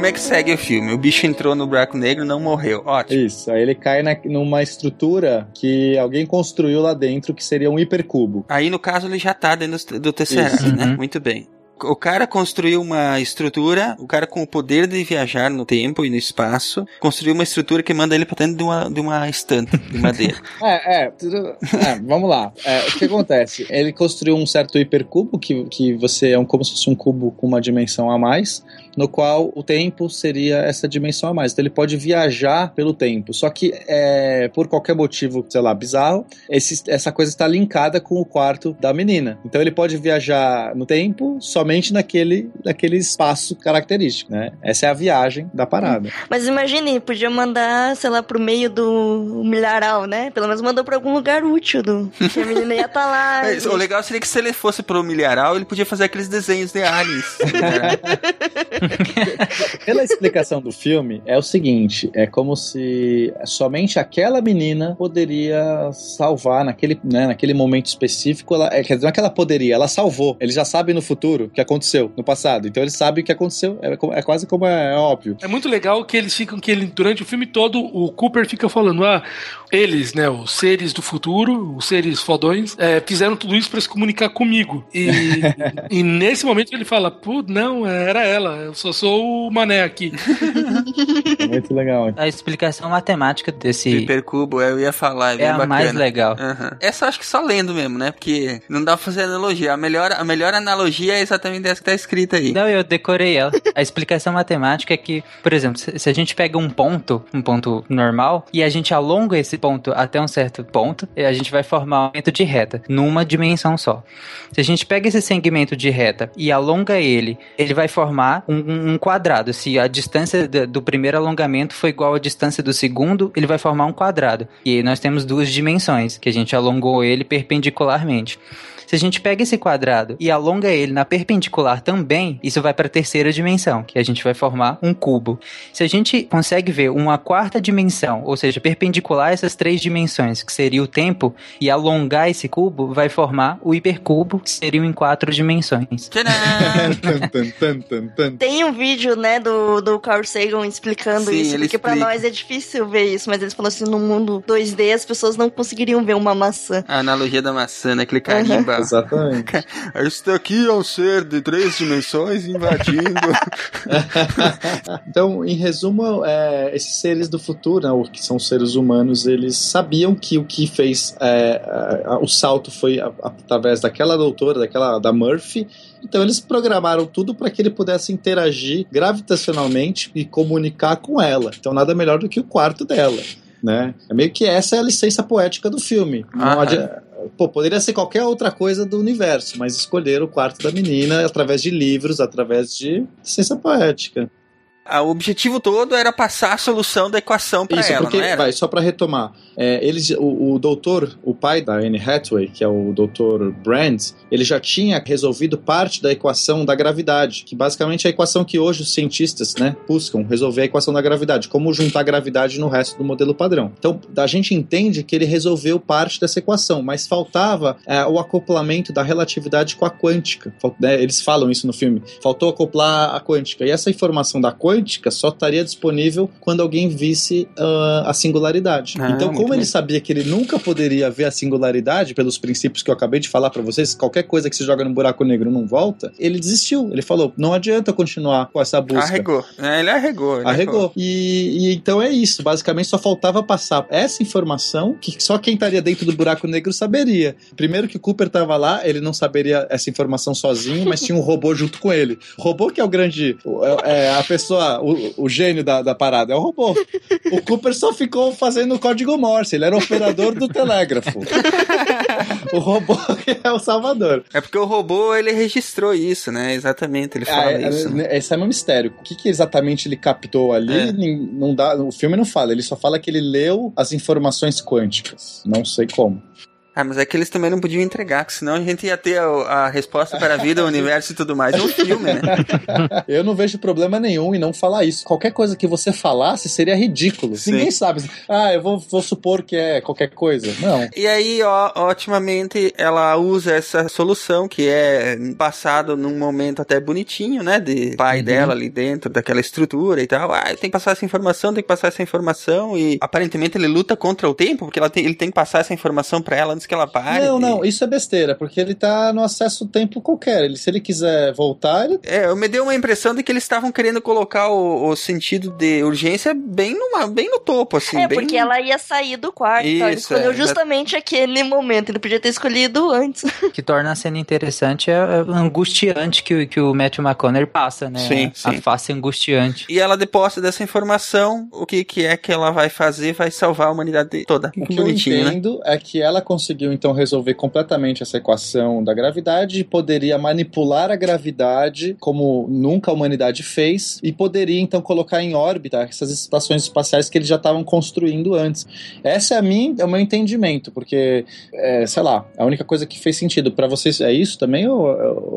Como é que segue o filme? O bicho entrou no buraco negro, não morreu. Ótimo. Isso, aí ele cai na- numa estrutura que alguém construiu lá dentro, que seria um hipercubo. Aí, no caso, ele já tá dentro do- Tesseract, Isso. né? Uhum. Muito bem. O cara construiu uma estrutura, o cara com o poder de viajar no tempo e no espaço, construiu uma estrutura que manda ele pra dentro de uma, de uma estante de madeira. É, é, tudo- é, vamos lá. É, o que acontece? Ele construiu um certo hipercubo, que, que você é um, como se fosse um cubo com uma dimensão a mais, no qual o tempo seria essa dimensão a mais. Então ele pode viajar pelo tempo. Só que, é, por qualquer motivo, sei lá, bizarro, esse- essa coisa está linkada com o quarto da menina. Então ele pode viajar no tempo somente naquele, naquele espaço característico, né? Essa é a viagem da parada. Mas imagine, podia mandar, sei lá, pro meio do milharal, né? Pelo menos mandou pra algum lugar útil do. Que a menina ia estar lá. Mas o legal seria que se ele fosse pro milharal, ele podia fazer aqueles desenhos de aliens. Pela explicação do filme, é o seguinte: é como se somente aquela menina poderia salvar naquele, né, naquele momento específico. Ela, é, quer dizer, não é que ela poderia, ela salvou. Eles já sabem no futuro o que aconteceu no passado. Então eles sabem o que aconteceu. É, é quase como é, é óbvio. É muito legal que eles ficam, que ele, durante o filme todo, o Cooper fica falando, ah, eles, né, os seres do futuro, os seres fodões, é, fizeram tudo isso pra se comunicar comigo. E, e nesse momento ele fala, pô, não, era ela, eu só sou o mané aqui. É muito legal. A explicação matemática desse. Hipercubo, eu ia falar, é, bem É a bacana. mais legal. Aham. Essa eu acho que só lendo mesmo, né? Porque não dá pra fazer analogia. A melhor, a melhor analogia é exatamente essa que tá escrita aí. Não, eu decorei ela. A explicação matemática é que, por exemplo, se a gente pega um ponto, um ponto normal, e a gente alonga esse ponto até um certo ponto, a gente vai formar um segmento de reta, numa dimensão só. Se a gente pega esse segmento de reta e alonga ele, ele vai formar um, um- quadrado. Se a distância do primeiro alongamento foi igual à distância do segundo, ele vai formar um quadrado. E nós temos duas dimensões, que a gente alongou ele perpendicularmente. Se a gente pega esse quadrado e alonga ele na perpendicular também, isso vai para a terceira dimensão, que a gente vai formar um cubo. Se a gente consegue ver uma quarta dimensão, ou seja, perpendicular a essas três dimensões, que seria o tempo, e alongar esse cubo, vai formar o hipercubo, que seriam em quatro dimensões. Tem um vídeo, né, do, do Carl Sagan explicando Sim, isso, porque pra explica. nós é difícil ver isso, mas eles falaram assim, no mundo 2D as pessoas não conseguiriam ver uma maçã. A analogia da maçã, né? Aquele carimba. Exatamente. Este aqui é um ser de três dimensões invadindo. Então, em resumo, é, esses seres do futuro, né, que são seres humanos, eles sabiam que o que fez é, a- a- o salto foi a- através daquela doutora, daquela da Murphy. Então, eles programaram tudo para que ele pudesse interagir gravitacionalmente e comunicar com ela. Então, nada melhor do que o quarto dela. Né? É meio que essa é a licença poética do filme. Não Aham. adi- Pô, poderia ser qualquer outra coisa do universo, mas escolheram o quarto da menina através de livros, através de licença poética. O objetivo todo era passar a solução da equação Isso, ela, porque, não era? vai, só pra retomar, é, eles, o, o doutor, o pai da Anne Hathaway, que é o doutor Brand, ele já tinha resolvido parte da equação da gravidade, que basicamente é a equação que hoje os cientistas, né, buscam resolver a equação da gravidade, como juntar a gravidade no resto do modelo padrão. Então, a gente entende que ele resolveu parte dessa equação, mas faltava é, o acoplamento da relatividade com a quântica. Fal- né, eles falam isso no filme. Faltou acoplar a quântica. E essa informação da quântica só estaria disponível quando alguém visse ah, a singularidade. Ah, então, como ele bem. sabia que ele nunca poderia ver a singularidade, pelos princípios que eu acabei de falar pra vocês, qualquer coisa que se joga no buraco negro não volta, ele desistiu. Ele falou: não adianta continuar com essa busca. Arregou. É, ele arregou. Ele Arregou. E, e então é isso. Basicamente só faltava passar essa informação que só quem estaria dentro do buraco negro saberia. Primeiro que o Cooper estava lá, ele não saberia essa informação sozinho, mas tinha um robô junto com ele. O robô que é o grande. É, é a pessoa, o, o gênio da, da parada, é o robô. O Cooper só ficou fazendo o código Morse, ele era o operador do telégrafo. o robô é o salvador. É porque o robô, ele registrou isso, né? Exatamente, ele fala é, isso. é, esse é meu mistério. O que, que exatamente ele captou ali? É. Não dá, o filme não fala. Ele só fala que ele leu as informações quânticas. Não sei como. Ah, mas é que eles também não podiam entregar, porque senão a gente ia ter a, a resposta para a vida, o universo e tudo mais. É um filme, né? Eu não vejo problema nenhum em não falar isso. Qualquer coisa que você falasse seria ridículo. Sim. Ninguém sabe. Ah, eu vou, vou supor que é qualquer coisa. Não. E aí, ó, otimamente, ela usa essa solução que é passado num momento até bonitinho, né? De pai Uhum. dela ali dentro daquela estrutura e tal. Ah, tem que passar essa informação, tem que passar essa informação. E aparentemente ele luta contra o tempo, porque tem- ele tem que passar essa informação pra ela antes que ela pare. Não, não, isso é besteira, porque ele tá no acesso tempo qualquer. Ele, se ele quiser voltar, ele. É, eu me deu uma impressão de que eles estavam querendo colocar o, o sentido de urgência bem, numa, bem no topo, assim. é, bem... porque ela ia sair do quarto. então ele Isso, escolheu é. justamente aquele momento. Ele podia ter escolhido antes. O que torna a cena interessante é é angustiante que, o- que o Matthew McConaughey passa, né? Sim, A sim. face angustiante. E ela deposta dessa informação, o que, que é que ela vai fazer, vai salvar a humanidade toda. O Que que eu né? entendo é que ela conseguiu então resolver completamente essa equação da gravidade e poderia manipular a gravidade como nunca a humanidade fez e poderia então colocar em órbita essas estações espaciais que eles já estavam construindo antes. Essa é a mim é o meu entendimento, porque é, sei lá, a única coisa que fez sentido para vocês é isso também ou,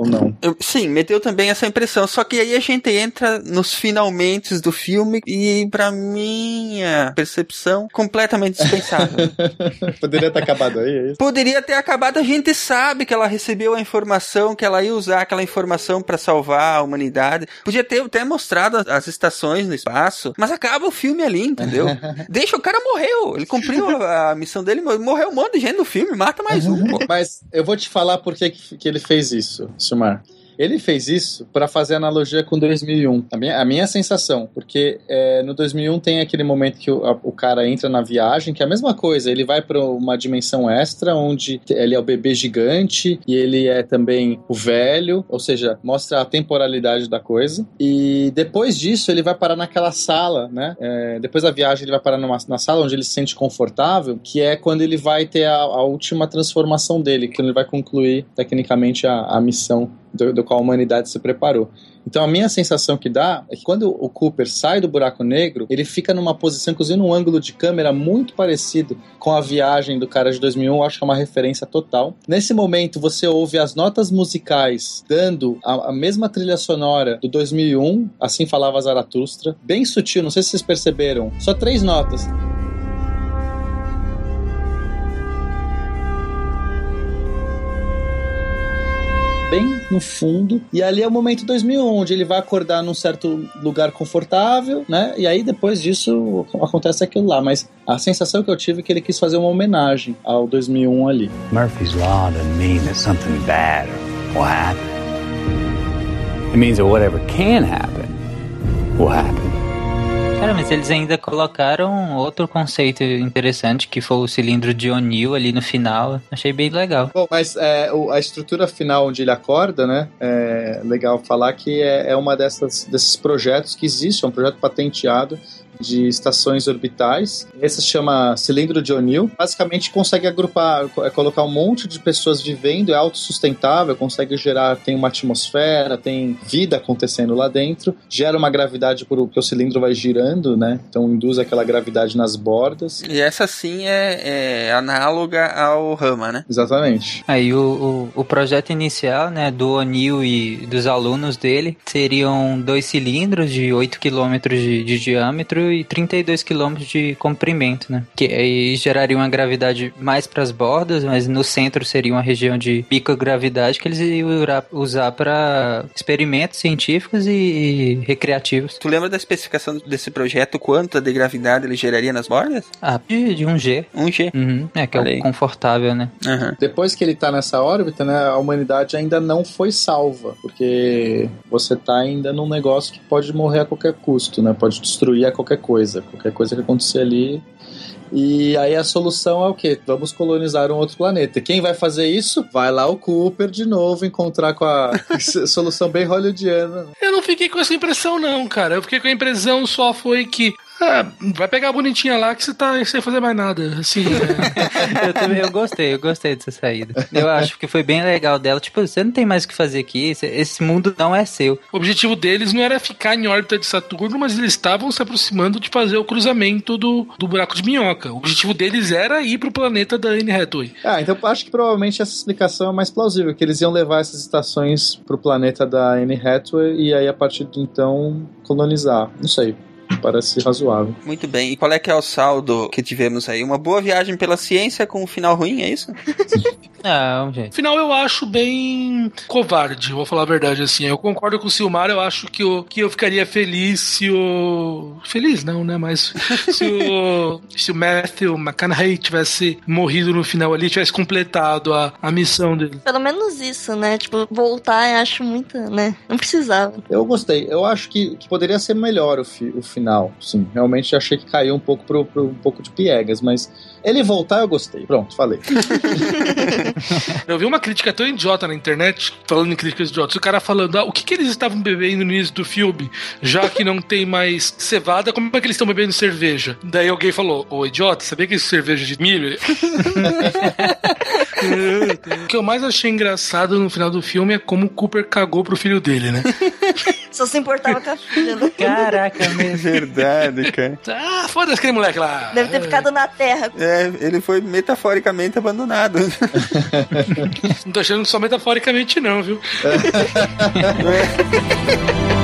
ou não? Eu- sim, me deu também essa impressão. Só que aí a gente entra nos finalmente do filme e, pra minha percepção, completamente dispensável. Poderia ter acabado aí, é isso? Poderia ter acabado, a gente sabe que ela recebeu a informação, que ela ia usar aquela informação pra salvar a humanidade. Podia ter até mostrado as- estações no espaço, mas acaba o filme ali, entendeu? Deixa o cara morreu, ele cumpriu a, a missão dele, morreu um monte de gente no filme, mata mais um, pô. Mas eu vou te falar por que, que que ele fez isso, Silmar. Ele fez isso para fazer analogia com 2001. A minha, a minha sensação, porque é, no 2001 tem aquele momento que o, a- o cara entra na viagem, que é a mesma coisa. Ele vai para uma dimensão extra, onde ele é o bebê gigante e ele é também o velho, ou seja, mostra a temporalidade da coisa. E depois disso, ele vai parar naquela sala, né? É, depois da viagem, ele vai parar numa, na sala onde ele se sente confortável, que é quando ele vai ter a, a última transformação dele, quando ele vai concluir tecnicamente a, a missão do, do qual a humanidade se preparou. Então a minha sensação que dá é que quando o Cooper sai do buraco negro, ele fica numa posição, inclusive num ângulo de câmera muito parecido com a viagem do cara de 2001, eu acho que é uma referência total. Nesse momento você ouve as notas musicais dando a, a mesma trilha sonora do 2001, assim falava Zaratustra, bem sutil, não sei se vocês perceberam, só três notas. Bem no fundo. E ali é o momento 2001, onde ele vai acordar num certo lugar confortável, né? E aí depois disso acontece aquilo lá. Mas a sensação que eu tive é que ele quis fazer uma homenagem ao 2001 ali. Murphy's Law doesn't mean that something bad will happen. It means that whatever can happen will happen. Cara, mas eles ainda colocaram outro conceito interessante, que foi o cilindro de O'Neill ali no final. Achei bem legal. Bom, mas é, a estrutura final onde ele acorda, né? É legal falar que é, é uma dessas, desses projetos que existe, é um projeto patenteado de estações orbitais. Esse se chama cilindro de O'Neill. Basicamente consegue agrupar, é, colocar um monte de pessoas vivendo, é autossustentável, consegue gerar, tem uma atmosfera, tem vida acontecendo lá dentro, gera uma gravidade por- porque o cilindro vai girando, né? Então induz aquela gravidade nas bordas. E essa sim é, é análoga ao Rama, né? Exatamente. Aí o, o, o projeto inicial, né, do O'Neill e dos alunos dele seriam dois cilindros de 8 km de, de diâmetro e 32 km de comprimento, né? Que aí geraria uma gravidade mais para as bordas, mas no centro seria uma região de microgravidade que eles iam usar para experimentos científicos e, e recreativos. Tu lembra da especificação desse projeto? Quanta de gravidade ele geraria nas bordas? Ah, de, de um G. Um G. Uhum, é, que é Olha o confortável, né? Aham. Depois que ele tá nessa órbita, né, a humanidade ainda não foi salva, porque você tá ainda num negócio que pode morrer a qualquer custo, né? Pode destruir a qualquer coisa, qualquer coisa que acontecer ali. E aí a solução é o quê? Vamos colonizar um outro planeta. Quem vai fazer isso? Vai lá o Cooper de novo encontrar com a solução bem hollywoodiana. né? Eu não fiquei com essa impressão, não, cara. Eu fiquei com a impressão só foi que Ah, vai pegar a bonitinha lá que você tá sem fazer mais nada. Assim, é. eu, também, eu gostei, eu gostei dessa saída. Eu acho que foi bem legal dela. Tipo, você não tem mais o que fazer aqui, esse, esse mundo não é seu. O objetivo deles não era ficar em órbita de Saturno, mas eles estavam se aproximando de fazer o cruzamento do, do buraco de minhoca. O objetivo deles era ir pro planeta da Anne Hathaway. Ah, então eu acho que provavelmente essa explicação é mais plausível, que eles iam levar essas estações pro planeta da Anne Hathaway e aí a partir de então colonizar. Não sei parece razoável. Muito bem. E qual é que é o saldo que tivemos aí? Uma boa viagem pela ciência com um final ruim, é isso? Não, gente. Final eu acho bem covarde, vou falar a verdade assim. Eu concordo com o Silmar, eu acho que eu, que eu ficaria feliz se o. Feliz não, né? Mas se o. se o Matthew McConaughey tivesse morrido no final ali, tivesse completado a, a missão dele. Pelo menos isso, né? Tipo, voltar eu acho muito, né? Não precisava. Eu gostei. Eu acho que, que poderia ser melhor o, fi, o final. Sim, realmente achei que caiu um pouco pro, pro um pouco de piegas, mas ele voltar eu gostei. Pronto, falei. eu vi uma crítica tão idiota na internet, falando em críticas idiotas, o cara falando, ah, o que, que eles estavam bebendo no início do filme, já que não tem mais cevada, como é que eles estão bebendo cerveja? Daí alguém falou, ô idiota, sabia que isso é cerveja de milho? o que eu mais achei engraçado no final do filme é como o Cooper cagou pro filho dele, né? Só se importava com a filha, né? Caraca, mesmo. Verdade, cara. Ah, foda-se aquele moleque lá. Deve ter ficado na terra. É, ele foi metaforicamente abandonado. não tô achando só metaforicamente, não, viu?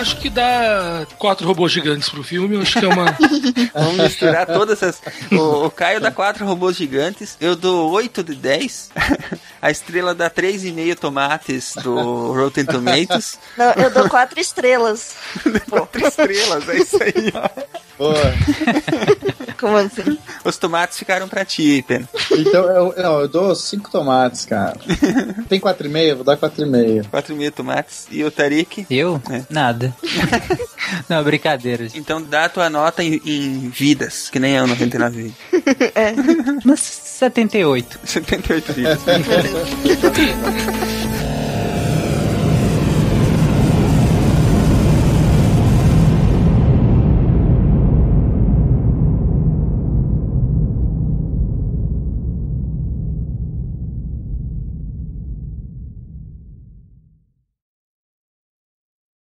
Acho que dá quatro robôs gigantes pro filme. Eu acho que é uma. Vamos misturar todas as. O, o, Caio dá quatro robôs gigantes. Eu dou 8 de 10. A estrela dá 3,5 tomates do Rotten Tomatoes. Não, eu dou quatro estrelas. quatro estrelas, é isso aí, ó. Boa. Como assim? Os tomates ficaram pra ti, Pen. Então, eu, não, eu dou cinco tomates, cara. Tem 4,5? Vou dar 4,5. 4,5 tomates. E o Tarik? Eu? É. Nada. não, brincadeira. Então dá a tua nota em, em vidas, que nem eu, 99 vidas. é. Mas 78. 78 vidas.